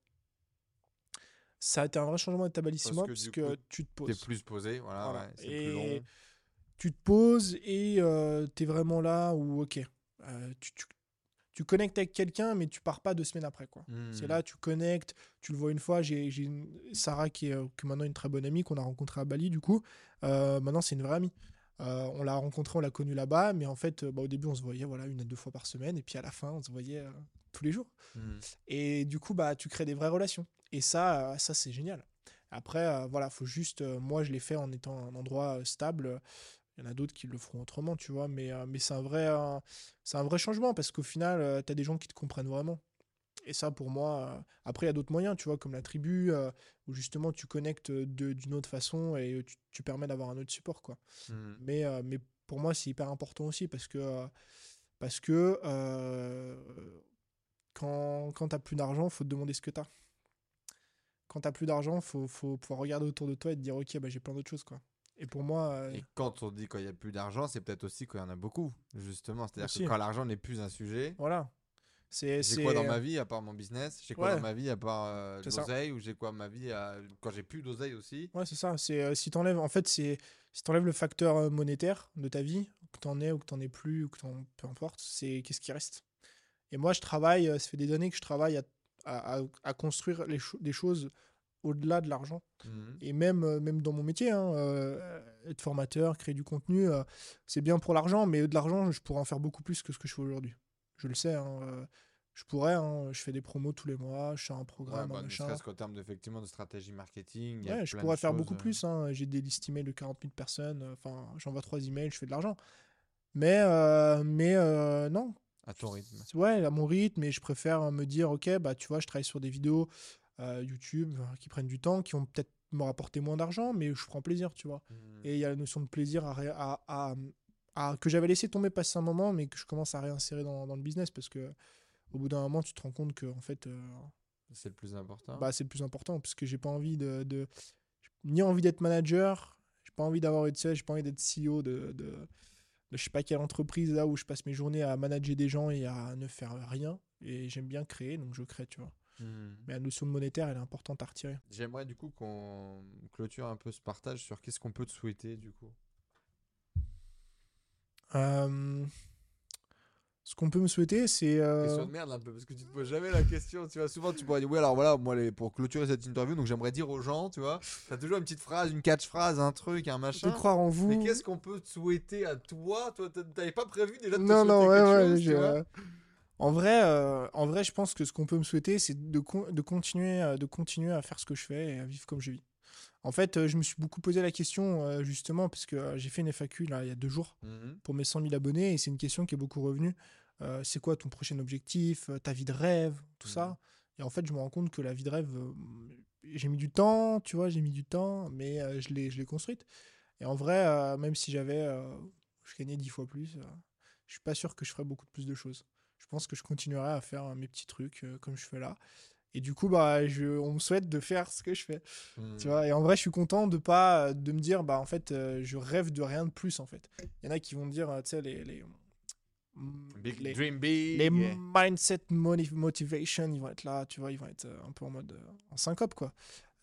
Speaker 1: Ça a été un vrai changement d'être à Bali six
Speaker 2: Parce
Speaker 1: mois
Speaker 2: que
Speaker 1: parce que
Speaker 2: coup,
Speaker 1: tu te
Speaker 2: T'es
Speaker 1: poses.
Speaker 2: plus posé, voilà,
Speaker 1: Voilà.
Speaker 2: ouais, c'est
Speaker 1: Et
Speaker 2: plus long.
Speaker 1: Tu te poses et euh, tu es vraiment là où, ok, euh, tu, tu, tu connectes avec quelqu'un, mais tu pars pas deux semaines après. quoi. C'est
Speaker 2: Hmm.
Speaker 1: là, tu connectes, tu le vois une fois. J'ai Sarah qui est, qui est maintenant une très bonne amie qu'on a rencontrée à Bali, du coup. Euh, maintenant, c'est une vraie amie. On l'a rencontrée, on l'a connue là-bas, mais en fait, bah, au début, on se voyait voilà, une à deux fois par semaine, et puis à la fin, on se voyait tous les jours.
Speaker 2: Hmm.
Speaker 1: Et du coup, bah, tu crées des vraies relations. Et ça, ça c'est génial. Après, voilà, faut juste. moi, je l'ai fait en étant un endroit stable. Il y en a d'autres qui le feront autrement, tu vois. Mais, euh, mais c'est un, vrai, euh, c'est un vrai changement parce qu'au final, tu as des gens qui te comprennent vraiment. Et ça, pour moi. euh, après, il y a d'autres moyens, tu vois, comme la tribu, euh, où justement tu connectes d'une autre façon et tu, tu permets d'avoir un autre support, quoi.
Speaker 2: Hmm.
Speaker 1: Mais, euh, mais pour moi, c'est hyper important aussi parce que, euh, parce que euh, quand, quand tu plus d'argent, faut te demander ce que tu as. Quand tu plus d'argent, faut, faut pouvoir regarder autour de toi et te dire, ok, bah, j'ai plein d'autres choses. Quoi. Et pour moi, euh,
Speaker 2: Et quand on dit qu'il n'y a plus d'argent, c'est peut-être aussi qu'il y en a beaucoup, justement. C'est-à-dire que quand l'argent n'est plus un sujet,
Speaker 1: voilà. C'est,
Speaker 2: j'ai quoi dans ma vie à part mon business? J'ai quoi
Speaker 1: Ouais.
Speaker 2: dans ma vie à part euh, l'oseille? Ou j'ai quoi dans ma vie à... quand j'ai plus d'oseille aussi?
Speaker 1: Ouais, c'est ça. C'est, euh, si t'enlèves, en fait, c'est, si t'enlèves le facteur euh, monétaire de ta vie, que t'en aies ou que t'en aies plus, ou que t'en, peu importe, c'est qu'est-ce qui reste? Et moi, je travaille, euh, ça fait des années que je travaille à, à- à- à construire les cho- des choses au-delà de l'argent.
Speaker 2: Mhm.
Speaker 1: Et même, euh, même dans mon métier, hein, euh, être formateur, créer du contenu, euh, c'est bien pour l'argent, mais de l'argent, je pourrais en faire beaucoup plus que ce que je fais aujourd'hui. Je le sais, hein, euh, je pourrais, hein, je fais des promos tous les mois, je fais un
Speaker 2: Ouais,
Speaker 1: programme,
Speaker 2: bah,
Speaker 1: un
Speaker 2: ne
Speaker 1: machin.
Speaker 2: serait-ce qu'en termes d'effectivement de stratégie marketing. il y a
Speaker 1: Ouais, je pourrais faire
Speaker 2: choses,
Speaker 1: beaucoup plus. J'ai des listes emails de 40 000 personnes. Enfin, j'envoie trois emails, je fais de l'argent. Mais, mais non.
Speaker 2: À ton rythme.
Speaker 1: Ouais, à mon rythme. Et je préfère me dire, OK, bah, tu vois, je travaille sur des vidéos euh, YouTube qui prennent du temps, qui vont peut-être me rapporter moins d'argent, mais je prends plaisir, tu vois.
Speaker 2: Mhm.
Speaker 1: Et il y a la notion de plaisir à, à, à- à- que j'avais laissé tomber passer un moment, mais que je commence à réinsérer dans, dans le business parce que au bout d'un moment, tu te rends compte que en fait, euh,
Speaker 2: C'est le plus important.
Speaker 1: bah, c'est le plus important parce que j'ai pas envie de, de- ni envie d'être manager, j'ai pas envie d'avoir une seule, j'ai pas envie d'être CEO de, de, de je sais pas quelle entreprise là où je passe mes journées à manager des gens et à ne faire rien. Et j'aime bien créer, donc je crée, tu vois.
Speaker 2: Mhm.
Speaker 1: Mais la notion de monétaire, elle est importante à retirer.
Speaker 2: J'aimerais du coup qu'on clôture un peu ce partage sur qu'est-ce qu'on peut te souhaiter du coup.
Speaker 1: Euh, ce qu'on peut me souhaiter, c'est. euh,
Speaker 2: Question de merde un peu parce que tu te poses jamais la question. Tu vois, souvent tu pourrais dire oui alors voilà moi les- pour clôturer cette interview donc j'aimerais dire aux gens tu vois t'as toujours une petite phrase une catchphrase un truc un
Speaker 1: de
Speaker 2: machin.
Speaker 1: croire en vous.
Speaker 2: Mais qu'est-ce qu'on peut te souhaiter à toi? Toi t'a- t'avais pas prévu déjà de te
Speaker 1: non, non,
Speaker 2: souhaiter
Speaker 1: ouais,
Speaker 2: quelque
Speaker 1: ouais.
Speaker 2: chose,
Speaker 1: euh, En vrai, euh, en vrai, je pense que ce qu'on peut me souhaiter, c'est de, con- de, continuer, euh, de continuer à faire ce que je fais et à vivre comme je vis. En fait, euh, je me suis beaucoup posé la question, justement, parce que j'ai fait une FAQ là, il y a deux jours
Speaker 2: Mhm.
Speaker 1: pour mes 100 000 abonnés, et c'est une question qui est beaucoup revenue. Euh, c'est quoi ton prochain objectif, ta vie de rêve, tout
Speaker 2: Mhm.
Speaker 1: ça Et en fait, je me rends compte que la vie de rêve, euh, j'ai mis du temps, tu vois, j'ai mis du temps, mais euh, je l'ai construite. Et en vrai, même si j'avais, je gagnais 10 fois plus, je suis pas sûr que je ferais beaucoup plus de choses. Je pense que je continuerai à faire euh, mes petits trucs euh, comme je fais là. Et du coup, bah, je, on me souhaite de faire ce que je fais. Tu vois, et en vrai, je suis content de pas de me dire, bah, en fait, euh, je rêve de rien de plus, en fait. Il y en a qui vont me dire, euh, tu sais, les. les
Speaker 2: Big
Speaker 1: les,
Speaker 2: dream big.
Speaker 1: les mindset moni- motivation, ils vont être là, tu vois, ils vont être euh, un peu en mode euh, en syncope, quoi.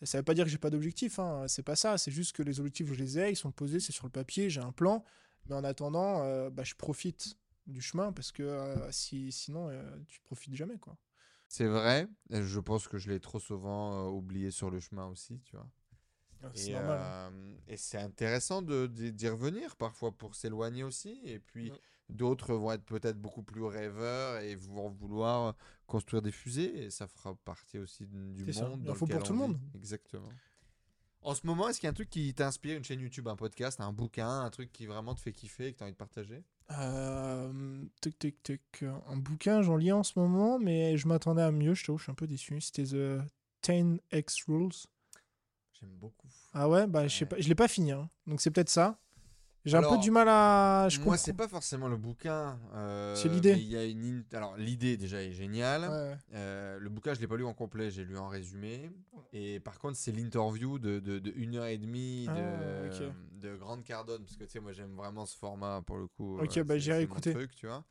Speaker 1: Et ça veut pas dire que j'ai pas d'objectif, hein, c'est pas ça, c'est juste que les objectifs, je les ai, ils sont posés, c'est sur le papier, j'ai un plan, mais en attendant, euh, bah, je profite du chemin parce que euh, si, sinon, euh, tu profites jamais, quoi.
Speaker 2: C'est vrai. Je pense que je l'ai trop souvent euh, oublié sur le chemin aussi, tu vois. Et,
Speaker 1: normal. hein.
Speaker 2: euh, et c'est intéressant d'y revenir parfois pour s'éloigner aussi. Et puis
Speaker 1: Ouais.
Speaker 2: d'autres vont être peut-être beaucoup plus rêveurs et vont vouloir construire des fusées. Et ça fera partie aussi du
Speaker 1: ça.
Speaker 2: monde.
Speaker 1: Il en faut pour tout le monde.
Speaker 2: vit. Exactement. En ce moment, est-ce qu'il y a un truc qui t'inspire, une chaîne YouTube, un podcast, un bouquin, un truc qui vraiment te fait kiffer et que tu as envie de partager?
Speaker 1: Euh, tic, tic, tic. Un bouquin, j'en lis en ce moment, mais je m'attendais à mieux, je t'avoue, je suis un peu déçu. C'était The 10X Rules.
Speaker 2: J'aime beaucoup.
Speaker 1: Ah ouais, bah je sais pas, je l'ai pas fini, hein. donc c'est peut-être ça. J'ai un peu du mal à. Je
Speaker 2: Moi, c'est pas forcément le bouquin. euh,
Speaker 1: C'est l'idée.
Speaker 2: Il y a une. Alors, l'idée déjà est géniale.
Speaker 1: Ouais.
Speaker 2: Euh, le bouquin, je l'ai pas lu en complet, j'ai lu en résumé. Et par contre, c'est l'interview de, de, de une heure et demie de,
Speaker 1: Ah, ok.
Speaker 2: de Grande Cardone, parce que tu sais, moi j'aime vraiment ce format pour le coup.
Speaker 1: Ok,
Speaker 2: euh,
Speaker 1: bah, j'irai écouter.
Speaker 2: truc, tu vois,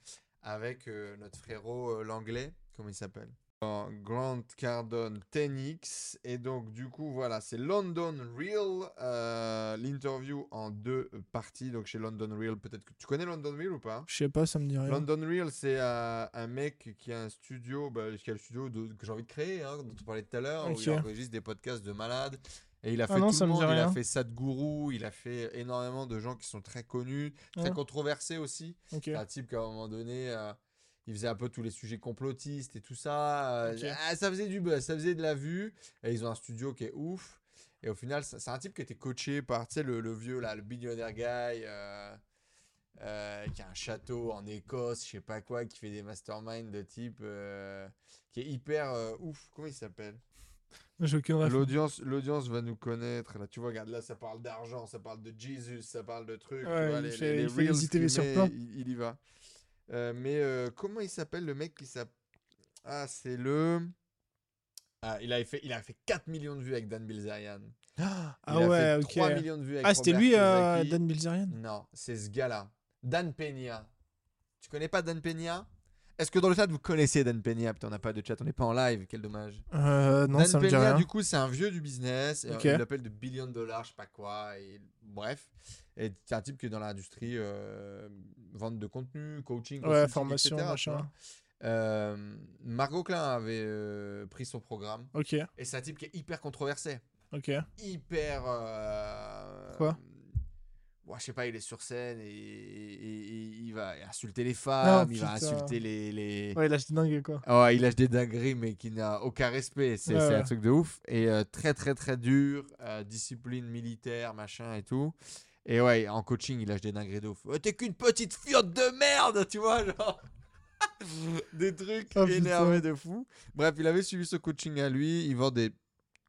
Speaker 2: avec notre frérot l'anglais, comment il s'appelle? Grant Cardone 10X. Et donc, du coup, voilà, c'est London Real, euh, l'interview en deux parties. Donc, chez London Real, peut-être que tu connais London Real ou pas?
Speaker 1: Je sais pas, ça me dit rien.
Speaker 2: London Real, c'est euh, un mec qui a un studio, bah, qui a le studio de- que j'ai envie de créer, hein, dont on parlait tout à l'heure, où
Speaker 1: Ok.
Speaker 2: il enregistre des podcasts de malades. Et il a
Speaker 1: Ah
Speaker 2: fait
Speaker 1: non,
Speaker 2: tout le monde. Il a fait Sadhguru, il a fait énormément de gens qui sont très connus, très controversés aussi. Un type qu'à un moment donné, euh, il faisait un peu tous les sujets complotistes et tout ça. euh, ah, ça faisait du buzz, ça faisait de la vue. Et ils ont un studio qui est ouf. Et au final, c'est un type qui était coaché par, tu sais, le, le vieux, là, le billionaire guy. euh, euh, qui a un château en Écosse, je sais pas quoi, qui fait des masterminds de type euh, qui est hyper euh, ouf. Comment il s'appelle? L'audience, l'audience va nous connaître. Là, tu vois, regarde, là, ça parle d'argent, ça parle de Jesus, ça parle de trucs. tu
Speaker 1: Ouais,
Speaker 2: vois,
Speaker 1: il
Speaker 2: les,
Speaker 1: fait- il fait sur plan.
Speaker 2: Il, il y va. Euh, mais euh, comment il s'appelle le mec qui s'appelle Ah, c'est le. Ah, il a fait, il a fait 4 millions de vues avec Dan Bilzerian.
Speaker 1: Ah
Speaker 2: Il a
Speaker 1: ouais,
Speaker 2: fait
Speaker 1: ok.
Speaker 2: 3 millions de vues avec
Speaker 1: Ah, c'était lui, euh. Dan Bilzerian?
Speaker 2: Non, c'est ce gars-là. Dan Peña. Tu connais pas Dan Peña? Est-ce que dans le chat vous connaissez Dan Peña? Putain, on n'a pas de chat, on n'est pas en live, quel dommage.
Speaker 1: euh, Non,
Speaker 2: Dan
Speaker 1: ça me dit
Speaker 2: Peña,
Speaker 1: rien.
Speaker 2: du coup, c'est un vieux du business. et, euh,
Speaker 1: Ok.
Speaker 2: Il l'appelle de billion dollars, je sais pas quoi. Et, bref. Et c'est un type qui est dans l'industrie euh, vente de contenu, coaching,
Speaker 1: Ouais, formation,
Speaker 2: etc.,
Speaker 1: machin.
Speaker 2: Euh, Margot Klein avait euh, pris son programme.
Speaker 1: Ok,
Speaker 2: Et c'est un type qui est hyper controversé.
Speaker 1: ok.
Speaker 2: Hyper. euh,
Speaker 1: Quoi?
Speaker 2: Ouais, Je sais pas, il est sur scène et, et- et il va insulter les femmes, il va insulter les. les...
Speaker 1: Ouais, là, c'est dingue, quoi.
Speaker 2: Ouais, il lâche des dingueries, mais qui n'a aucun respect. C'est
Speaker 1: Ouais,
Speaker 2: un truc de ouf. Et euh, très, très, très dur. euh, discipline militaire, machin et tout. Et ouais, en coaching, il lâche des dingueries de ouf. Ouais, T'es qu'une petite fiotte de merde, tu vois, genre. des trucs
Speaker 1: Oh, putain.
Speaker 2: énervés de fou. Bref, il avait suivi ce coaching à lui. Il vend des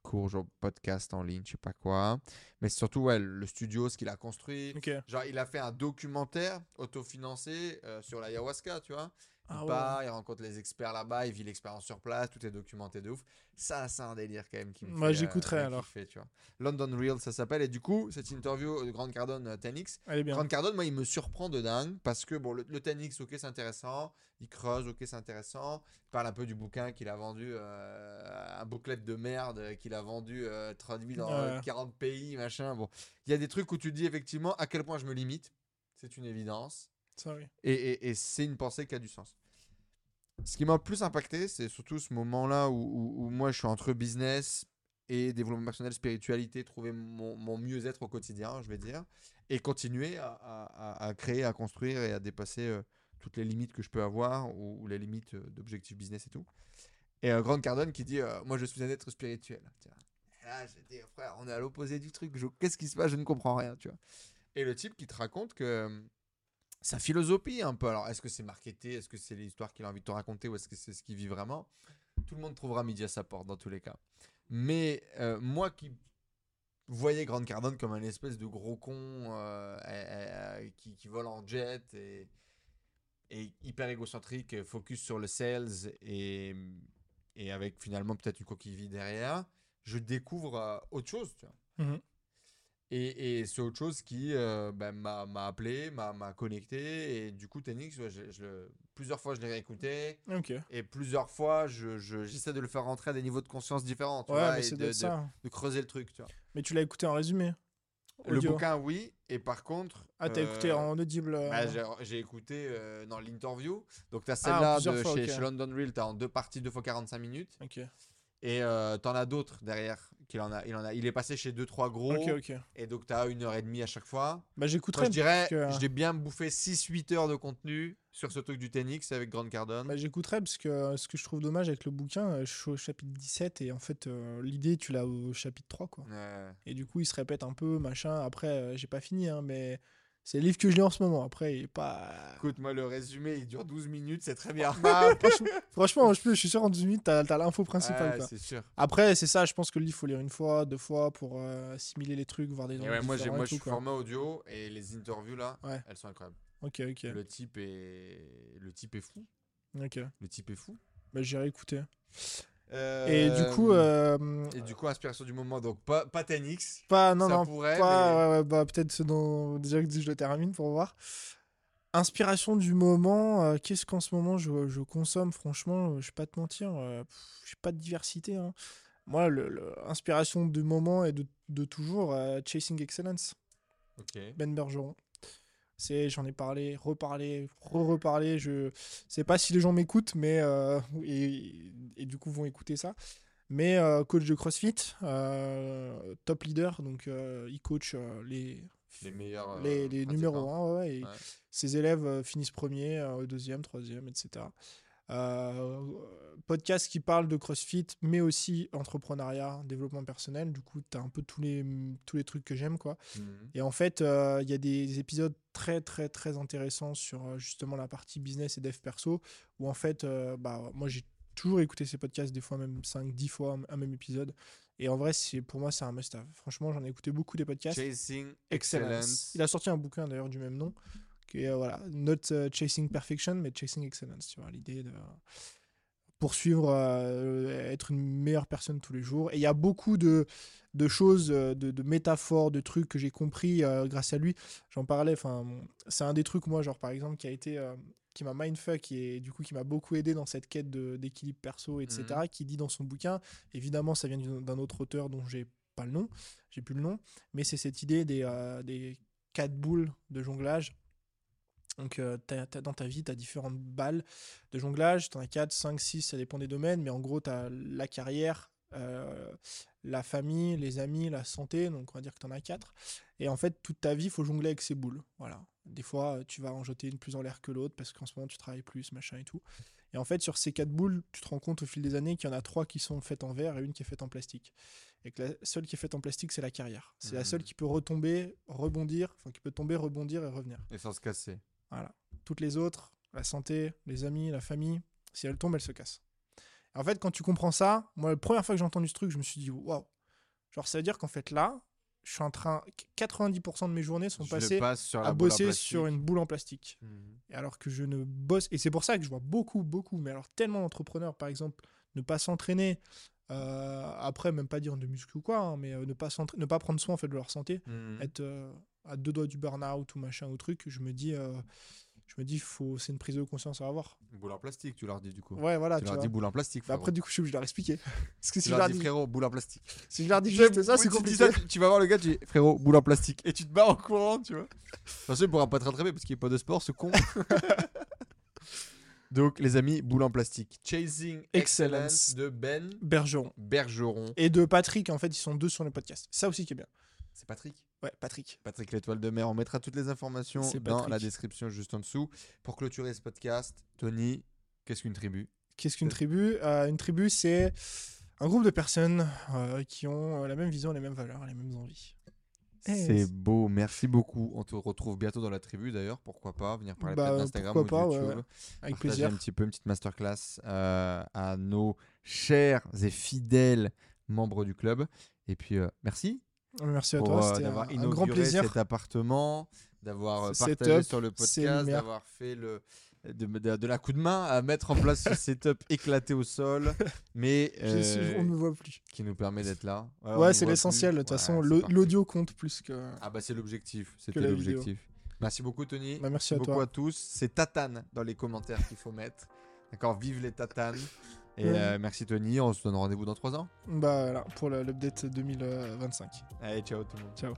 Speaker 2: cours, genre podcast en ligne, je sais pas quoi. Mais surtout, ouais, le studio, ce qu'il a construit.
Speaker 1: Ok.
Speaker 2: Genre, il a fait un documentaire autofinancé euh, sur l'ayahuasca, tu vois. Il
Speaker 1: Ah ouais.
Speaker 2: il rencontre les experts là-bas, il vit l'expérience sur place, tout est documenté de ouf. Ça, c'est un délire quand même qui me
Speaker 1: Moi,
Speaker 2: fait,
Speaker 1: j'écouterai,
Speaker 2: euh,
Speaker 1: alors.
Speaker 2: kiffer, tu vois. London Real, ça s'appelle. Et du coup, cette interview de Grant Cardone euh, 10X,
Speaker 1: Elle est bien.
Speaker 2: Grant Cardone, moi, il me surprend de dingue parce que bon, le, le 10X, ok, c'est intéressant. Il creuse, ok, c'est intéressant. Il parle un peu du bouquin qu'il a vendu, euh, un booklet de merde qu'il a vendu, euh, traduit dans euh,
Speaker 1: Ouais.
Speaker 2: 40 pays, machin. Bon, il y a des trucs où tu dis effectivement à quel point je me limite. C'est une évidence. Et, et- et c'est une pensée qui a du sens. Ce qui m'a le plus impacté, c'est surtout ce moment-là où, où- moi je suis entre business et développement personnel, spiritualité, trouver mon, mon mieux-être au quotidien, je vais dire, et continuer à, à- à- créer, à construire et à dépasser euh, toutes les limites que je peux avoir ou, les limites euh, d'objectifs business et tout. Et euh, Grant Cardone qui dit euh, Moi je suis un être spirituel. Tiens. Là, j'ai dit Frère, on est à l'opposé du truc. Je- Qu'est-ce qui se passe? Je ne comprends rien. Tu vois. Et le type qui te raconte que sa philosophie un peu. Alors, est-ce que c'est marketé? Est-ce que c'est l'histoire qu'il a envie de te raconter? Ou est-ce que c'est ce qu'il vit vraiment? Tout le monde trouvera midi à sa porte dans tous les cas. Mais euh, moi qui voyais Grant Cardone comme un espèce de gros con euh, euh, qui, qui vole en jet et, et hyper égocentrique, focus sur le sales et, et avec finalement peut-être une coquille vide derrière, je découvre autre chose.
Speaker 1: Mhm.
Speaker 2: Et, et c'est autre chose qui euh, ben, m'a appelé, m'a connecté. Et du coup, Tenix, ouais, je- je le- plusieurs fois je l'ai réécouté. Et plusieurs fois, je- je- j'essaie de le faire rentrer à des niveaux de conscience différents. Tu
Speaker 1: Ouais,
Speaker 2: vois,
Speaker 1: mais
Speaker 2: et de,
Speaker 1: de
Speaker 2: de-
Speaker 1: ça.
Speaker 2: de creuser le truc. Tu vois.
Speaker 1: Mais tu l'as écouté en résumé.
Speaker 2: Le
Speaker 1: Audio.
Speaker 2: bouquin, oui. Et par contre.
Speaker 1: Ah, t'as
Speaker 2: euh,
Speaker 1: écouté en audible. euh,
Speaker 2: bah, j'ai- écouté euh, dans l'interview. Donc, tu as celle-là
Speaker 1: Ah, plusieurs
Speaker 2: de
Speaker 1: fois,
Speaker 2: chez, London Real, tu as en deux parties, deux fois 45 minutes.
Speaker 1: Ok.
Speaker 2: Et euh, tu en as d'autres derrière. Qu'il en a, il, en a, il est passé chez deux, trois gros. Et donc, tu as une heure et demie à chaque fois.
Speaker 1: Bah, j'écouterai.
Speaker 2: je dirais,
Speaker 1: que-
Speaker 2: j'ai bien bouffé 6-8 heures de contenu sur ce truc du Tenix avec Grant Cardone.
Speaker 1: Bah, j'écouterai parce que euh, ce que je trouve dommage avec le bouquin, euh, je suis au chapitre 17 et en fait, euh, l'idée, tu l'as au chapitre 3, quoi.
Speaker 2: Ouais.
Speaker 1: Et du coup, il se répète un peu, machin. Après, j'ai pas fini, hein, mais c'est le livre que je lis en ce moment. Après, il est pas.
Speaker 2: Écoute, moi, le résumé, il dure 12 minutes, c'est très bien.
Speaker 1: Bah, franchement, franchement, je, suis sûr, en 18 minutes, t'as as, l'info principale. Quoi.
Speaker 2: c'est sûr.
Speaker 1: Après, c'est ça, je pense que le livre, faut lire une fois, deux fois pour euh, assimiler les trucs, voir des
Speaker 2: ouais, moi, j'ai- moi je suis format audio et les interviews là,
Speaker 1: Ouais.
Speaker 2: elles sont incroyables.
Speaker 1: Ok, ok.
Speaker 2: Le type est, le type est fou.
Speaker 1: ok.
Speaker 2: Le type est fou.
Speaker 1: Bah, j'irai écouter. Et
Speaker 2: Euh,
Speaker 1: du coup, euh,
Speaker 2: et du coup, inspiration du moment. Donc pas, pas Tenix.
Speaker 1: pas, non,
Speaker 2: ça
Speaker 1: non,
Speaker 2: pourrait,
Speaker 1: pas,
Speaker 2: mais-
Speaker 1: ouais, ouais, bah, peut-être ce dont déjà que je le termine pour voir. Inspiration du moment, euh, qu'est-ce qu'en ce moment je, je consomme? Franchement, euh, je vais pas te mentir, euh, j'ai pas de diversité. hein. Moi, le, le- inspiration du moment et de, de toujours, euh, Chasing Excellence. Ben Bergeron. C'est, j'en ai parlé, reparlé, re-reparlé. Je sais pas si les gens m'écoutent, mais euh, et, et du coup vont écouter ça. Mais euh, coach de CrossFit, euh, top leader, donc il coach les
Speaker 2: Les meilleurs.
Speaker 1: les, les numéros 1, ouais, et
Speaker 2: Ouais.
Speaker 1: ses élèves finissent premier, deuxième, troisième, etc. Euh, podcast qui parle de CrossFit, mais aussi entrepreneuriat, développement personnel. Du coup, tu as un peu tous les, tous les trucs que j'aime, quoi.
Speaker 2: Mhm.
Speaker 1: Et en fait, euh, il y a des épisodes très, très, très intéressants sur euh, justement la partie business et dev perso, où en fait, bah, moi, j'ai toujours écouté ces podcasts, des fois même 5, 10 fois un- un même épisode. Et en vrai, c'est pour moi, c'est un must-have. Franchement, j'en ai écouté beaucoup des podcasts.
Speaker 2: Chasing
Speaker 1: Excellence.
Speaker 2: Excellence.
Speaker 1: Il a sorti un bouquin d'ailleurs du même nom, qui est euh, voilà, Not euh, Chasing Perfection, mais Chasing Excellence. Tu vois, l'idée de poursuivre, euh, être une meilleure personne tous les jours. Et il y a beaucoup de, de choses, de, de métaphores, de trucs que j'ai compris euh, grâce à lui. J'en parlais, enfin, c'est un des trucs, moi, genre par exemple, qui a été. euh, qui m'a mindfuck et du coup qui m'a beaucoup aidé dans cette quête d'équilibre perso, etc. Qui dit dans son bouquin, évidemment ça vient d'un autre auteur dont j'ai pas le nom, j'ai plus le nom, mais c'est cette idée des, des quatre boules de jonglage Donc, euh, dans ta vie, tu as différentes balles de jonglage. Tu en as 4, 5, 6, ça dépend des domaines. Mais en gros, tu as la carrière, euh, la famille, les amis, la santé. Donc, on va dire que tu en as 4. Et en fait, toute ta vie, il faut jongler avec ces boules. Voilà. Des fois, euh, tu vas en jeter une plus en l'air que l'autre parce qu'en ce moment, tu travailles plus, machin et tout. Et en fait, sur ces 4 boules, tu te rends compte au fil des années qu'il y en a 3 qui sont faites en verre et une qui est faite en plastique. Et que la seule qui est faite en plastique, c'est la carrière. C'est la
Speaker 2: Mhm.
Speaker 1: seule qui peut retomber, rebondir, enfin qui peut tomber, rebondir et revenir.
Speaker 2: Et sans se casser.
Speaker 1: Voilà. Toutes les autres, la santé, les amis, la famille, si elles tombent, elles se cassent. En fait, quand tu comprends ça, moi, la première fois que j'ai entendu ce truc, je me suis dit, waouh. Genre, ça veut dire qu'en fait, là, je suis en train. 90% de mes journées sont
Speaker 2: Je
Speaker 1: passées
Speaker 2: passe sur la
Speaker 1: à bosser sur une boule en plastique.
Speaker 2: Mhm.
Speaker 1: Et alors que je ne bosse. Et c'est pour ça que je vois beaucoup, beaucoup, mais alors tellement d'entrepreneurs, par exemple, ne pas s'entraîner. euh, après, même pas dire de muscu ou quoi, hein, mais euh, ne, pas ne pas prendre soin en fait, de leur santé
Speaker 2: Mhm.
Speaker 1: être euh, à deux doigts du burn-out ou machin ou truc, je me dis, euh, je me dis, faut, c'est une prise de conscience à avoir.
Speaker 2: Boule en plastique, tu leur dis du coup.
Speaker 1: Ouais, voilà.
Speaker 2: tu
Speaker 1: Tu
Speaker 2: leur dis boule en plastique. Frérot.
Speaker 1: après, du coup, je suis obligé de leur expliquer. Parce que si
Speaker 2: tu
Speaker 1: je
Speaker 2: leur
Speaker 1: leur
Speaker 2: dis frérot, boule en plastique.
Speaker 1: si je leur dis juste ça, c'est
Speaker 2: Oui, tu dis
Speaker 1: compliqué.
Speaker 2: ça, tu, vas voir le gars, tu dis frérot, boule en plastique. Et tu te bats en courant, tu vois. De toute façon, il pourra pas te rattraper parce qu'il n'y a pas de sport, ce con. Donc, les amis, boule en plastique. Chasing Excellence,
Speaker 1: Excellence.
Speaker 2: de Ben
Speaker 1: Bergeron.
Speaker 2: Bergeron.
Speaker 1: Et de Patrick, en fait, ils sont deux sur le podcast. Ça aussi qui est bien.
Speaker 2: C'est Patrick
Speaker 1: Ouais, Patrick.
Speaker 2: Patrick l'étoile de mer. On mettra toutes les informations dans la description juste en dessous. Pour clôturer ce podcast, Tony, qu'est-ce qu'une tribu?
Speaker 1: Qu'est-ce qu'une
Speaker 2: C'est-
Speaker 1: tribu? Euh, Une tribu, c'est un groupe de personnes euh, qui ont euh, la même vision, les mêmes valeurs, les mêmes envies. Eh,
Speaker 2: C'est beau, merci beaucoup. On te retrouve bientôt dans la tribu d'ailleurs, pourquoi pas venir parler
Speaker 1: Bah,
Speaker 2: d'Instagram ou de
Speaker 1: pas, ouais,
Speaker 2: YouTube.
Speaker 1: ouais. Avec
Speaker 2: partager
Speaker 1: plaisir.
Speaker 2: un petit peu une petite masterclass euh, à nos chers et fidèles membres du club. Et puis euh, merci
Speaker 1: Merci à
Speaker 2: pour
Speaker 1: toi.
Speaker 2: euh,
Speaker 1: C'était un,
Speaker 2: d'avoir
Speaker 1: un grand plaisir.
Speaker 2: cet appartement, d'avoir euh, partagé
Speaker 1: setup,
Speaker 2: sur le podcast, d'avoir fait le de, de- de la coup de main à mettre en place ce setup éclaté au sol, mais
Speaker 1: suis-
Speaker 2: euh,
Speaker 1: on ne me voit plus.
Speaker 2: qui nous permet d'être là.
Speaker 1: Ouais, c'est l'essentiel. De toute
Speaker 2: Ouais,
Speaker 1: façon, l'audio compte plus que.
Speaker 2: Ah bah c'est l'objectif, c'était l'objectif. Merci beaucoup Tony.
Speaker 1: Bah, merci à
Speaker 2: beaucoup
Speaker 1: toi.
Speaker 2: à tous. C'est tatane dans les commentaires qu'il faut mettre. D'accord, vive les tatanes. Et
Speaker 1: Ouais.
Speaker 2: euh, merci Tony, on se donne rendez-vous dans 3 ans.
Speaker 1: Bah voilà, pour l'update 2025.
Speaker 2: Allez, ciao tout le monde.
Speaker 1: Ciao.